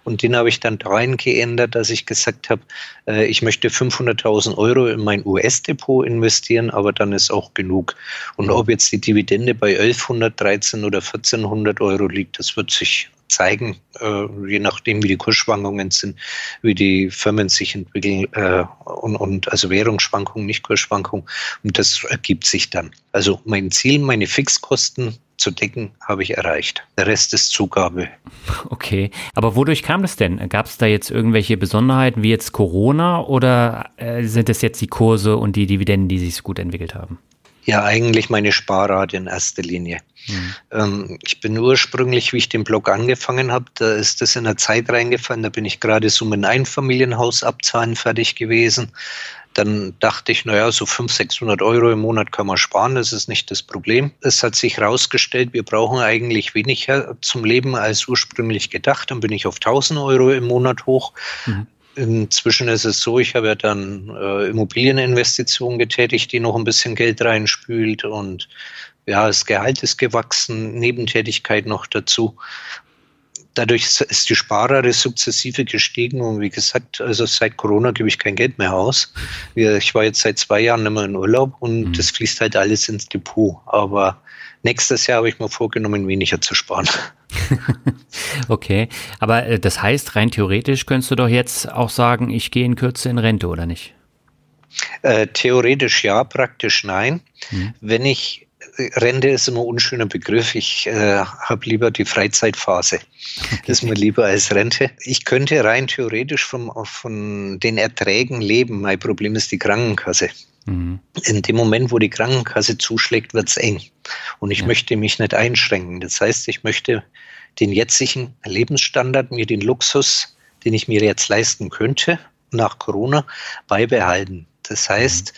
Und den habe ich dann dahin geändert, dass ich gesagt habe, äh, ich möchte 500.000 Euro in mein US-Depot investieren, aber dann ist auch genug. Und ob jetzt die Dividende bei 1100, 13 oder 1400 Euro liegt, das wird sich zeigen, äh, je nachdem, wie die Kursschwankungen sind, wie die Firmen sich entwickeln äh, und, und also Währungsschwankungen, nicht Kursschwankungen. Und das ergibt sich dann. Also mein Ziel, meine Fixkosten zu decken, habe ich erreicht. Der Rest ist Zugabe. Okay, aber wodurch kam das denn? Gab es da jetzt irgendwelche Besonderheiten wie jetzt Corona oder äh, sind es jetzt die Kurse und die Dividenden, die sich so gut entwickelt haben? Ja, eigentlich meine Sparrate in erster Linie. Mhm. Ähm, ich bin ursprünglich, wie ich den Blog angefangen habe, da ist das in der Zeit reingefallen, da bin ich gerade so mit einem Einfamilienhaus abzahlen fertig gewesen. Dann dachte ich, naja, so 500, 600 Euro im Monat kann man sparen, das ist nicht das Problem. Es hat sich herausgestellt, wir brauchen eigentlich weniger zum Leben als ursprünglich gedacht. Dann bin ich auf 1000 Euro im Monat hoch. Mhm. Inzwischen ist es so, ich habe ja dann äh, Immobilieninvestitionen getätigt, die noch ein bisschen Geld reinspült und ja, das Gehalt ist gewachsen, Nebentätigkeit noch dazu. Dadurch ist die Sparrate sukzessive gestiegen und wie gesagt, also seit Corona gebe ich kein Geld mehr aus. Ich war jetzt seit zwei Jahren nicht mehr in Urlaub und mhm. das fließt halt alles ins Depot. Aber nächstes Jahr habe ich mir vorgenommen, weniger zu sparen. okay, aber äh, das heißt, rein theoretisch könntest du doch jetzt auch sagen, ich gehe in Kürze in Rente, oder nicht? Äh, theoretisch ja, praktisch nein. Mhm. Wenn ich Rente ist immer ein unschöner Begriff. Ich äh, habe lieber die Freizeitphase. Okay. Das ist mir lieber als Rente. Ich könnte rein theoretisch vom, von den Erträgen leben. Mein Problem ist die Krankenkasse. Mhm. In dem Moment, wo die Krankenkasse zuschlägt, wird es eng. Und ich ja. möchte mich nicht einschränken. Das heißt, ich möchte den jetzigen Lebensstandard, mir den Luxus, den ich mir jetzt leisten könnte, nach Corona, beibehalten. Das heißt,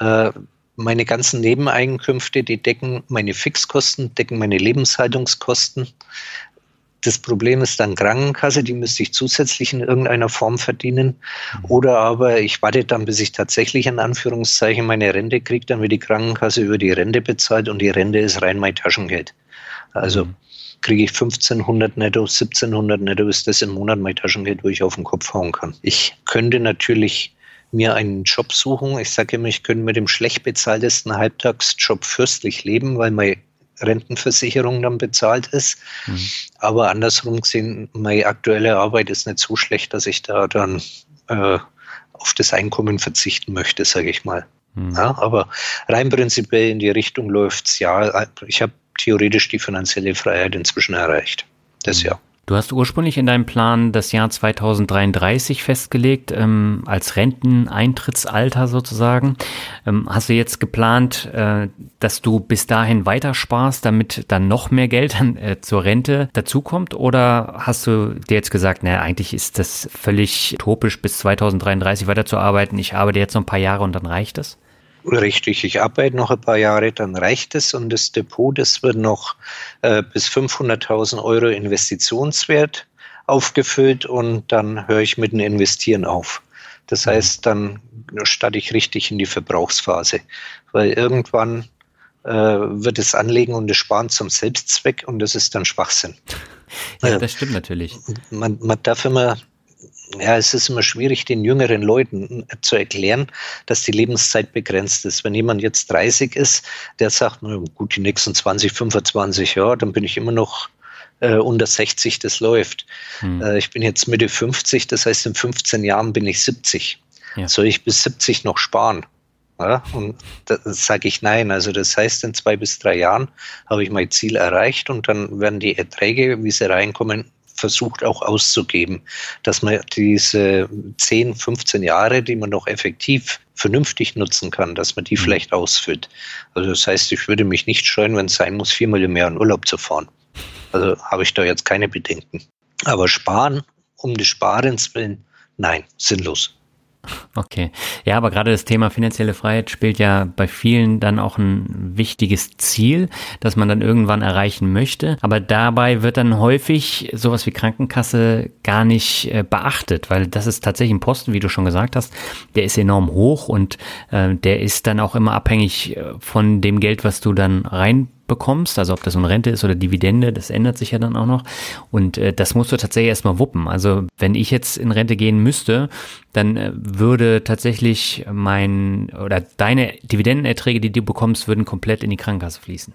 mhm. äh, meine ganzen Nebeneinkünfte, die decken meine Fixkosten, decken meine Lebenshaltungskosten. Das Problem ist dann Krankenkasse, die müsste ich zusätzlich in irgendeiner Form verdienen. Mhm. Oder aber ich warte dann, bis ich tatsächlich in Anführungszeichen meine Rente kriege, dann wird die Krankenkasse über die Rente bezahlt und die Rente ist rein mein Taschengeld. Also mhm. kriege ich 1500 netto, 1700 netto, ist das im Monat mein Taschengeld, wo ich auf den Kopf hauen kann. Ich könnte natürlich mir einen Job suchen. Ich sage immer, ich könnte mit dem schlecht bezahltesten Halbtagsjob fürstlich leben, weil meine Rentenversicherung dann bezahlt ist. Mhm. Aber andersrum gesehen, meine aktuelle Arbeit ist nicht so schlecht, dass ich da dann äh, auf das Einkommen verzichten möchte, sage ich mal. Mhm. Ja, aber rein prinzipiell in die Richtung läuft es ja. Ich habe theoretisch die finanzielle Freiheit inzwischen erreicht. Das mhm. ja. Du hast ursprünglich in deinem Plan das Jahr 2033 festgelegt, ähm, als Renteneintrittsalter sozusagen. Ähm, hast du jetzt geplant, äh, dass du bis dahin weiter sparst, damit dann noch mehr Geld äh, zur Rente dazukommt? Oder hast du dir jetzt gesagt, naja, eigentlich ist das völlig utopisch, bis 2033 weiterzuarbeiten. Ich arbeite jetzt noch ein paar Jahre und dann reicht es? Richtig, ich arbeite noch ein paar Jahre, dann reicht es und das Depot, das wird noch äh, bis 500.000 Euro Investitionswert aufgefüllt und dann höre ich mit dem Investieren auf. Das mhm. heißt, dann starte ich richtig in die Verbrauchsphase, weil irgendwann äh, wird das Anlegen und das Sparen zum Selbstzweck und das ist dann Schwachsinn. Ja, das stimmt natürlich. Man, man darf immer ja, es ist immer schwierig, den jüngeren Leuten zu erklären, dass die Lebenszeit begrenzt ist. Wenn jemand jetzt 30 ist, der sagt, na gut, die nächsten 20, 25 Jahre, dann bin ich immer noch äh, unter 60, das läuft. Hm. Äh, ich bin jetzt Mitte 50, das heißt, in 15 Jahren bin ich 70. Ja. Soll ich bis 70 noch sparen? Ja, und da sage ich nein. Also das heißt, in zwei bis drei Jahren habe ich mein Ziel erreicht und dann werden die Erträge, wie sie reinkommen, versucht auch auszugeben, dass man diese 10, 15 Jahre, die man noch effektiv vernünftig nutzen kann, dass man die mhm. vielleicht ausfüllt. Also das heißt, ich würde mich nicht scheuen, wenn es sein muss, viermal im Jahr in Urlaub zu fahren. Also habe ich da jetzt keine Bedenken. Aber sparen um des Sparens willen, nein, sinnlos. Okay. Ja, aber gerade das Thema finanzielle Freiheit spielt ja bei vielen dann auch ein wichtiges Ziel, das man dann irgendwann erreichen möchte. Aber dabei wird dann häufig sowas wie Krankenkasse gar nicht äh, beachtet, weil das ist tatsächlich ein Posten, wie du schon gesagt hast, der ist enorm hoch und äh, der ist dann auch immer abhängig äh, von dem Geld, was du dann rein bekommst, also ob das eine Rente ist oder Dividende, das ändert sich ja dann auch noch. Und äh, das musst du tatsächlich erstmal wuppen. Also wenn ich jetzt in Rente gehen müsste, dann äh, würde tatsächlich mein oder deine Dividendenerträge, die du bekommst, würden komplett in die Krankenkasse fließen.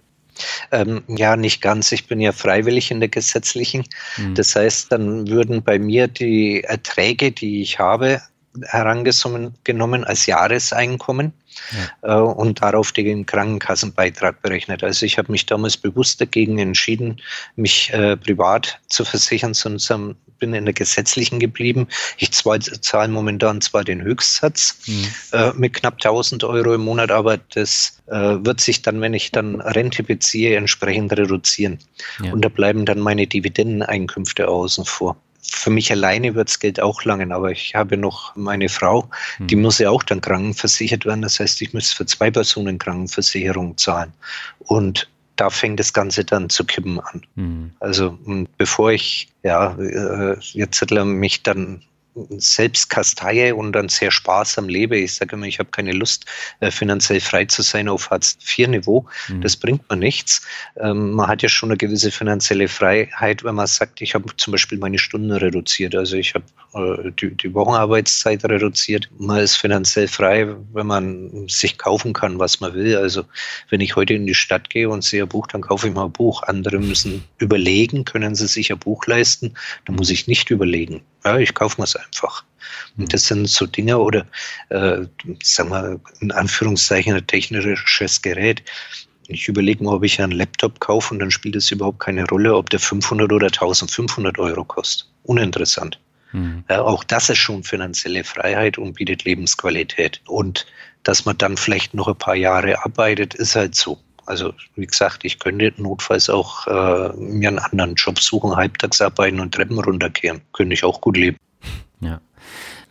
Ähm, ja, nicht ganz. Ich bin ja freiwillig in der gesetzlichen. Mhm. Das heißt, dann würden bei mir die Erträge, die ich habe, herangenommen als Jahreseinkommen ja. äh, und darauf den Krankenkassenbeitrag berechnet. Also ich habe mich damals bewusst dagegen entschieden, mich äh, privat zu versichern, sondern bin in der gesetzlichen geblieben. Ich zahle momentan zwar den Höchstsatz mhm. äh, mit knapp 1000 Euro im Monat, aber das äh, wird sich dann, wenn ich dann Rente beziehe, entsprechend reduzieren. Ja. Und da bleiben dann meine Dividendeneinkünfte außen vor für mich alleine wird das Geld auch langen, aber ich habe noch meine Frau, hm. die muss ja auch dann krankenversichert werden. Das heißt, ich muss für zwei Personen Krankenversicherung zahlen. Und da fängt das Ganze dann zu kippen an. Mhm. Also bevor ich ja äh, jetzt mich dann selbst kasteie und dann sehr sparsam lebe. Ich sage immer, ich habe keine Lust, äh, finanziell frei zu sein auf Hartz-IV-Niveau. Mhm. Das bringt mir nichts. Ähm, man hat ja schon eine gewisse finanzielle Freiheit, wenn man sagt, ich habe zum Beispiel meine Stunden reduziert. Also ich habe äh, die, die Wochenarbeitszeit reduziert. Man ist finanziell frei, wenn man sich kaufen kann, was man will. Also wenn ich heute in die Stadt gehe und sehe ein Buch, dann kaufe ich mal ein Buch. Andere müssen überlegen, können sie sich ein Buch leisten. Da muss ich nicht überlegen. Ja, ich kaufe mir es einfach. Und mhm. das sind so Dinge oder, äh, sagen wir, in Anführungszeichen ein technisches Gerät. Ich überlege mal, ob ich einen Laptop kaufe und dann spielt es überhaupt keine Rolle, ob der 500 oder 1500 Euro kostet. Uninteressant. Mhm. Ja, auch das ist schon finanzielle Freiheit und bietet Lebensqualität. Und dass man dann vielleicht noch ein paar Jahre arbeitet, ist halt so. Also wie gesagt, ich könnte notfalls auch äh, mir einen anderen Job suchen, halbtags arbeiten und Treppen runterkehren. Könnte ich auch gut leben. Ja.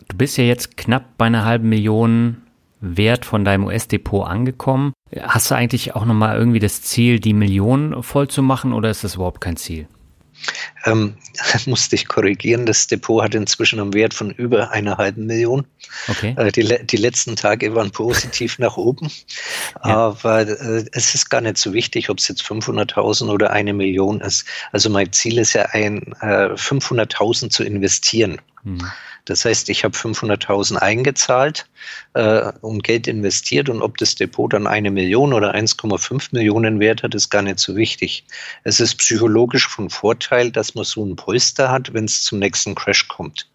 Du bist ja jetzt knapp bei einer halben Million Wert von deinem US-Depot angekommen. Hast du eigentlich auch nochmal irgendwie das Ziel, die Million voll zu machen oder ist das überhaupt kein Ziel? Ähm, musste ich korrigieren. Das Depot hat inzwischen einen Wert von über einer halben Million. Okay. Äh, die, die letzten Tage waren positiv nach oben. Ja. Aber äh, es ist gar nicht so wichtig, ob es jetzt 500.000 oder eine Million ist. Also mein Ziel ist ja ein, äh, 500.000 zu investieren. Mhm. Das heißt, ich habe 500.000 eingezahlt äh, und Geld investiert und ob das Depot dann eine Million oder 1,5 Millionen Wert hat, ist gar nicht so wichtig. Es ist psychologisch von Vorteil, dass man so ein Polster hat, wenn es zum nächsten Crash kommt.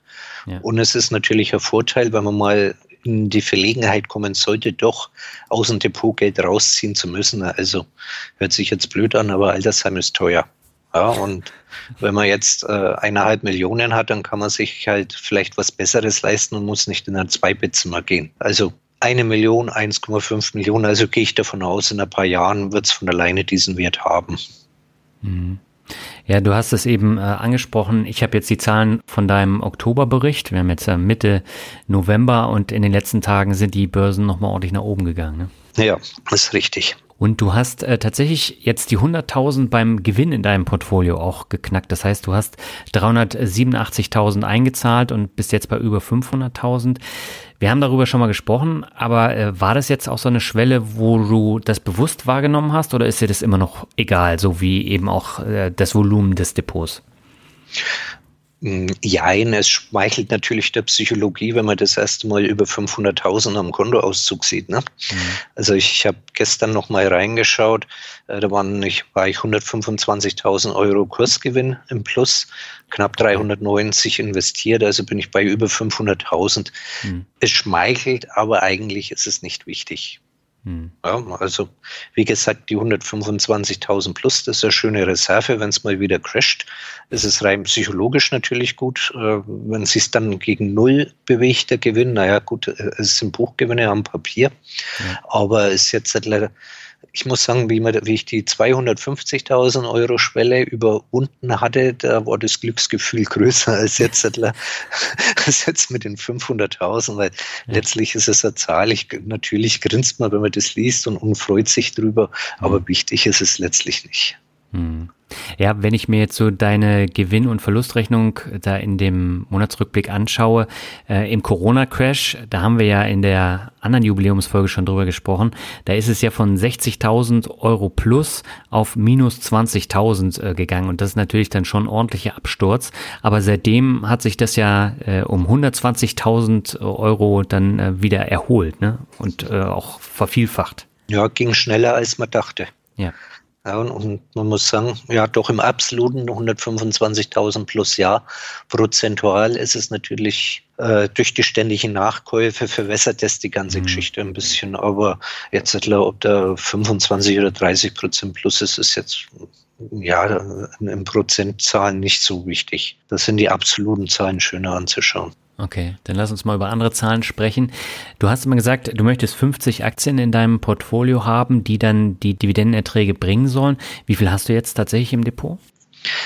Ja. Und es ist natürlich ein Vorteil, wenn man mal in die Verlegenheit kommen sollte, doch aus dem Depot Geld rausziehen zu müssen. Also hört sich jetzt blöd an, aber Altersheim ist teuer. Ja, und wenn man jetzt äh, eineinhalb Millionen hat, dann kann man sich halt vielleicht was Besseres leisten und muss nicht in ein Zweibettzimmer gehen. Also eine Million, 1,5 Millionen, also gehe ich davon aus, in ein paar Jahren wird es von alleine diesen Wert haben. Mhm. Ja, du hast es eben äh, angesprochen. Ich habe jetzt die Zahlen von deinem Oktoberbericht. Wir haben jetzt äh, Mitte November und in den letzten Tagen sind die Börsen nochmal ordentlich nach oben gegangen. Ne? Ja, ist richtig. Und du hast äh, tatsächlich jetzt die 100.000 beim Gewinn in deinem Portfolio auch geknackt. Das heißt, du hast 387.000 eingezahlt und bist jetzt bei über 500.000. Wir haben darüber schon mal gesprochen, aber äh, war das jetzt auch so eine Schwelle, wo du das bewusst wahrgenommen hast oder ist dir das immer noch egal, so wie eben auch äh, das Volumen des Depots? Mm, Jein, es schmeichelt natürlich der Psychologie, wenn man das erste Mal über 500.000 am Kontoauszug sieht. Ne? Mhm. Also ich, ich habe gestern noch mal reingeschaut, äh, da waren ich, war ich 125.000 Euro Kursgewinn im Plus, knapp 390 investiert, also bin ich bei über 500.000. Mhm. Es schmeichelt, aber eigentlich ist es nicht wichtig. Hm. Ja, also wie gesagt, die 125.000 plus, das ist eine schöne Reserve, wenn es mal wieder crasht. Es ist rein psychologisch natürlich gut. Äh, wenn sich dann gegen Null bewegt, der Gewinn, naja gut, äh, es sind Buchgewinne am Papier, ja. aber es ist jetzt leider ich muss sagen, wie, man, wie ich die 250.000 Euro Schwelle überwunden hatte, da war das Glücksgefühl größer als jetzt, als jetzt mit den 500.000, weil ja. letztlich ist es eine Zahl. Ich, natürlich grinst man, wenn man das liest und, und freut sich drüber, aber mhm. wichtig ist es letztlich nicht. Mhm. Ja, wenn ich mir jetzt so deine Gewinn- und Verlustrechnung da in dem Monatsrückblick anschaue, äh, im Corona-Crash, da haben wir ja in der anderen Jubiläumsfolge schon drüber gesprochen, da ist es ja von 60.000 Euro plus auf minus 20.000 äh, gegangen und das ist natürlich dann schon ein ordentlicher Absturz, aber seitdem hat sich das ja äh, um 120.000 Euro dann äh, wieder erholt ne? und äh, auch vervielfacht. Ja, ging schneller als man dachte. Ja. Ja, und man muss sagen, ja, doch im absoluten 125.000 plus Jahr. Prozentual ist es natürlich äh, durch die ständigen Nachkäufe verwässert das die ganze mhm. Geschichte ein bisschen. Aber jetzt, ob da 25 oder 30 Prozent plus ist, ist jetzt ja in Prozentzahlen nicht so wichtig. Das sind die absoluten Zahlen schöner anzuschauen. Okay, dann lass uns mal über andere Zahlen sprechen. Du hast immer gesagt, du möchtest 50 Aktien in deinem Portfolio haben, die dann die Dividendenerträge bringen sollen. Wie viel hast du jetzt tatsächlich im Depot?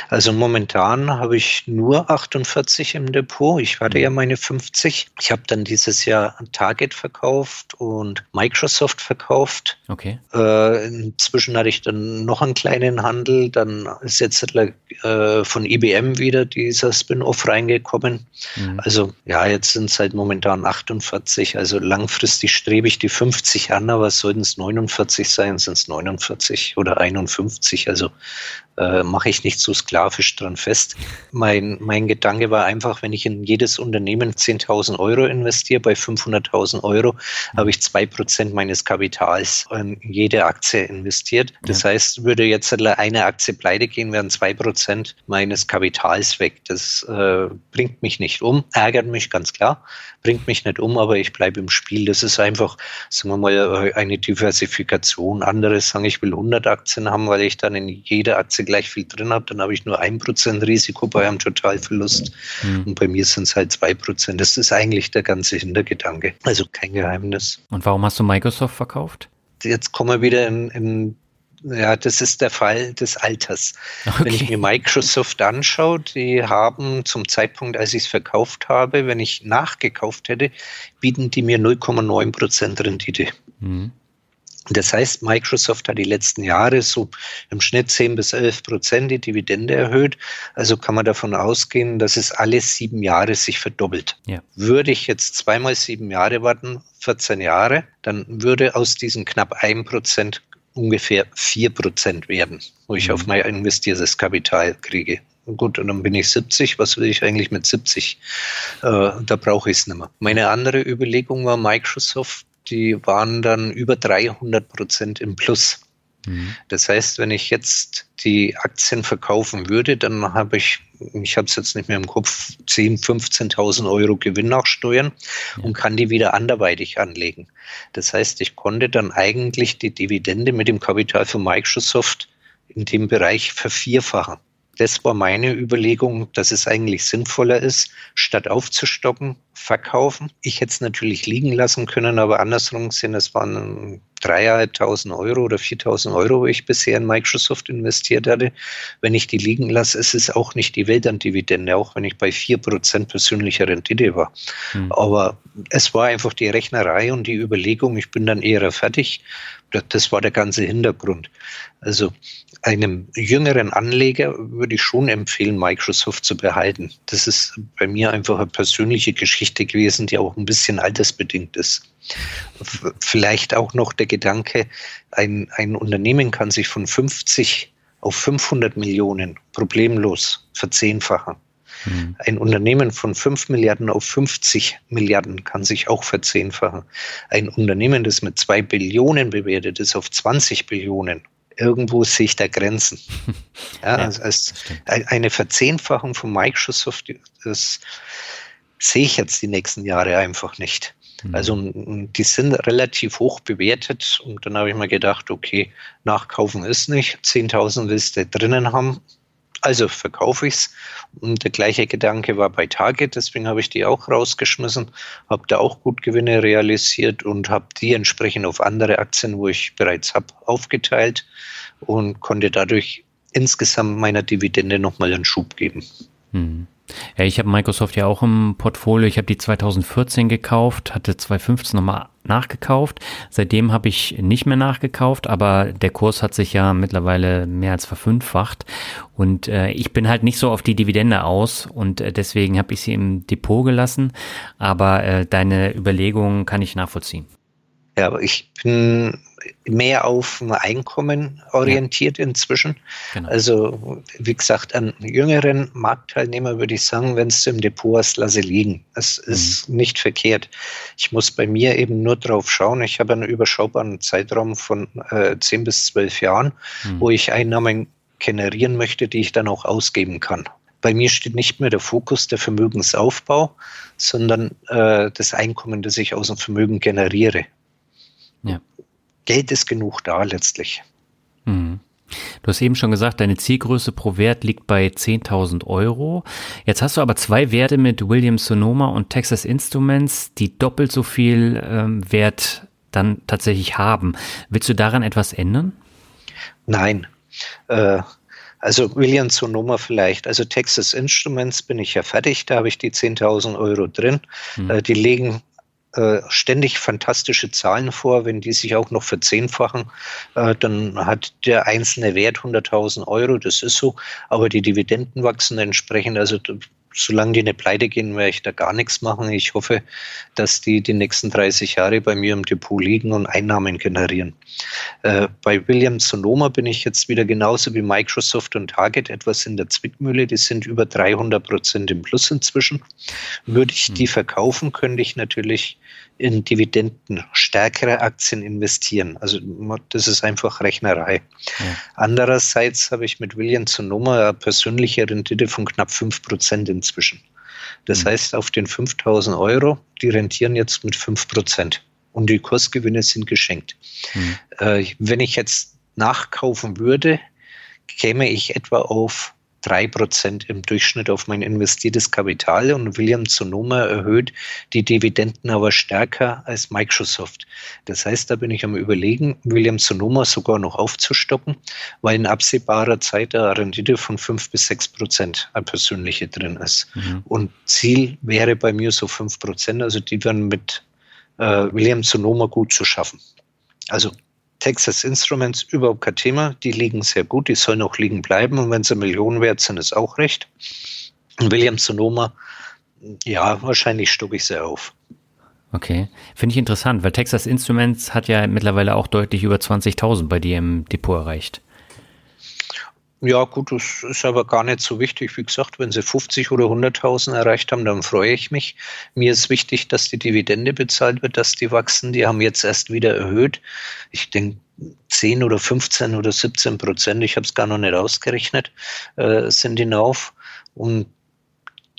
Also momentan habe ich nur 48 im Depot. Ich hatte ja meine 50. Ich habe dann dieses Jahr Target verkauft und Microsoft verkauft. Okay. Äh, inzwischen hatte ich dann noch einen kleinen Handel. Dann ist jetzt äh, von IBM wieder dieser Spin-off reingekommen. Mhm. Also ja, jetzt sind es halt momentan 48. Also langfristig strebe ich die 50 an, aber sollten es 49 sein, sind es 49 oder 51. Also äh, mache ich nicht so sklavisch dran fest. Mein, mein Gedanke war einfach, wenn ich in jedes Unternehmen 10.000 Euro investiere, bei 500.000 Euro habe ich zwei Prozent meines Kapitals in jede Aktie investiert. Das ja. heißt, würde jetzt eine Aktie pleite gehen, wären zwei Prozent meines Kapitals weg. Das äh, bringt mich nicht um, ärgert mich ganz klar, bringt mich nicht um, aber ich bleibe im Spiel. Das ist einfach, sagen wir mal, eine Diversifikation. Andere sagen, ich will 100 Aktien haben, weil ich dann in jeder Aktie gleich viel drin habe. Dann habe ich nur ein Prozent Risiko bei einem Totalverlust. Mhm. Und bei mir sind es halt zwei Prozent. Das ist eigentlich der ganze Hintergedanke. Also kein Geheimnis. Und warum hast du Microsoft verkauft? Jetzt kommen wir wieder in, in ja, das ist der Fall des Alters. Okay. Wenn ich mir Microsoft anschaue, die haben zum Zeitpunkt, als ich es verkauft habe, wenn ich nachgekauft hätte, bieten die mir 0,9 Prozent Rendite. Mhm. Das heißt, Microsoft hat die letzten Jahre so im Schnitt 10 bis 11 Prozent die Dividende erhöht. Also kann man davon ausgehen, dass es alle sieben Jahre sich verdoppelt. Ja. Würde ich jetzt zweimal sieben Jahre warten, 14 Jahre, dann würde aus diesen knapp 1 Prozent ungefähr 4 Prozent werden, wo ich mhm. auf mein investiertes Kapital kriege. Gut, und dann bin ich 70. Was will ich eigentlich mit 70? Äh, da brauche ich es nicht mehr. Meine andere Überlegung war Microsoft. Die waren dann über 300 Prozent im Plus. Mhm. Das heißt, wenn ich jetzt die Aktien verkaufen würde, dann habe ich, ich habe es jetzt nicht mehr im Kopf, 10.000, 15.000 Euro Gewinn nachsteuern ja. und kann die wieder anderweitig anlegen. Das heißt, ich konnte dann eigentlich die Dividende mit dem Kapital von Microsoft in dem Bereich vervierfachen. Das war meine Überlegung, dass es eigentlich sinnvoller ist, statt aufzustocken, verkaufen. Ich hätte es natürlich liegen lassen können, aber andersrum gesehen, es waren 3.500 Euro oder 4.000 Euro, wo ich bisher in Microsoft investiert hatte. Wenn ich die liegen lasse, ist es auch nicht die Welt an Dividende, auch wenn ich bei 4% persönlicher Rendite war. Hm. Aber es war einfach die Rechnerei und die Überlegung, ich bin dann eher fertig. Das war der ganze Hintergrund. Also einem jüngeren Anleger würde ich schon empfehlen, Microsoft zu behalten. Das ist bei mir einfach eine persönliche Geschichte gewesen, die auch ein bisschen altersbedingt ist. Vielleicht auch noch der Gedanke, ein, ein Unternehmen kann sich von 50 auf 500 Millionen problemlos verzehnfachen. Hm. Ein Unternehmen von 5 Milliarden auf 50 Milliarden kann sich auch verzehnfachen. Ein Unternehmen, das mit 2 Billionen bewertet ist, auf 20 Billionen irgendwo sehe ich da Grenzen. Ja, ja also als eine Verzehnfachung von Microsoft, das sehe ich jetzt die nächsten Jahre einfach nicht. Mhm. Also die sind relativ hoch bewertet und dann habe ich mir gedacht, okay, nachkaufen ist nicht, 10.000 willst du drinnen haben, also verkaufe ich es. Und der gleiche Gedanke war bei Target, deswegen habe ich die auch rausgeschmissen, habe da auch gut Gewinne realisiert und habe die entsprechend auf andere Aktien, wo ich bereits habe, aufgeteilt und konnte dadurch insgesamt meiner Dividende nochmal einen Schub geben. Hm. Ja, ich habe Microsoft ja auch im Portfolio. Ich habe die 2014 gekauft, hatte 2015 nochmal nachgekauft. Seitdem habe ich nicht mehr nachgekauft, aber der Kurs hat sich ja mittlerweile mehr als verfünffacht. Und äh, ich bin halt nicht so auf die Dividende aus und äh, deswegen habe ich sie im Depot gelassen. Aber äh, deine Überlegungen kann ich nachvollziehen. Ja, aber ich bin mehr auf Einkommen orientiert ja. inzwischen. Genau. Also, wie gesagt, an jüngeren Marktteilnehmer würde ich sagen, wenn es im Depot hast, lasse liegen. Es mhm. ist nicht verkehrt. Ich muss bei mir eben nur drauf schauen. Ich habe einen überschaubaren Zeitraum von äh, 10 bis 12 Jahren, mhm. wo ich Einnahmen generieren möchte, die ich dann auch ausgeben kann. Bei mir steht nicht mehr der Fokus der Vermögensaufbau, sondern äh, das Einkommen, das ich aus dem Vermögen generiere. Ja. Geld ist genug da letztlich. Mhm. Du hast eben schon gesagt, deine Zielgröße pro Wert liegt bei 10.000 Euro. Jetzt hast du aber zwei Werte mit Williams Sonoma und Texas Instruments, die doppelt so viel ähm, Wert dann tatsächlich haben. Willst du daran etwas ändern? Nein. Äh, also Williams Sonoma vielleicht. Also Texas Instruments bin ich ja fertig, da habe ich die 10.000 Euro drin. Mhm. Äh, die legen äh, ständig fantastische Zahlen vor. Wenn die sich auch noch verzehnfachen, äh, dann hat der einzelne Wert 100.000 Euro. Das ist so. Aber die Dividenden wachsen entsprechend. Also solange die eine pleite gehen, werde ich da gar nichts machen. Ich hoffe, dass die die nächsten 30 Jahre bei mir im Depot liegen und Einnahmen generieren. Äh, bei Williams Sonoma bin ich jetzt wieder genauso wie Microsoft und Target etwas in der Zwickmühle. Die sind über 300 Prozent im Plus inzwischen. Würde ich die hm. verkaufen, könnte ich natürlich in Dividenden stärkere Aktien investieren. Also das ist einfach Rechnerei. Ja. Andererseits habe ich mit William Sonoma eine persönliche Rendite von knapp 5% inzwischen. Das mhm. heißt, auf den 5000 Euro, die rentieren jetzt mit 5%. Und die Kursgewinne sind geschenkt. Mhm. Äh, wenn ich jetzt nachkaufen würde, käme ich etwa auf drei Prozent im Durchschnitt auf mein investiertes Kapital und William Sonoma erhöht die Dividenden aber stärker als Microsoft. Das heißt, da bin ich am überlegen, William Sonoma sogar noch aufzustocken, weil in absehbarer Zeit eine Rendite von fünf bis sechs Prozent eine persönliche drin ist. Mhm. Und Ziel wäre bei mir so fünf Prozent, also die werden mit äh, William Sonoma gut zu schaffen. Also Texas Instruments überhaupt kein Thema. Die liegen sehr gut, die sollen auch liegen bleiben. Und wenn sie Millionen wert sind, ist auch recht. Und Williams Sonoma, ja, wahrscheinlich stucke ich sie auf. Okay, finde ich interessant, weil Texas Instruments hat ja mittlerweile auch deutlich über 20.000 bei dir im Depot erreicht. Ja, gut, das ist aber gar nicht so wichtig. Wie gesagt, wenn sie 50 oder 100.000 erreicht haben, dann freue ich mich. Mir ist wichtig, dass die Dividende bezahlt wird, dass die wachsen. Die haben jetzt erst wieder erhöht. Ich denke, 10 oder 15 oder 17 Prozent, ich habe es gar noch nicht ausgerechnet, äh, sind hinauf. Und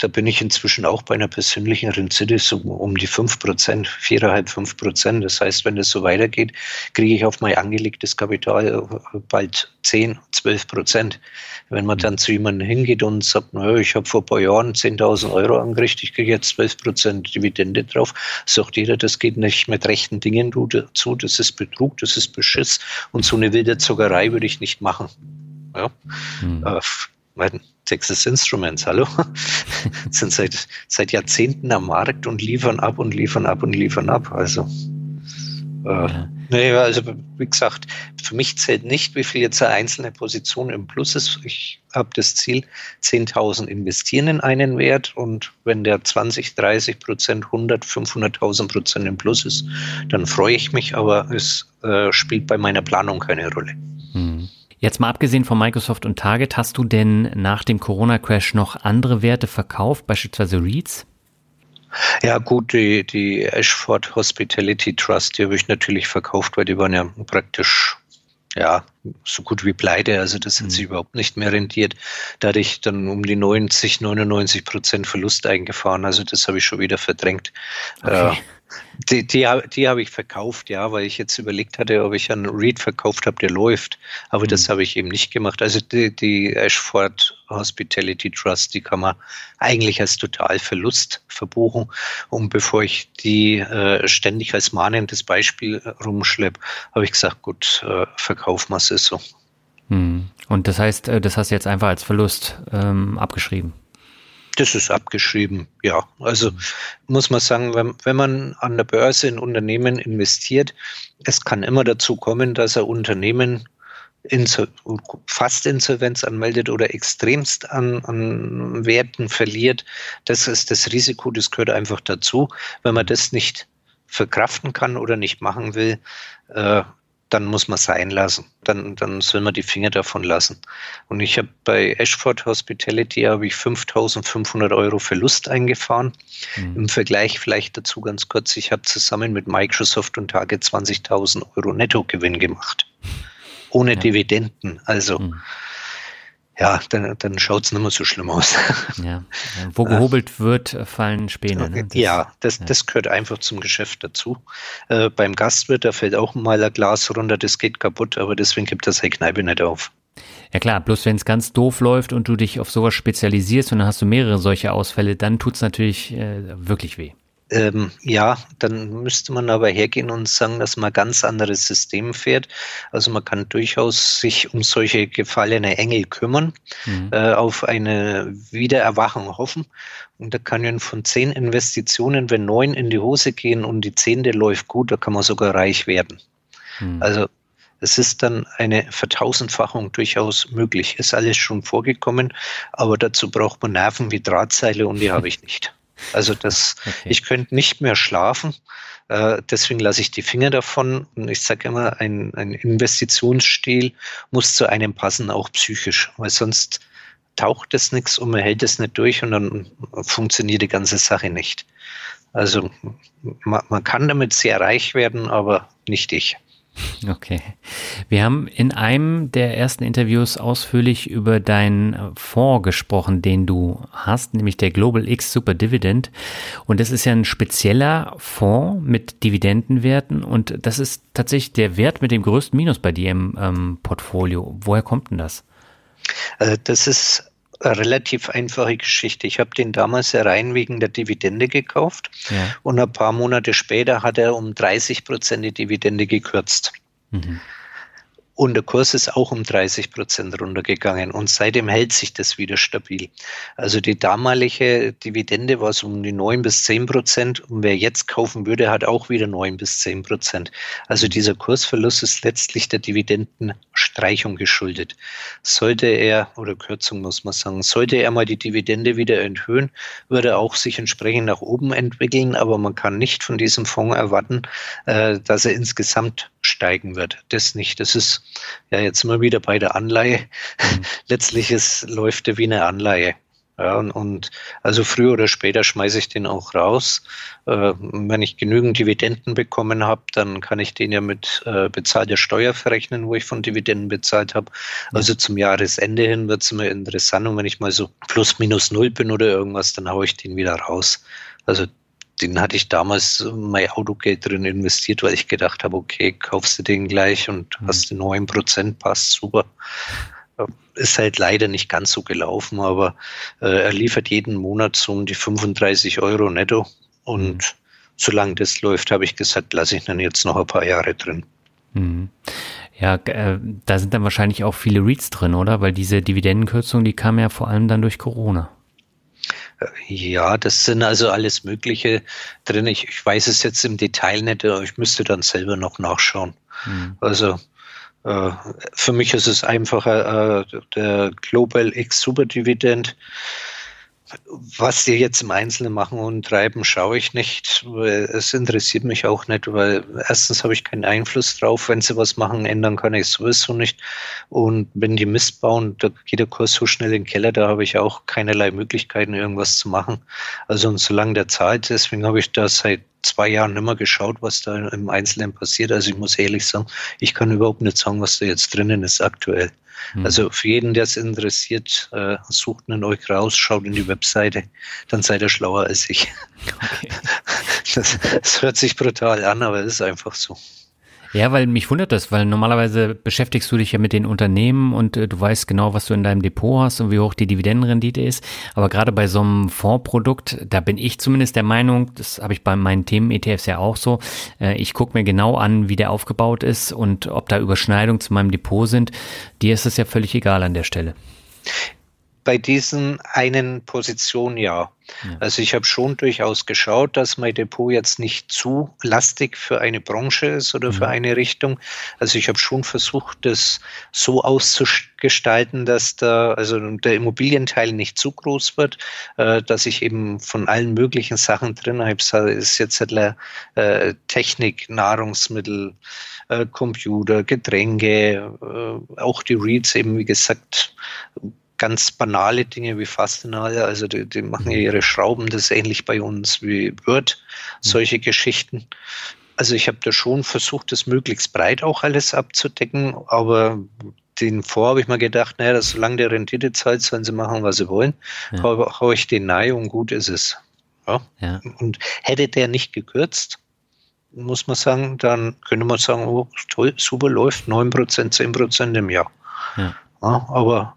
da bin ich inzwischen auch bei einer persönlichen Rendite so um die 5 Prozent, 4,5, 5 Prozent. Das heißt, wenn das so weitergeht, kriege ich auf mein angelegtes Kapital äh, bald 10, 12 Prozent. Wenn man dann zu jemandem hingeht und sagt, naja, ich habe vor ein paar Jahren 10.000 Euro angerichtet, ich kriege jetzt 12 Prozent Dividende drauf, sagt jeder, das geht nicht mit rechten Dingen zu, das ist Betrug, das ist Beschiss und so eine wilde Zuckerei würde ich nicht machen. Ja. Hm. Äh, Texas Instruments, hallo, sind seit, seit Jahrzehnten am Markt und liefern ab und liefern ab und liefern ab. Also, äh, ja. nee, also wie gesagt, für mich zählt nicht, wie viel jetzt eine einzelne Position im Plus ist. Ich habe das Ziel, 10.000 investieren in einen Wert und wenn der 20, 30 Prozent, 100, 500.000 Prozent im Plus ist, dann freue ich mich, aber es äh, spielt bei meiner Planung keine Rolle. Hm. Jetzt mal abgesehen von Microsoft und Target, hast du denn nach dem Corona-Crash noch andere Werte verkauft, beispielsweise REITs? Ja, gut, die, die Ashford Hospitality Trust, die habe ich natürlich verkauft, weil die waren ja praktisch ja, so gut wie pleite. Also das hat mhm. sich überhaupt nicht mehr rentiert. Da hatte ich dann um die 90, 99 Prozent Verlust eingefahren. Also das habe ich schon wieder verdrängt. Okay. Äh, die, die, die habe ich verkauft, ja, weil ich jetzt überlegt hatte, ob ich einen Read verkauft habe, der läuft. Aber mhm. das habe ich eben nicht gemacht. Also die, die Ashford Hospitality Trust, die kann man eigentlich als Totalverlust verbuchen. Und bevor ich die äh, ständig als mahnendes Beispiel rumschleppe, habe ich gesagt, gut, äh, verkaufen wir es so. Mhm. Und das heißt, äh, das hast du jetzt einfach als Verlust ähm, abgeschrieben? Das ist abgeschrieben, ja. Also muss man sagen, wenn, wenn man an der Börse in Unternehmen investiert, es kann immer dazu kommen, dass ein Unternehmen Insol fast Insolvenz anmeldet oder extremst an, an Werten verliert. Das ist das Risiko, das gehört einfach dazu. Wenn man das nicht verkraften kann oder nicht machen will, äh, dann muss man sein lassen. Dann, dann soll man die Finger davon lassen. Und ich habe bei Ashford Hospitality habe ich 5.500 Euro Verlust eingefahren. Mhm. Im Vergleich vielleicht dazu ganz kurz, ich habe zusammen mit Microsoft und Target 20.000 Euro Nettogewinn gemacht. Ohne ja. Dividenden. Also mhm ja, dann, dann schaut es nicht mehr so schlimm aus. Ja. Wo gehobelt wird, fallen Späne. Ne? Das, ja, das, ja. das gehört einfach zum Geschäft dazu. Äh, beim Gastwirt, da fällt auch mal ein Glas runter, das geht kaputt, aber deswegen gibt das seine Kneipe nicht auf. Ja klar, bloß wenn es ganz doof läuft und du dich auf sowas spezialisierst und dann hast du mehrere solche Ausfälle, dann tut es natürlich äh, wirklich weh. Ähm, ja, dann müsste man aber hergehen und sagen, dass man ganz anderes System fährt. Also man kann durchaus sich um solche gefallene Engel kümmern, mhm. äh, auf eine Wiedererwachung hoffen. Und da kann ja von zehn Investitionen, wenn neun in die Hose gehen und die zehnte läuft gut, da kann man sogar reich werden. Mhm. Also es ist dann eine Vertausendfachung durchaus möglich. Ist alles schon vorgekommen, aber dazu braucht man Nerven wie Drahtseile und die habe ich nicht. Also das, okay. ich könnte nicht mehr schlafen. Äh, deswegen lasse ich die Finger davon. Und ich sage immer, ein, ein Investitionsstil muss zu einem passen, auch psychisch, weil sonst taucht es nichts und man hält es nicht durch und dann funktioniert die ganze Sache nicht. Also man, man kann damit sehr reich werden, aber nicht ich. Okay. Wir haben in einem der ersten Interviews ausführlich über deinen Fonds gesprochen, den du hast, nämlich der Global X Super Dividend. Und das ist ja ein spezieller Fonds mit Dividendenwerten und das ist tatsächlich der Wert mit dem größten Minus bei dir im ähm, Portfolio. Woher kommt denn das? Also das ist eine relativ einfache Geschichte. Ich habe den damals rein wegen der Dividende gekauft ja. und ein paar Monate später hat er um 30 Prozent die Dividende gekürzt. Mhm. Und der Kurs ist auch um 30 Prozent runtergegangen und seitdem hält sich das wieder stabil. Also die damalige Dividende war so um die 9 bis 10 Prozent und wer jetzt kaufen würde, hat auch wieder 9 bis 10 Prozent. Also dieser Kursverlust ist letztlich der Dividendenstreichung geschuldet. Sollte er, oder Kürzung muss man sagen, sollte er mal die Dividende wieder erhöhen, würde er auch sich entsprechend nach oben entwickeln, aber man kann nicht von diesem Fonds erwarten, äh, dass er insgesamt steigen wird. Das nicht. Das ist ja jetzt immer wieder bei der Anleihe. Mhm. Letztlich ist, läuft er wie eine Anleihe. Ja, und, und also früher oder später schmeiße ich den auch raus. Äh, wenn ich genügend Dividenden bekommen habe, dann kann ich den ja mit äh, bezahlter Steuer verrechnen, wo ich von Dividenden bezahlt habe. Also zum Jahresende hin wird es immer interessant. Und wenn ich mal so plus minus null bin oder irgendwas, dann haue ich den wieder raus. Also den hatte ich damals mein Autogeld drin investiert, weil ich gedacht habe, okay, kaufst du den gleich und mhm. hast den 9%, passt super ist halt leider nicht ganz so gelaufen, aber äh, er liefert jeden Monat so um die 35 Euro netto. Und mhm. solange das läuft, habe ich gesagt, lasse ich dann jetzt noch ein paar Jahre drin. Mhm. Ja, äh, da sind dann wahrscheinlich auch viele Reads drin, oder? Weil diese Dividendenkürzung, die kam ja vor allem dann durch Corona. Ja, das sind also alles Mögliche drin. Ich, ich weiß es jetzt im Detail nicht, aber ich müsste dann selber noch nachschauen. Mhm. Also äh, für mich ist es einfacher, äh, der Global X Superdividend. Was die jetzt im Einzelnen machen und treiben, schaue ich nicht. Es interessiert mich auch nicht, weil erstens habe ich keinen Einfluss drauf. Wenn sie was machen, ändern kann ich sowieso nicht. Und wenn die Mist bauen, da geht der Kurs so schnell in den Keller, da habe ich auch keinerlei Möglichkeiten, irgendwas zu machen. Also und solange der zahlt, deswegen habe ich da seit zwei Jahren nicht mehr geschaut, was da im Einzelnen passiert. Also ich muss ehrlich sagen, ich kann überhaupt nicht sagen, was da jetzt drinnen ist aktuell. Hm. Also für jeden, der es interessiert, äh, sucht einen euch raus, schaut in die Webseite, dann seid ihr schlauer als ich. Okay. Das, das hört sich brutal an, aber es ist einfach so. Ja, weil mich wundert das, weil normalerweise beschäftigst du dich ja mit den Unternehmen und äh, du weißt genau, was du in deinem Depot hast und wie hoch die Dividendenrendite ist. Aber gerade bei so einem Fondsprodukt, da bin ich zumindest der Meinung, das habe ich bei meinen Themen-ETFs ja auch so, äh, ich gucke mir genau an, wie der aufgebaut ist und ob da Überschneidungen zu meinem Depot sind. Dir ist es ja völlig egal an der Stelle bei diesen einen Position ja. Ja. Also ich habe schon durchaus geschaut, dass mein Depot jetzt nicht zu lastig für eine Branche ist oder mhm. für eine Richtung. Also ich habe schon versucht, das so auszugestalten, dass da also der Immobilienteil nicht zu groß wird, äh, dass ich eben von allen möglichen Sachen drin habe. Ist jetzt äh, Technik, Nahrungsmittel, äh, Computer, Getränke, äh, auch die Reads eben, wie gesagt, ganz banale Dinge wie Fastenale, also die, die machen ja ihre Schrauben, das ist ähnlich bei uns wie Word, solche mhm. Geschichten. Also ich habe da schon versucht, das möglichst breit auch alles abzudecken, aber den vor habe ich mir gedacht, naja, dass solange der Rendite zahlt, sollen sie machen, was sie wollen. Ja. Hau, hau ich den nahe und gut ist es. Ja? ja. Und hätte der nicht gekürzt, muss man sagen, dann könnte man sagen, oh, toll, super läuft, 9%, 10% im Jahr. Ja. ja aber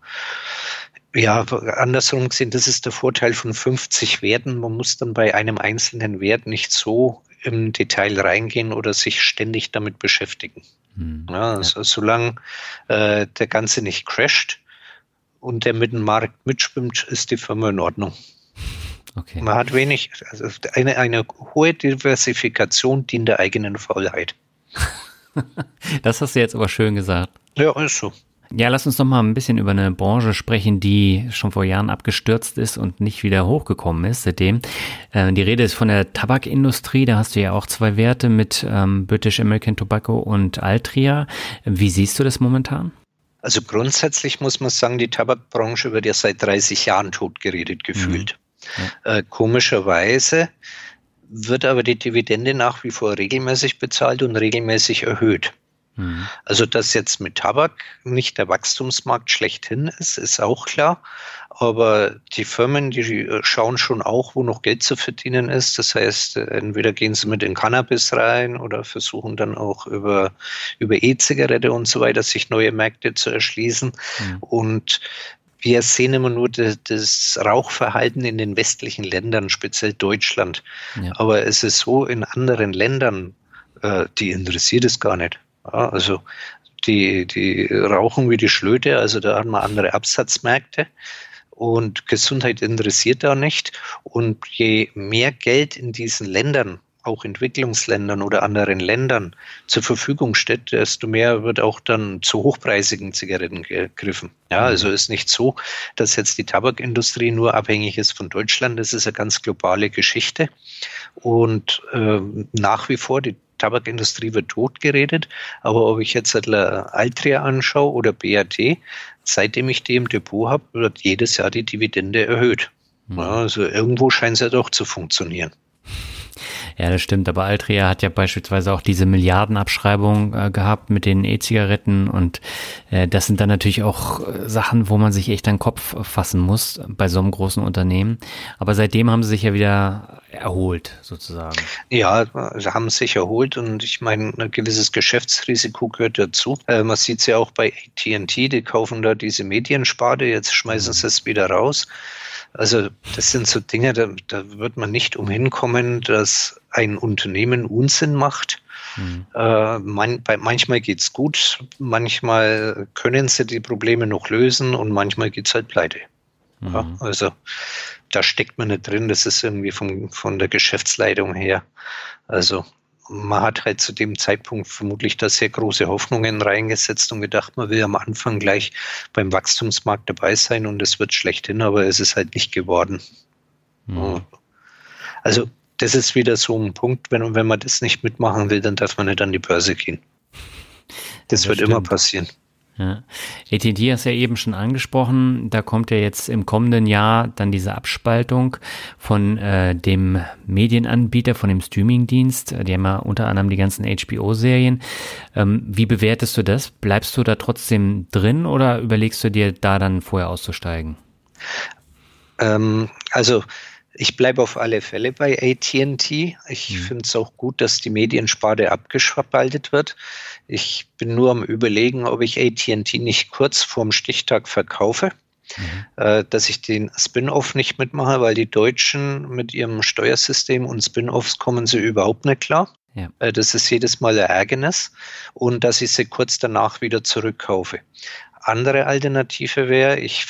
ja, andersrum gesehen, das ist der Vorteil von 50 Werten. Man muss dann bei einem einzelnen Wert nicht so im Detail reingehen oder sich ständig damit beschäftigen. Hm. Ja, also ja. solange äh, der Ganze nicht crasht und der mit dem Markt mitschwimmt, ist die Firma in Ordnung. Okay. Man hat wenig, also eine, eine hohe Diversifikation dient der eigenen Faulheit. das hast du jetzt aber schön gesagt. Ja, ist so. Ja, lass uns noch mal ein bisschen über eine Branche sprechen, die schon vor Jahren abgestürzt ist und nicht wieder hochgekommen ist seitdem. Äh, die Rede ist von der Tabakindustrie. Da hast du ja auch zwei Werte mit ähm, British American Tobacco und Altria. Wie siehst du das momentan? Also grundsätzlich muss man sagen, die Tabakbranche wird ja seit 30 Jahren totgeredet gefühlt. Mhm. Ja. Äh, komischerweise wird aber die Dividende nach wie vor regelmäßig bezahlt und regelmäßig erhöht. Mhm. Also, dass jetzt mit Tabak nicht der Wachstumsmarkt schlechthin ist, ist auch klar. Aber die Firmen, die äh, schauen schon auch, wo noch Geld zu verdienen ist. Das heißt, äh, entweder gehen sie mit in Cannabis rein oder versuchen dann auch über, über E-Zigarette und so weiter sich neue Märkte zu erschließen. Mhm. Und wir sehen immer nur das, Rauchverhalten in den westlichen Ländern, speziell Deutschland. Ja. Aber es ist so, in anderen Ländern, äh, die interessiert es gar nicht. Ja, also die, die rauchen wie die Schlöte, also da haben wir andere Absatzmärkte und Gesundheit interessiert da nicht. Und je mehr Geld in diesen Ländern, auch Entwicklungsländern oder anderen Ländern zur Verfügung steht, desto mehr wird auch dann zu hochpreisigen Zigaretten gegriffen. Ja, mhm. also ist nicht so, dass jetzt die Tabakindustrie nur abhängig ist von Deutschland. Das ist eine ganz globale Geschichte. Und äh, nach wie vor die Tabakindustrie wird totgeredet, aber ob ich jetzt Altria anschaue oder BAT, seitdem ich die im Depot habe, wird jedes Jahr die Dividende erhöht. Mhm. Ja, also irgendwo scheint es ja doch zu funktionieren. Ja, das stimmt. Aber Altria hat ja beispielsweise auch diese Milliardenabschreibung äh, gehabt mit den E-Zigaretten und äh, das sind dann natürlich auch äh, Sachen, wo man sich echt an den Kopf fassen muss bei so einem großen Unternehmen. Aber seitdem haben sie sich ja wieder erholt, sozusagen. Ja, sie haben sich erholt und ich meine, ein gewisses Geschäftsrisiko gehört dazu. Äh, man sieht es ja auch bei AT&T, die kaufen da diese Mediensparte, jetzt schmeißen mhm. sie es wieder raus. Also das sind so Dinge, da, da wird man nicht umhin kommen, dass ein Unternehmen Unsinn macht. Mhm. Äh, man, bei, manchmal geht's gut, manchmal können sie die Probleme noch lösen und manchmal geht's halt pleite. Mhm. Ja, also da steckt man nicht drin, das ist irgendwie vom, von der Geschäftsleitung her. Also man hat halt zu dem Zeitpunkt vermutlich da sehr große Hoffnungen reingesetzt und gedacht, man will am Anfang gleich beim Wachstumsmarkt dabei sein und es wird schlechthin, aber es ist halt nicht geworden. Mhm. Also das ist wieder so ein Punkt, wenn, wenn man das nicht mitmachen will, dann darf man nicht an die Börse gehen. Das, das wird stimmt. immer passieren. Ja. AT&T hast ja eben schon angesprochen, da kommt ja jetzt im kommenden Jahr dann diese Abspaltung von äh, dem Medienanbieter, von dem Streamingdienst. Die haben ja unter anderem die ganzen HBO-Serien. Ähm, wie bewertest du das? Bleibst du da trotzdem drin oder überlegst du dir da dann vorher auszusteigen? Ähm, also ich bleibe auf alle Fälle bei ATT. Ich mhm. finde es auch gut, dass die Mediensparte abgespaltet wird. Ich bin nur am Überlegen, ob ich ATT nicht kurz vorm Stichtag verkaufe. Mhm. Äh, dass ich den Spin-off nicht mitmache, weil die Deutschen mit ihrem Steuersystem und Spin-offs kommen sie überhaupt nicht klar. Ja. Äh, das ist jedes Mal ein Ärgernis und dass ich sie kurz danach wieder zurückkaufe andere Alternative wäre, ich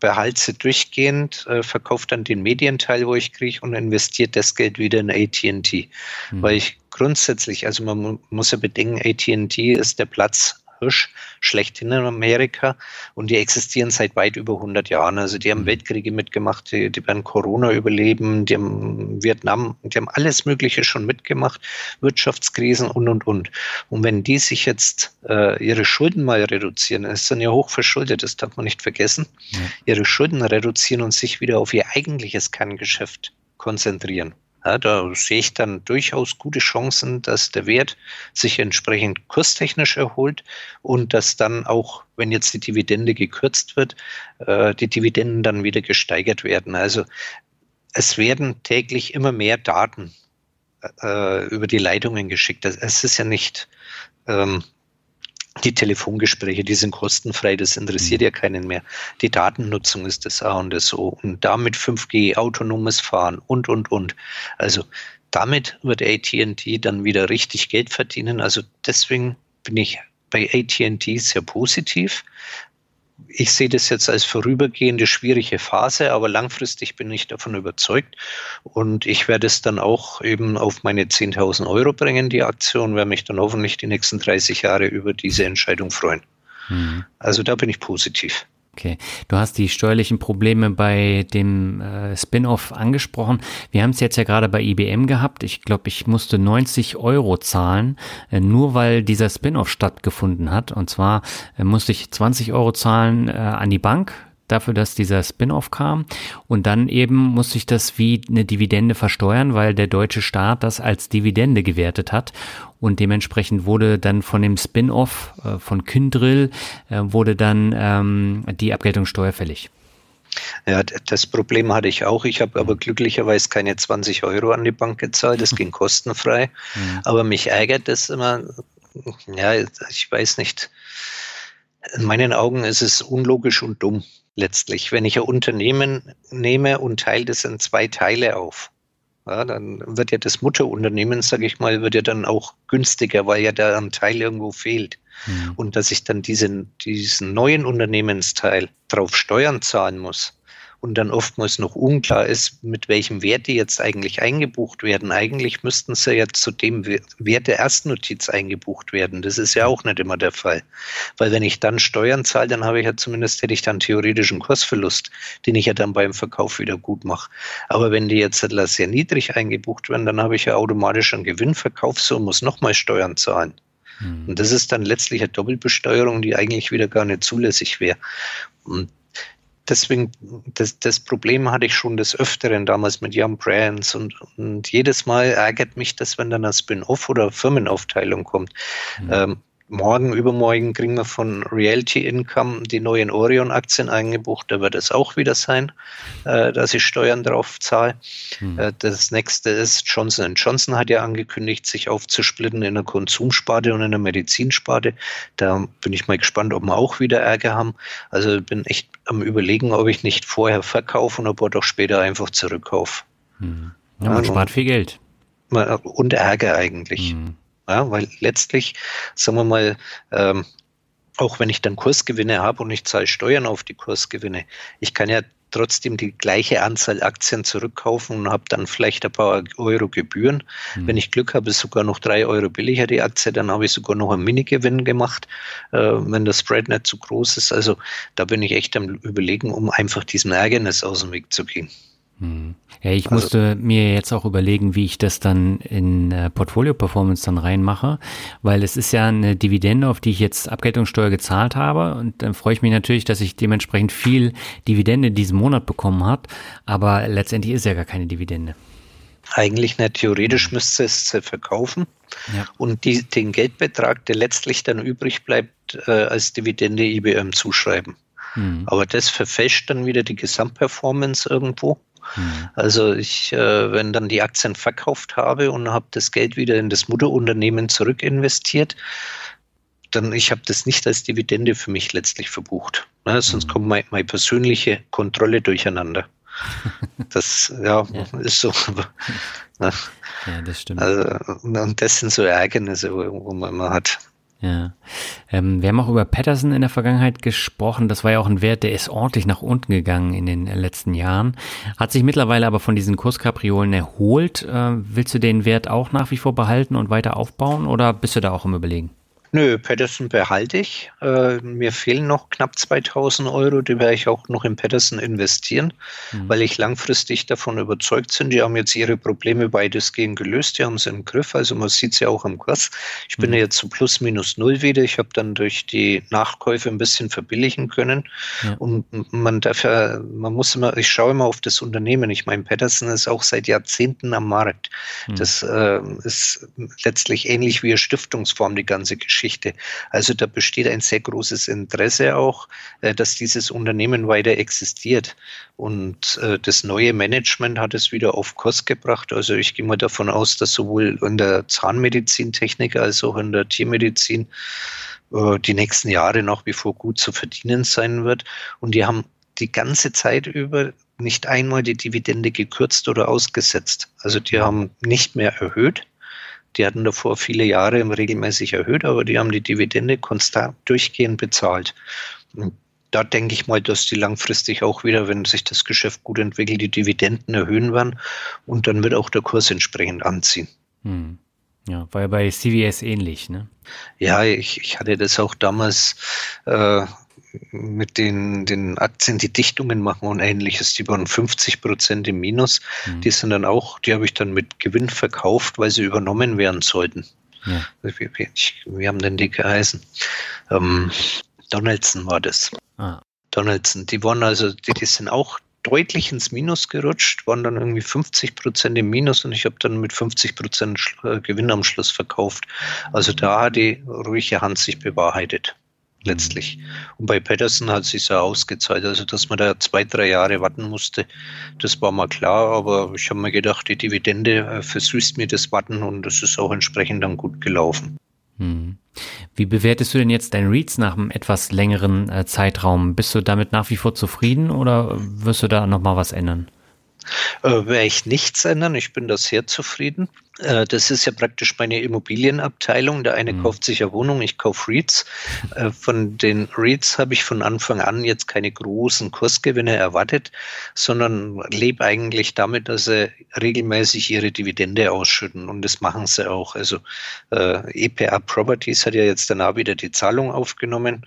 behalte sie durchgehend, äh, verkaufe dann den Medienteil, wo ich kriege und investiere das Geld wieder in AT&T. Mhm. Weil ich grundsätzlich, also man muss ja bedenken, AT&T ist der Platz Hirsch schlechthin in Amerika und die existieren seit weit über 100 Jahren. Also die haben mhm. Weltkriege mitgemacht, die, die werden Corona überleben, die haben Vietnam, die haben alles Mögliche schon mitgemacht, Wirtschaftskrisen und und und. Und wenn die sich jetzt äh, ihre Schulden mal reduzieren, es sind ja hoch verschuldet, das darf man nicht vergessen, ja. ihre Schulden reduzieren und sich wieder auf ihr eigentliches Kerngeschäft konzentrieren ja, da sehe ich dann durchaus gute Chancen, dass der Wert sich entsprechend kurstechnisch erholt und dass dann auch, wenn jetzt die Dividende gekürzt wird, äh, die Dividenden dann wieder gesteigert werden. Also es werden täglich immer mehr Daten äh, über die Leitungen geschickt. Es ist ja nicht ähm, die Telefongespräche, die sind kostenfrei, das interessiert mhm. ja keinen mehr. Die Datennutzung ist das A und das O. Und damit 5G, autonomes Fahren und, und, und. Also damit wird AT&T dann wieder richtig Geld verdienen. Also deswegen bin ich bei AT&T sehr positiv ich sehe das jetzt als vorübergehende schwierige Phase, aber langfristig bin ich davon überzeugt und ich werde es dann auch eben auf meine 10.000 Euro bringen, die Aktion, werde mich dann hoffentlich die nächsten 30 Jahre über diese Entscheidung freuen. Mhm. Also da bin ich positiv. Okay, du hast die steuerlichen Probleme bei dem äh, Spin-off angesprochen. Wir haben es jetzt ja gerade bei IBM gehabt. Ich glaube, ich musste 90 Euro zahlen, äh, nur weil dieser Spin-off stattgefunden hat. Und zwar äh, musste ich 20 Euro zahlen äh, an die Bank dafür, dass dieser Spin-off kam. Und dann eben musste ich das wie eine Dividende versteuern, weil der deutsche Staat das als Dividende gewertet hat. Und dementsprechend wurde dann von dem Spin-off äh, von Kyndrill äh, wurde dann ähm, die Abgeltung steuerfällig. Ja, das Problem hatte ich auch. Ich habe aber glücklicherweise keine 20 Euro an die Bank gezahlt. Das ging kostenfrei. Mhm. Aber mich ärgert das immer. Ja, ich weiß nicht. In meinen Augen ist es unlogisch und dumm letztlich. Wenn ich ein Unternehmen nehme und teile das in zwei Teile auf, ja, dann wird ja das Mutterunternehmen, sage ich mal, wird ja dann auch günstiger, weil ja da ein Teil irgendwo fehlt. Mhm. Und dass ich dann diesen, diesen neuen Unternehmensteil drauf Steuern zahlen muss, und dann oftmals noch unklar ist, mit welchem Wert die jetzt eigentlich eingebucht werden. Eigentlich müssten sie ja zu dem Wert der Erstnotiz eingebucht werden. Das ist ja auch nicht immer der Fall. Weil wenn ich dann Steuern zahle, dann habe ich ja zumindest hätte ich dann theoretischen Kursverlust, den ich ja dann beim Verkauf wieder gut mache. Aber wenn die jetzt sehr niedrig eingebucht werden, dann habe ich ja automatisch einen Gewinnverkaufssumme, muss nochmal Steuern zahlen. Mhm. Und das ist dann letztlich eine Doppelbesteuerung, die eigentlich wieder gar nicht zulässig wäre. Und deswegen, das, das Problem hatte ich schon des Öfteren damals mit Young Brands und, und jedes Mal ärgert mich das, wenn dann ein Spin-off oder Firmenaufteilung kommt. Mhm. Ähm, morgen, übermorgen kriegen wir von Realty Income die neuen Orion-Aktien eingebucht. Da wird es auch wieder sein, äh, dass ich Steuern drauf zahle. Hm. Äh, das nächste ist, Johnson Johnson hat ja angekündigt, sich aufzusplitten in einer Konsumsparte und in einer Medizinsparte. Da bin ich mal gespannt, ob wir auch wieder Ärger haben. Also bin echt am überlegen, ob ich nicht vorher verkaufe und ob ich doch später einfach zurückkaufe. Hm. Ja, man also, spart viel Geld. Und Ärger eigentlich. Hm. Ja, weil letztlich, sagen wir mal, ähm, auch wenn ich dann Kursgewinne habe und ich zahle Steuern auf die Kursgewinne, ich kann ja trotzdem die gleiche Anzahl Aktien zurückkaufen und habe dann vielleicht ein paar Euro Gebühren. Mhm. Wenn ich Glück habe, ist sogar noch drei Euro billiger die Aktie, dann habe ich sogar noch einen Minigewinn gemacht, äh, wenn der Spread nicht zu groß ist. Also da bin ich echt am Überlegen, um einfach diesem Ärgernis aus dem Weg zu gehen. Hm. Ja, ich also, musste mir jetzt auch überlegen, wie ich das dann in äh, Portfolio Performance dann reinmache, weil es ist ja eine Dividende, auf die ich jetzt Abgeltungssteuer gezahlt habe und dann freue ich mich natürlich, dass ich dementsprechend viel Dividende diesen Monat bekommen hat, aber letztendlich ist ja gar keine Dividende. Eigentlich nicht. Theoretisch hm. müsste es verkaufen ja. und die, den Geldbetrag, der letztlich dann übrig bleibt, äh, als Dividende IBM zuschreiben. Hm. Aber das verfälscht dann wieder die Gesamtperformance irgendwo. Mhm. Also ich, äh, wenn dann die Aktien verkauft habe und habe das Geld wieder in das Mutterunternehmen zurückinvestiert, dann ich habe das nicht als Dividende für mich letztlich verbucht. Ne? Sonst mhm. kommt meine, meine persönliche Kontrolle durcheinander. Das ja, ja. ist so. Ne? Ja, das stimmt. Also, und das sind so Ärgernisse, wo man immer hat. Ja. Ähm, wir haben auch über Patterson in der Vergangenheit gesprochen. Das war ja auch ein Wert, der ist ordentlich nach unten gegangen in den letzten Jahren. Hat sich mittlerweile aber von diesen Kurskapriolen erholt. Äh, willst du den Wert auch nach wie vor behalten und weiter aufbauen oder bist du da auch im Überlegen? Nö, Patterson behalte ich. Äh, mir fehlen noch knapp 2000 Euro, die werde ich auch noch in Patterson investieren, mhm. weil ich langfristig davon überzeugt bin. Die haben jetzt ihre Probleme weitestgehend gelöst, die haben sie im Griff. Also man sieht es ja auch im Kurs. Ich mhm. bin ja jetzt zu plus minus null wieder. Ich habe dann durch die Nachkäufe ein bisschen verbilligen können. Ja. Und man darf ja, man muss immer, ich schaue immer auf das Unternehmen. Ich meine, Patterson ist auch seit Jahrzehnten am Markt. Mhm. Das äh, ist letztlich ähnlich wie eine Stiftungsform, die ganze Geschichte. Geschichte. Also da besteht ein sehr großes Interesse auch, äh, dass dieses Unternehmen weiter existiert. Und äh, das neue Management hat es wieder auf Kurs gebracht. Also ich gehe mal davon aus, dass sowohl in der Zahnmedizintechnik als auch in der Tiermedizin äh, die nächsten Jahre nach wie vor gut zu verdienen sein wird. Und die haben die ganze Zeit über nicht einmal die Dividende gekürzt oder ausgesetzt. Also die haben nicht mehr erhöht, die hatten davor viele Jahre regelmäßig erhöht, aber die haben die Dividende konstant durchgehend bezahlt. Und da denke ich mal, dass die langfristig auch wieder, wenn sich das Geschäft gut entwickelt, die Dividenden erhöhen werden und dann wird auch der Kurs entsprechend anziehen. Hm. Ja, war ja bei CVS ähnlich, ne? Ja, ich, ich hatte das auch damals äh, mit den, den Aktien, die Dichtungen machen und ähnliches, die waren 50 Prozent im Minus. Mhm. Die sind dann auch, die habe ich dann mit Gewinn verkauft, weil sie übernommen werden sollten. Ja. Wir, wir, haben den die geheißen. Ähm, Donaldson war das. Ah. Donaldson, die waren also, die, die sind auch deutlich ins Minus gerutscht, waren dann irgendwie 50 Prozent im Minus und ich habe dann mit 50 Prozent äh, Gewinn am Schluss verkauft. Also da hat die ruhige Hand sich bewahrheitet letztlich. Und bei Patterson hat sich ja ausgezahlt. Also, dass man da zwei, drei Jahre warten musste, das war mal klar. Aber ich habe mir gedacht, die Dividende äh, versüßt mir das Warten und das ist auch entsprechend dann gut gelaufen. Hm. Wie bewertest du denn jetzt dein Reads nach einem etwas längeren äh, Zeitraum? Bist du damit nach wie vor zufrieden oder wirst du da nochmal was ändern? Äh, werde ich nichts ändern. Ich bin da sehr zufrieden. Äh, das ist ja praktisch meine Immobilienabteilung. Der eine mhm. kauft sich ja Wohnung, ich kaufe REITs. Äh, von den REITs habe ich von Anfang an jetzt keine großen Kursgewinne erwartet, sondern lebe eigentlich damit, dass sie regelmäßig ihre Dividende ausschütten. Und das machen sie auch. Also äh, EPA Properties hat ja jetzt danach wieder die Zahlung aufgenommen.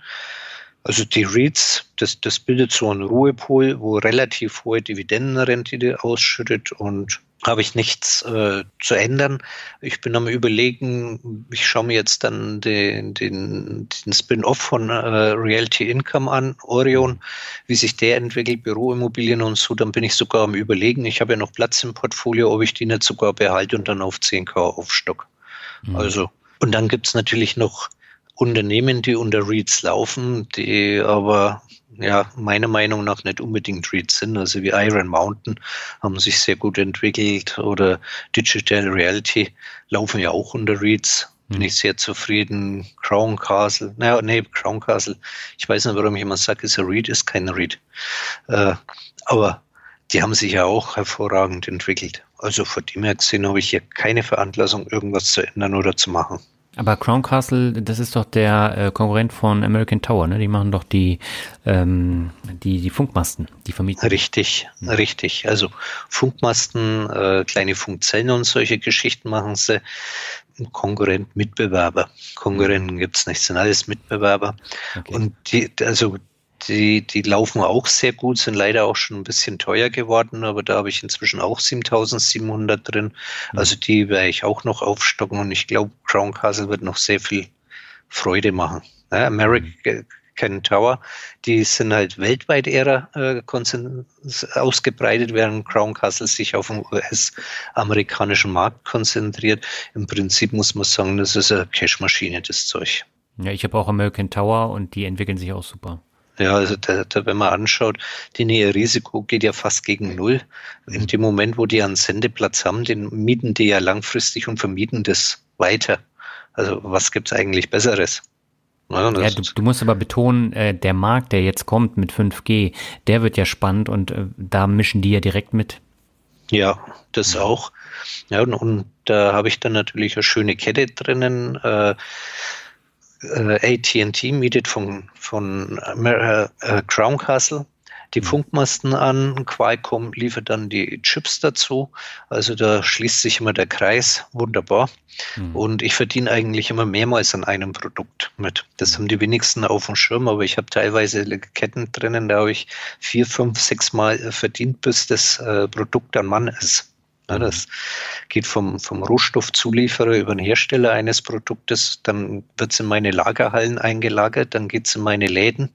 Also die REITs, das, das bildet so einen Ruhepol, wo relativ hohe Dividendenrendite ausschüttet und habe ich nichts äh, zu ändern. Ich bin am überlegen, ich schaue mir jetzt dann den, den, den Spin-off von äh, Realty Income an, Orion, wie sich der entwickelt, Büroimmobilien und so. Dann bin ich sogar am überlegen, ich habe ja noch Platz im Portfolio, ob ich die nicht sogar behalte und dann auf 10k aufstock. Mhm. Also, und dann gibt's natürlich noch Unternehmen, die unter REITs laufen, die aber ja meiner Meinung nach nicht unbedingt REITs sind. Also wie Iron Mountain haben sich sehr gut entwickelt oder Digital Reality laufen ja auch unter REITs. Bin hm. ich sehr zufrieden. Crown Castle, naja, nee, Crown Castle, ich weiß nicht, warum ich immer sage, ist ein REIT, ist kein REIT. Äh, aber die haben sich ja auch hervorragend entwickelt. Also von dem her gesehen habe ich hier keine Veranlassung, irgendwas zu ändern oder zu machen. Aber Crown Castle, das ist doch der äh, Konkurrent von American Tower, ne? Die machen doch die, ähm, die, die Funkmasten, die vermieten. Richtig, mhm. richtig. Also Funkmasten, äh, kleine Funkzellen und solche Geschichten machen sie. Konkurrent, Mitbewerber. Konkurrenten mhm. gibt's nicht, sind alles Mitbewerber. Okay. Und die, also die, die laufen auch sehr gut, sind leider auch schon ein bisschen teuer geworden, aber da habe ich inzwischen auch 7700 drin. Mhm. Also die werde ich auch noch aufstocken und ich glaube, Crown Castle wird noch sehr viel Freude machen. Ja, American Tower, die sind halt weltweit eher äh, ausgebreitet, während Crown Castle sich auf den US-amerikanischen Markt konzentriert. Im Prinzip muss man sagen, das ist eine Cashmaschine, das Zeug. Ja, ich habe auch American Tower und die entwickeln sich auch super. Ja, also da, da, wenn man anschaut, die Nähe-Risiko geht ja fast gegen Null. In dem Moment, wo die einen Sendeplatz haben, den mieten die ja langfristig und vermieten das weiter. Also was gibt's eigentlich Besseres? Ja, ja du, du, musst aber betonen, äh, der Markt, der jetzt kommt mit 5G, der wird ja spannend und äh, da mischen die ja direkt mit. Ja, das auch. Ja, und, und da habe ich dann natürlich eine schöne Kette drinnen. Äh, äh, AT&T mietet von, von äh, äh, Crown Castle die mhm. Funkmasten an. Qualcomm liefert dann die Chips dazu. Also da schließt sich immer der Kreis. Wunderbar. Mhm. Und ich verdiene eigentlich immer mehrmals an einem Produkt mit. Das haben die wenigsten auf dem Schirm, aber ich habe teilweise Ketten drinnen, da habe ich vier, fünf, sechs Mal verdient, bis das äh, Produkt an Mann ist. Ja, das geht vom, vom Rohstoffzulieferer über den Hersteller eines Produktes, dann wird es in meine Lagerhallen eingelagert, dann geht es in meine Läden,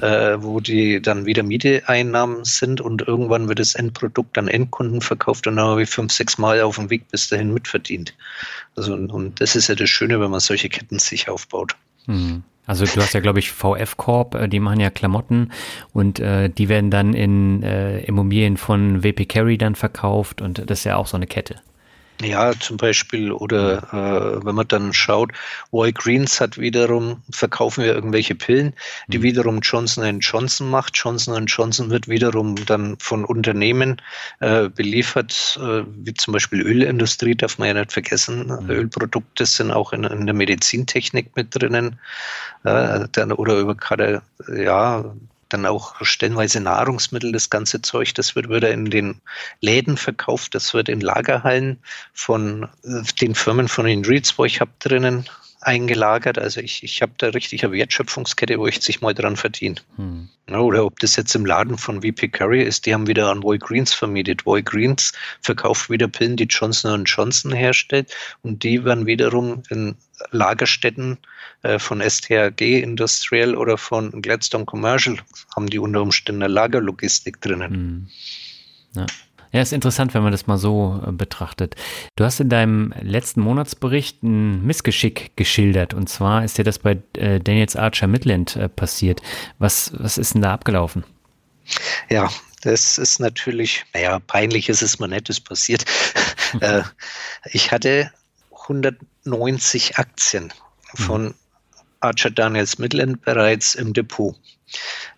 äh, wo die dann wieder Mieteeinnahmen sind und irgendwann wird das Endprodukt an Endkunden verkauft und dann habe ich fünf, sechs Mal auf dem Weg bis dahin mitverdient. Also und, und das ist ja das Schöne, wenn man solche Ketten sich aufbaut. Mhm. Also du hast ja, glaube ich, VF Corp, äh, die machen ja Klamotten und äh, die werden dann in äh, Immobilien von WP Carry dann verkauft und das ist ja auch so eine Kette. Ja, zum Beispiel, oder äh, wenn man dann schaut, Roy Greens hat wiederum, verkaufen wir irgendwelche Pillen, die mhm. wiederum Johnson Johnson macht. Johnson Johnson wird wiederum dann von Unternehmen äh, beliefert, äh, wie zum Beispiel Ölindustrie, darf man ja nicht vergessen. Mhm. Ölprodukte sind auch in, in der Medizintechnik mit drinnen. Äh, dann, oder über gerade, ja, dann auch stellenweise Nahrungsmittel, das ganze Zeug, das wird wieder in den Läden verkauft, das wird in Lagerhallen von äh, den Firmen von den Reeds, wo ich habe drinnen eingelagert. Also ich, ich habe da richtig eine Wertschöpfungskette, wo ich sich mal dran verdiene. Hm. Oder ob das jetzt im Laden von VP Curry ist, die haben wieder an Woy Greens vermietet. Woy Greens verkauft wieder Pillen, die Johnson Johnson herstellt und die werden wiederum in Lagerstätten äh, von STRG Industrial oder von Gladstone Commercial haben die unter Umständen eine Lagerlogistik drinnen. Hm. Ja. Ja, ist interessant, wenn man das mal so äh, betrachtet. Du hast in deinem letzten Monatsbericht ein Missgeschick geschildert. Und zwar ist dir das bei äh, Daniels Archer Midland äh, passiert. Was, was ist denn da abgelaufen? Ja, das ist natürlich, naja, peinlich ist es mal nettes passiert. äh, ich hatte 190 Aktien von mhm. Archer Daniels Midland bereits im Depot.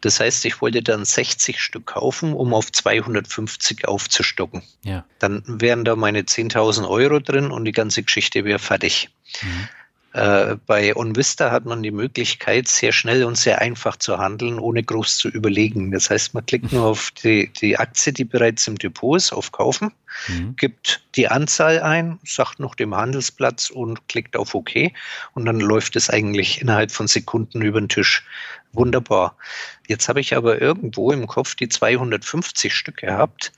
Das heißt, ich wollte dann 60 Stück kaufen, um auf 250 aufzustocken. Ja. Dann wären da meine 10.000 Euro drin und die ganze Geschichte wäre fertig. Mhm. Äh, bei OnVista hat man die Möglichkeit, sehr schnell und sehr einfach zu handeln, ohne groß zu überlegen. Das heißt, man klickt nur auf die, die Aktie, die bereits im Depot ist, auf Kaufen, mhm. gibt die Anzahl ein, sagt noch dem Handelsplatz und klickt auf OK. Und dann läuft es eigentlich innerhalb von Sekunden über den Tisch. Wunderbar. Jetzt habe ich aber irgendwo im Kopf die 250 Stück gehabt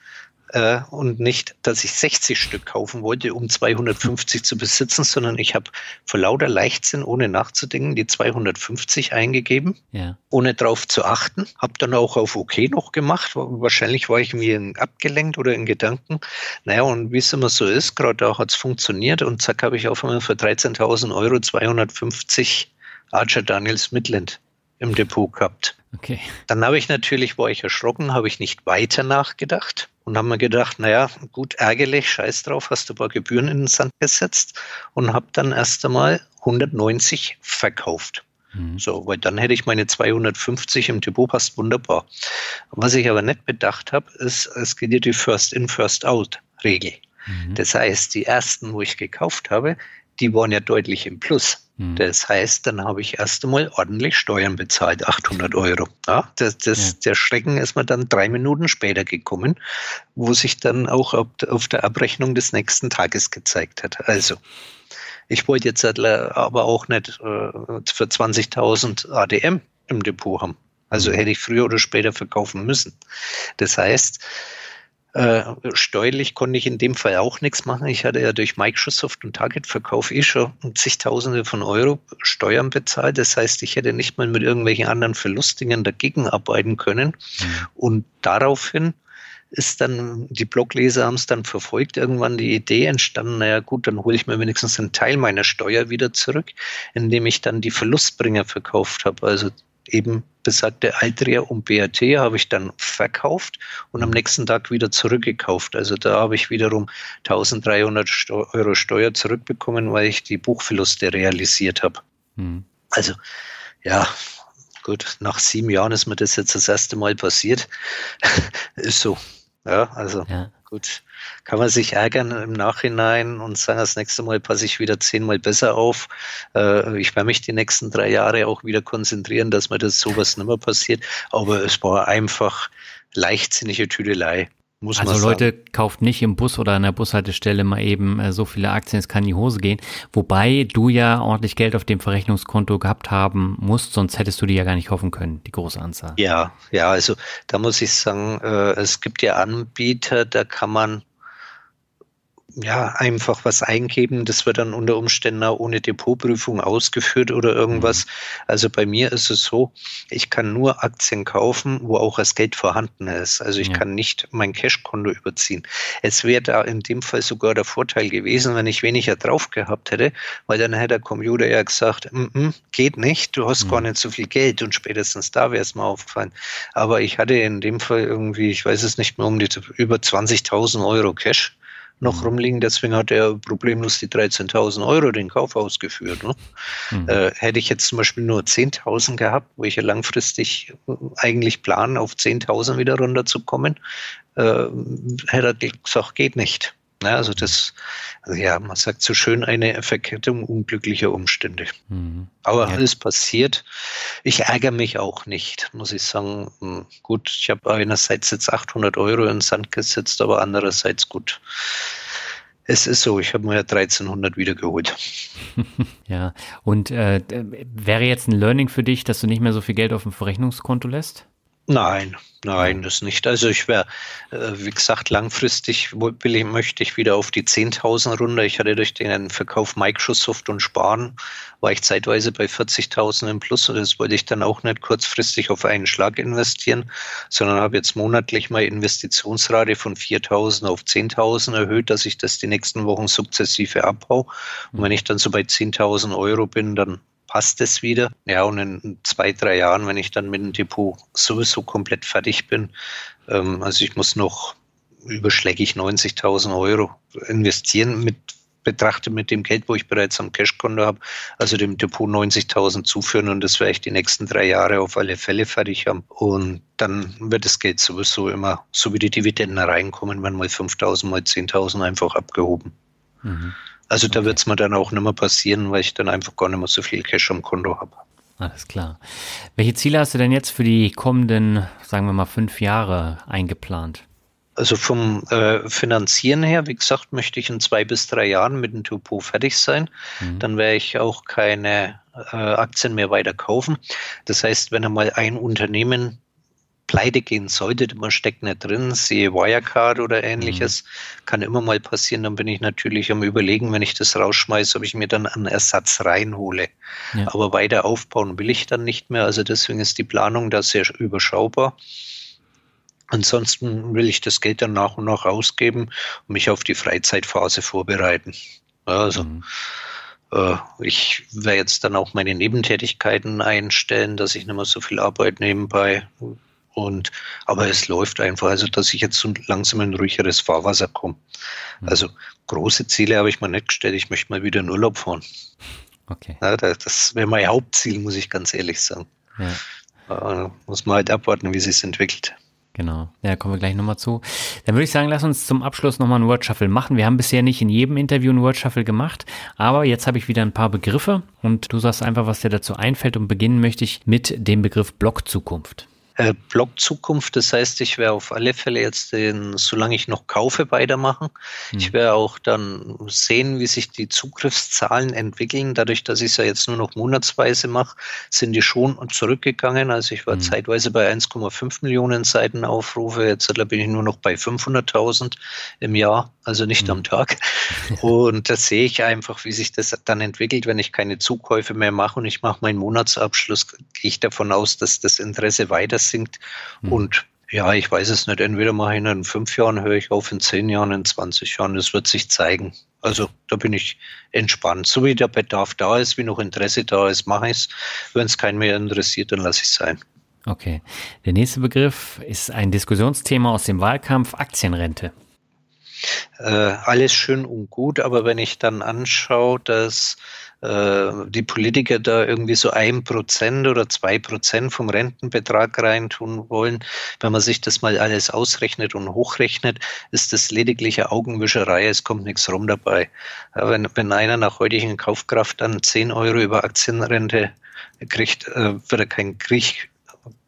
äh, und nicht, dass ich 60 Stück kaufen wollte, um 250 zu besitzen, sondern ich habe vor lauter Leichtsinn, ohne nachzudenken, die 250 eingegeben, ja. ohne drauf zu achten. Habe dann auch auf OK noch gemacht. Wahrscheinlich war ich mir abgelenkt oder in Gedanken. Naja, und wie es immer so ist, gerade da hat es funktioniert und zack, habe ich auf einmal für 13.000 Euro 250 Archer Daniels Midland im Depot gehabt. Okay. Dann habe ich natürlich, war ich erschrocken, habe ich nicht weiter nachgedacht und haben mir gedacht, naja, gut, ärgerlich, scheiß drauf, hast du ein paar Gebühren in den Sand gesetzt und habe dann erst einmal 190 verkauft. Mhm. So, weil dann hätte ich meine 250 im Depot, passt wunderbar. Was ich aber nicht bedacht habe, ist, es geht ja die First-in, First-out-Regel. Mhm. Das heißt, die ersten, wo ich gekauft habe, die waren ja deutlich im Plus. Hm. Das heißt, dann habe ich erst einmal ordentlich Steuern bezahlt, 800 Euro. Ja, das, das, ja. Der Schrecken ist mir dann drei Minuten später gekommen, wo sich dann auch auf der Abrechnung des nächsten Tages gezeigt hat. Also, ich wollte jetzt aber auch nicht äh, für 20.000 ADM im Depot haben. Also hm. hätte ich früher oder später verkaufen müssen. Das heißt, äh, steuerlich konnte ich in dem Fall auch nichts machen. Ich hatte ja durch Microsoft und Target-Verkauf eh schon zigtausende von Euro Steuern bezahlt. Das heißt, ich hätte nicht mal mit irgendwelchen anderen Verlustingen dagegen arbeiten können. Mhm. Und daraufhin ist dann, die Blogleser haben es dann verfolgt, irgendwann die Idee entstanden, naja gut, dann hole ich mir wenigstens einen Teil meiner Steuer wieder zurück, indem ich dann die Verlustbringer verkauft habe. Also eben besagte Altria und BAT habe ich dann verkauft und am nächsten Tag wieder zurückgekauft. Also da habe ich wiederum 1300 Euro Steuer zurückbekommen, weil ich die Buchverluste realisiert habe. Mhm. Also ja, gut, nach sieben Jahren ist mir das jetzt das erste Mal passiert. ist so. Ja, also ja. gut kann man sich ärgern im Nachhinein und sagen, das nächste Mal passe ich wieder zehnmal besser auf. Äh, ich werde mich die nächsten drei Jahre auch wieder konzentrieren, dass mir das sowas nicht mehr passiert. Aber es war einfach leichtsinnige Tüdelei. Muss also Leute, kauft nicht im Bus oder an der Bushaltestelle mal eben äh, so viele Aktien, es kann in die Hose gehen. Wobei du ja ordentlich Geld auf dem Verrechnungskonto gehabt haben musst, sonst hättest du die ja gar nicht kaufen können, die große Anzahl. Ja, ja, also da muss ich sagen, äh, es gibt ja Anbieter, da kann man ja, einfach was eingeben. Das wird dann unter Umständen auch ohne Depotprüfung ausgeführt oder irgendwas. Mhm. Also bei mir ist es so, ich kann nur Aktien kaufen, wo auch das Geld vorhanden ist. Also ich ja. kann nicht mein Cashkonto überziehen. Es wäre da in dem Fall sogar der Vorteil gewesen, wenn ich weniger drauf gehabt hätte, weil dann hätte der Computer ja gesagt, mm -mm, geht nicht, du hast mhm. gar nicht so viel Geld und spätestens da wäre es mal aufgefallen. Aber ich hatte in dem Fall irgendwie, ich weiß es nicht mehr, um die über 20.000 Euro Cash noch mhm. rumliegen. Deswegen hat er problemlos die 13.000 Euro den Kauf ausgeführt. Ne? Mhm. Äh, hätte ich jetzt zum Beispiel nur 10.000 gehabt, wo ich ja langfristig äh, eigentlich plane, auf 10.000 wieder runterzukommen, äh, hätte er gesagt, geht nicht. Ja, also das, also ja, man sagt so schön eine Verkettung unglücklicher Umstände. Mhm. Aber ja. alles passiert. Ich ärgere mich auch nicht, muss ich sagen. Hm, gut, ich habe einerseits jetzt 800 Euro in den Sand gesetzt, aber andererseits gut. Es ist so, ich habe mir ja 1300 wiedergeholt. ja, und äh, wäre jetzt ein Learning für dich, dass du nicht mehr so viel Geld auf dem Verrechnungskonto lässt? Nein, nein, das nicht. Also ich wäre, äh, wie gesagt, langfristig will ich, möchte ich wieder auf die 10.000 runter. Ich hatte durch den Verkauf Microsoft und Sparen, war ich zeitweise bei 40.000 im Plus und das wollte ich dann auch nicht kurzfristig auf einen Schlag investieren, sondern habe jetzt monatlich meine Investitionsrate von 4.000 auf 10.000 erhöht, dass ich das die nächsten Wochen sukzessive abbaue. Und wenn ich dann so bei 10.000 Euro bin, dann passt es wieder. Ja, und in zwei, drei Jahren, wenn ich dann mit dem Depot sowieso komplett fertig bin, ähm, also ich muss noch überschlägig 90.000 Euro investieren mit betrachte mit dem Geld, wo ich bereits am Cashkonto habe, also dem Depot 90.000 zuführen und das werde ich die nächsten drei Jahre auf alle Fälle fertig haben. Und dann wird das Geld sowieso immer, so wie die Dividenden reinkommen, wenn mal 5.000, mal 10.000 einfach abgehoben. Mhm. Also da wird es mir dann auch nicht mehr passieren, weil ich dann einfach gar nicht mehr so viel Cash am Konto habe. Alles klar. Welche Ziele hast du denn jetzt für die kommenden, sagen wir mal, fünf Jahre eingeplant? Also vom äh, Finanzieren her, wie gesagt, möchte ich in zwei bis drei Jahren mit dem Depot fertig sein. Mhm. Dann werde ich auch keine äh, Aktien mehr weiter kaufen. Das heißt, wenn einmal ein Unternehmen pleite gehen sollte, man steckt nicht drin, sehe Wirecard oder ähnliches, mhm. kann immer mal passieren, dann bin ich natürlich am überlegen, wenn ich das rausschmeiße, ob ich mir dann einen Ersatz reinhole. Ja. Aber weiter aufbauen will ich dann nicht mehr, also deswegen ist die Planung da sehr überschaubar. Ansonsten will ich das Geld dann nach und nach ausgeben und mich auf die Freizeitphase vorbereiten. Also mhm. äh, ich werde jetzt dann auch meine Nebentätigkeiten einstellen, dass ich nicht mehr so viel Arbeit nebenbei und aber es läuft einfach, also dass ich jetzt so langsam in ruhigeres Fahrwasser komme. Mhm. Also große Ziele habe ich mir nicht gestellt. Ich möchte mal wieder in Urlaub fahren. Okay. Ja, das wäre mein Hauptziel, muss ich ganz ehrlich sagen. Ja. Äh, muss man halt abwarten, wie sich entwickelt. Genau, ja, kommen wir gleich nochmal zu. Dann würde ich sagen, lass uns zum Abschluss nochmal einen Word Shuffle machen. Wir haben bisher nicht in jedem Interview einen Word Shuffle gemacht, aber jetzt habe ich wieder ein paar Begriffe und du sagst einfach, was dir dazu einfällt und beginnen möchte ich mit dem Begriff Blockzukunft äh, Blockzukunft. Das heißt, ich werde auf alle Fälle jetzt den, solange ich noch kaufe, weitermachen. Mhm. Ich werde auch dann sehen, wie sich die Zugriffszahlen entwickeln. Dadurch, dass ich es ja jetzt nur noch monatsweise mache, sind die schon zurückgegangen. Also ich war mhm. zeitweise bei 1,5 Millionen Seitenaufrufe. Jetzt bin ich nur noch bei 500.000 im Jahr, also nicht mhm. am Tag. Und da sehe ich einfach, wie sich das dann entwickelt, wenn ich keine Zukäufe mehr mache und ich mache meinen Monatsabschluss, gehe ich davon aus, dass das Interesse weiter sinkt. Mhm. Und ja, ich weiß es nicht. Entweder mache ich in fünf Jahren, höre ich auf, in zehn Jahren, in 20 Jahren. Das wird sich zeigen. Also da bin ich entspannt. So wie der Bedarf da ist, wie noch Interesse da ist, mache ich es. Wenn es keinen mehr interessiert, dann lasse ich es sein. Okay. Der nächste Begriff ist ein Diskussionsthema aus dem Wahlkampf Aktienrente. Äh, alles schön und gut, aber wenn ich dann anschaue, dass die Politiker da irgendwie so ein Prozent oder zwei Prozent vom Rentenbetrag reintun wollen. Wenn man sich das mal alles ausrechnet und hochrechnet, ist das ledigliche Augenwischerei. Es kommt nichts rum dabei. Wenn, wenn einer nach heutigen Kaufkraft dann 10 Euro über Aktienrente kriegt, äh, wird er kein Krieg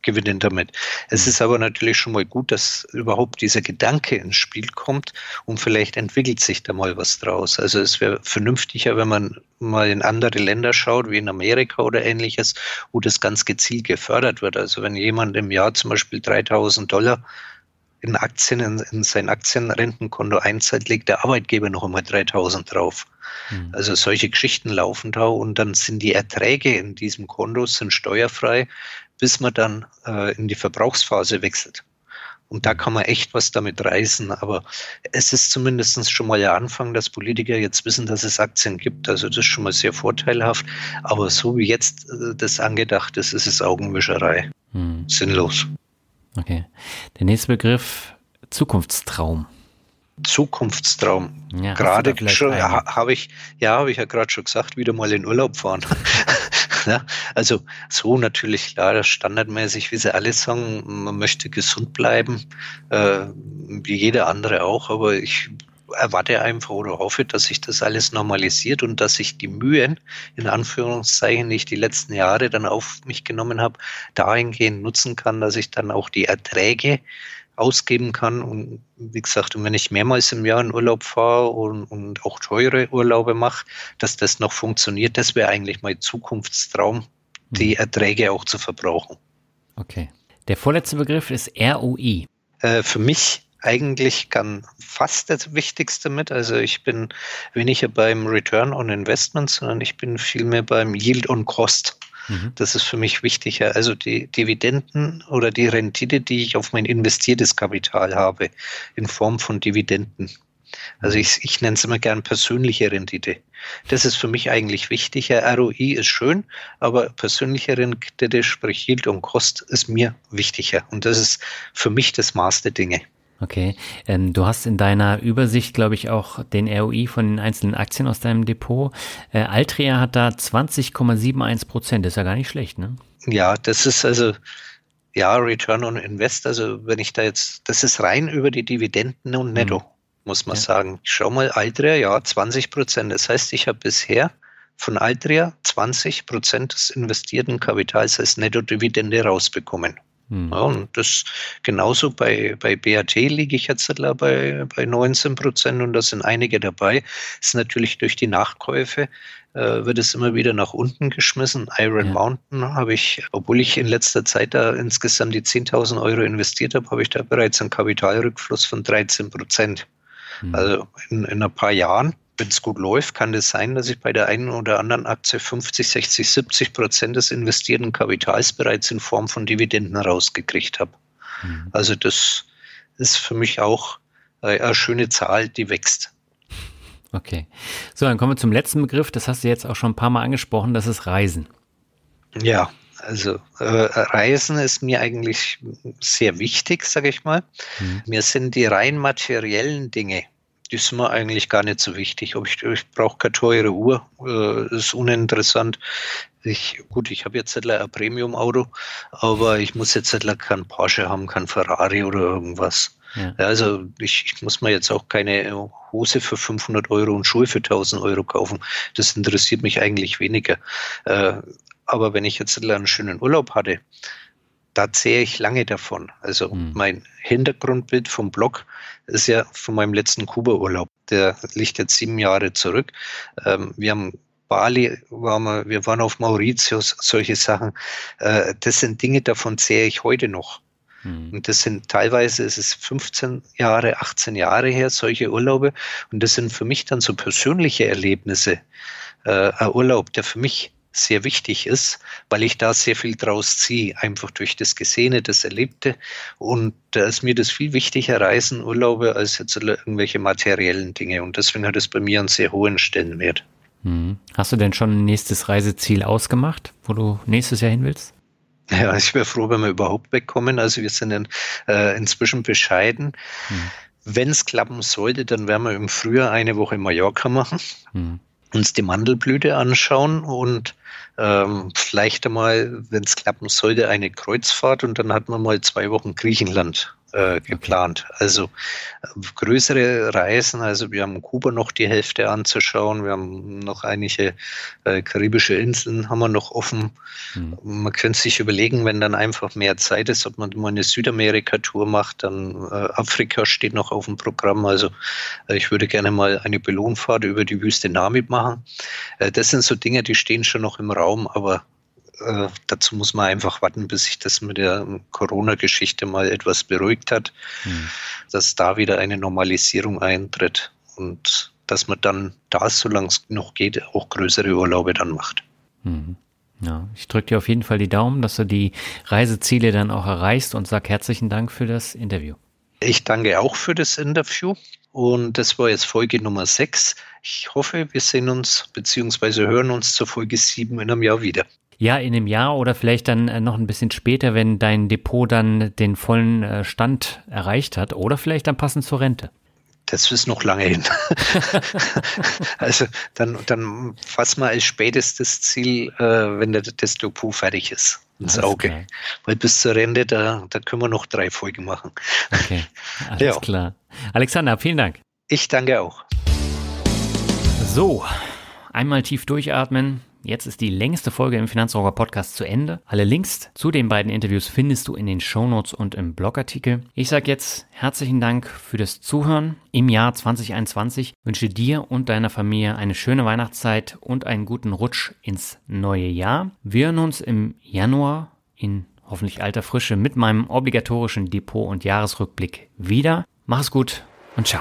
gewinnen damit. Es ist aber natürlich schon mal gut, dass überhaupt dieser Gedanke ins Spiel kommt und vielleicht entwickelt sich da mal was draus. Also es wäre vernünftiger, wenn man mal in andere Länder schaut, wie in Amerika oder ähnliches, wo das ganz gezielt gefördert wird. Also wenn jemand im Jahr zum Beispiel 3000 Dollar in Aktien, in, in sein Aktienrentenkonto einzahlt, legt der Arbeitgeber noch einmal 3000 drauf. Mhm. Also solche Geschichten laufen da und dann sind die Erträge in diesem Konto sind steuerfrei bis man dann äh, in die Verbrauchsphase wechselt. Und da kann man echt was damit reißen. Aber es ist zumindest schon mal der Anfang, dass Politiker jetzt wissen, dass es Aktien gibt. Also das ist schon mal sehr vorteilhaft. Aber so wie jetzt äh, das angedacht ist, ist es Augenwischerei. Hm. Sinnlos. Okay. Der nächste Begriff, Zukunftstraum. Zukunftstraum. Ja, gerade schon habe ich, ja, habe ich ja gerade schon gesagt, wieder mal in Urlaub fahren. Ne? Also so natürlich klar, standardmäßig, wie sie alle sagen, man möchte gesund bleiben, äh, wie jeder andere auch, aber ich erwarte einfach oder hoffe, dass sich das alles normalisiert und dass ich die Mühen, in Anführungszeichen, die ich die letzten Jahre dann auf mich genommen habe, dahingehend nutzen kann, dass ich dann auch die Erträge ausgeben kann. Und wie gesagt, und wenn ich mehrmals im Jahr in Urlaub fahre und, und auch teure Urlaube mache, dass das noch funktioniert, das wäre eigentlich mein Zukunftstraum, die hm. Erträge auch zu verbrauchen. Okay. Der vorletzte Begriff ist ROI. Äh, für mich eigentlich kann fast das Wichtigste mit. Also ich bin weniger beim Return on Investment, sondern ich bin vielmehr beim Yield on Cost. Mhm. Das ist für mich wichtiger. Also die Dividenden oder die Rendite, die ich auf mein investiertes Kapital habe, in Form von Dividenden. Also mhm. ich, ich nenne es immer gern persönliche Rendite. Das ist für mich eigentlich wichtiger. ROI ist schön, aber persönliche Rendite, sprich Yield und Kost, ist mir wichtiger. Und das ist für mich das Maß der Dinge. Okay. Ähm, du hast in deiner Übersicht, glaube ich, auch den ROI von den einzelnen Aktien aus deinem Depot. Äh, Altria hat da 20,71 Prozent. Das ist ja gar nicht schlecht, ne? Ja, das ist also, ja, Return on Invest. Also, wenn ich da jetzt, das ist rein über die Dividenden und Netto, mhm. muss man ja. sagen. Ich schau mal, Altria, ja, 20 Prozent. Das heißt, ich habe bisher von Altria 20 Prozent des investierten Kapitals als Netto-Dividende rausbekommen. Hm. Ja, und das genauso bei, bei BAT liege ich jetzt bei, bei 19 Prozent und da sind einige dabei. Das ist natürlich durch die Nachkäufe äh, wird es immer wieder nach unten geschmissen. Iron ja. Mountain habe ich, obwohl ich in letzter Zeit da insgesamt die 10.000 Euro investiert habe, habe ich da bereits einen Kapitalrückfluss von 13 Prozent. Mhm. Also in, in ein paar Jahren wenn es gut läuft, kann es das sein, dass ich bei der einen oder anderen Aktie 50, 60, 70 Prozent des investierten Kapitals bereits in Form von Dividenden rausgekriegt habe. Mhm. Also das ist für mich auch äh, eine schöne Zahl, die wächst. Okay. So, dann kommen wir zum letzten Begriff. Das hast du jetzt auch schon ein paar Mal angesprochen. Das ist Reisen. Ja, also äh, Reisen ist mir eigentlich sehr wichtig, sage ich mal. Mhm. Mir sind die rein materiellen Dinge, sind mir eigentlich gar nicht so wichtig. Ob ich, ich brauche keine teure Uhr, äh, ist uninteressant. Ich, gut, ich habe jetzt ein Premium-Auto, aber ich muss jetzt kein Porsche haben, kein Ferrari oder irgendwas. Ja. Also ich, ich, muss mir jetzt auch keine Hose für 500 Euro und Schuhe für 1000 Euro kaufen. Das interessiert mich eigentlich weniger. Äh, aber wenn ich jetzt einen schönen Urlaub hatte, da zähle ich lange davon. Also mhm. mein Hintergrundbild vom Blog ist ja von meinem letzten Kuba-Urlaub. Der liegt jetzt sieben Jahre zurück. Ähm, wir haben Bali, waren wir, wir waren auf Mauritius, solche Sachen. Äh, das sind Dinge, davon zähle ich heute noch. Mhm. Und das sind teilweise, ist es 15 Jahre, 18 Jahre her, solche Urlaube. Und das sind für mich dann so persönliche Erlebnisse. Äh, ein Urlaub, der für mich sehr wichtig ist, weil ich da sehr viel draus ziehe, einfach durch das Gesehene, das Erlebte. Und da ist mir das viel wichtiger, Reisen, Urlaube, als jetzt irgendwelche materiellen Dinge. Und deswegen hat es bei mir einen sehr hohen Stellenwert. Mhm. Hast du denn schon ein nächstes Reiseziel ausgemacht, wo du nächstes Jahr hin willst? Ja, ich wäre froh, wenn wir überhaupt wegkommen. Also wir sind in, äh, inzwischen bescheiden. Hm. Wenn es klappen sollte, dann werden wir im Frühjahr eine Woche Mallorca machen, hm. Uns die Mandelblüte anschauen und ähm, vielleicht einmal, wenn es klappen sollte, eine Kreuzfahrt und dann hat man mal zwei Wochen Griechenland äh, geplant. Also äh, größere Reisen, also wir haben Kuba noch die Hälfte anzuschauen, wir haben noch einige äh, karibische Inseln haben wir noch offen. Mhm. Man könnte sich überlegen, wenn dann einfach mehr Zeit ist, ob man mal eine Südamerika-Tour macht, dann äh, Afrika steht noch auf dem Programm. Also äh, ich würde gerne mal eine Belohnfahrt über die Wüste Namib machen. Das sind so Dinge, die stehen schon noch im Raum, aber äh, dazu muss man einfach warten, bis sich das mit der Corona-Geschichte mal etwas beruhigt hat, mhm. dass da wieder eine Normalisierung eintritt und dass man dann da, solange es noch geht, auch größere Urlaube dann macht. Mhm. Ja, ich drücke dir auf jeden Fall die Daumen, dass du die Reiseziele dann auch erreichst und sag herzlichen Dank für das Interview. Ich danke auch für das Interview. Und das war jetzt Folge Nummer 6. Ich hoffe, wir sehen uns bzw. hören uns zur Folge 7 in einem Jahr wieder. Ja, in einem Jahr oder vielleicht dann äh, noch ein bisschen später, wenn dein Depot dann den vollen äh, Stand erreicht hat oder vielleicht dann passend zur Rente. Das ist noch lange hin. also dann, dann fassen wir als spätestes Ziel, äh, wenn das Depot fertig ist, ins Auge. Klar. Weil bis zur Rente, da, da können wir noch drei Folgen machen. Okay, alles ja. klar. Alexander, vielen Dank. Ich danke auch. So, einmal tief durchatmen. Jetzt ist die längste Folge im Finanzrocker Podcast zu Ende. Alle Links zu den beiden Interviews findest du in den Shownotes und im Blogartikel. Ich sage jetzt herzlichen Dank für das Zuhören. Im Jahr 2021 wünsche dir und deiner Familie eine schöne Weihnachtszeit und einen guten Rutsch ins neue Jahr. Wir hören uns im Januar in hoffentlich alter Frische mit meinem obligatorischen Depot- und Jahresrückblick wieder. Mach es gut und ciao.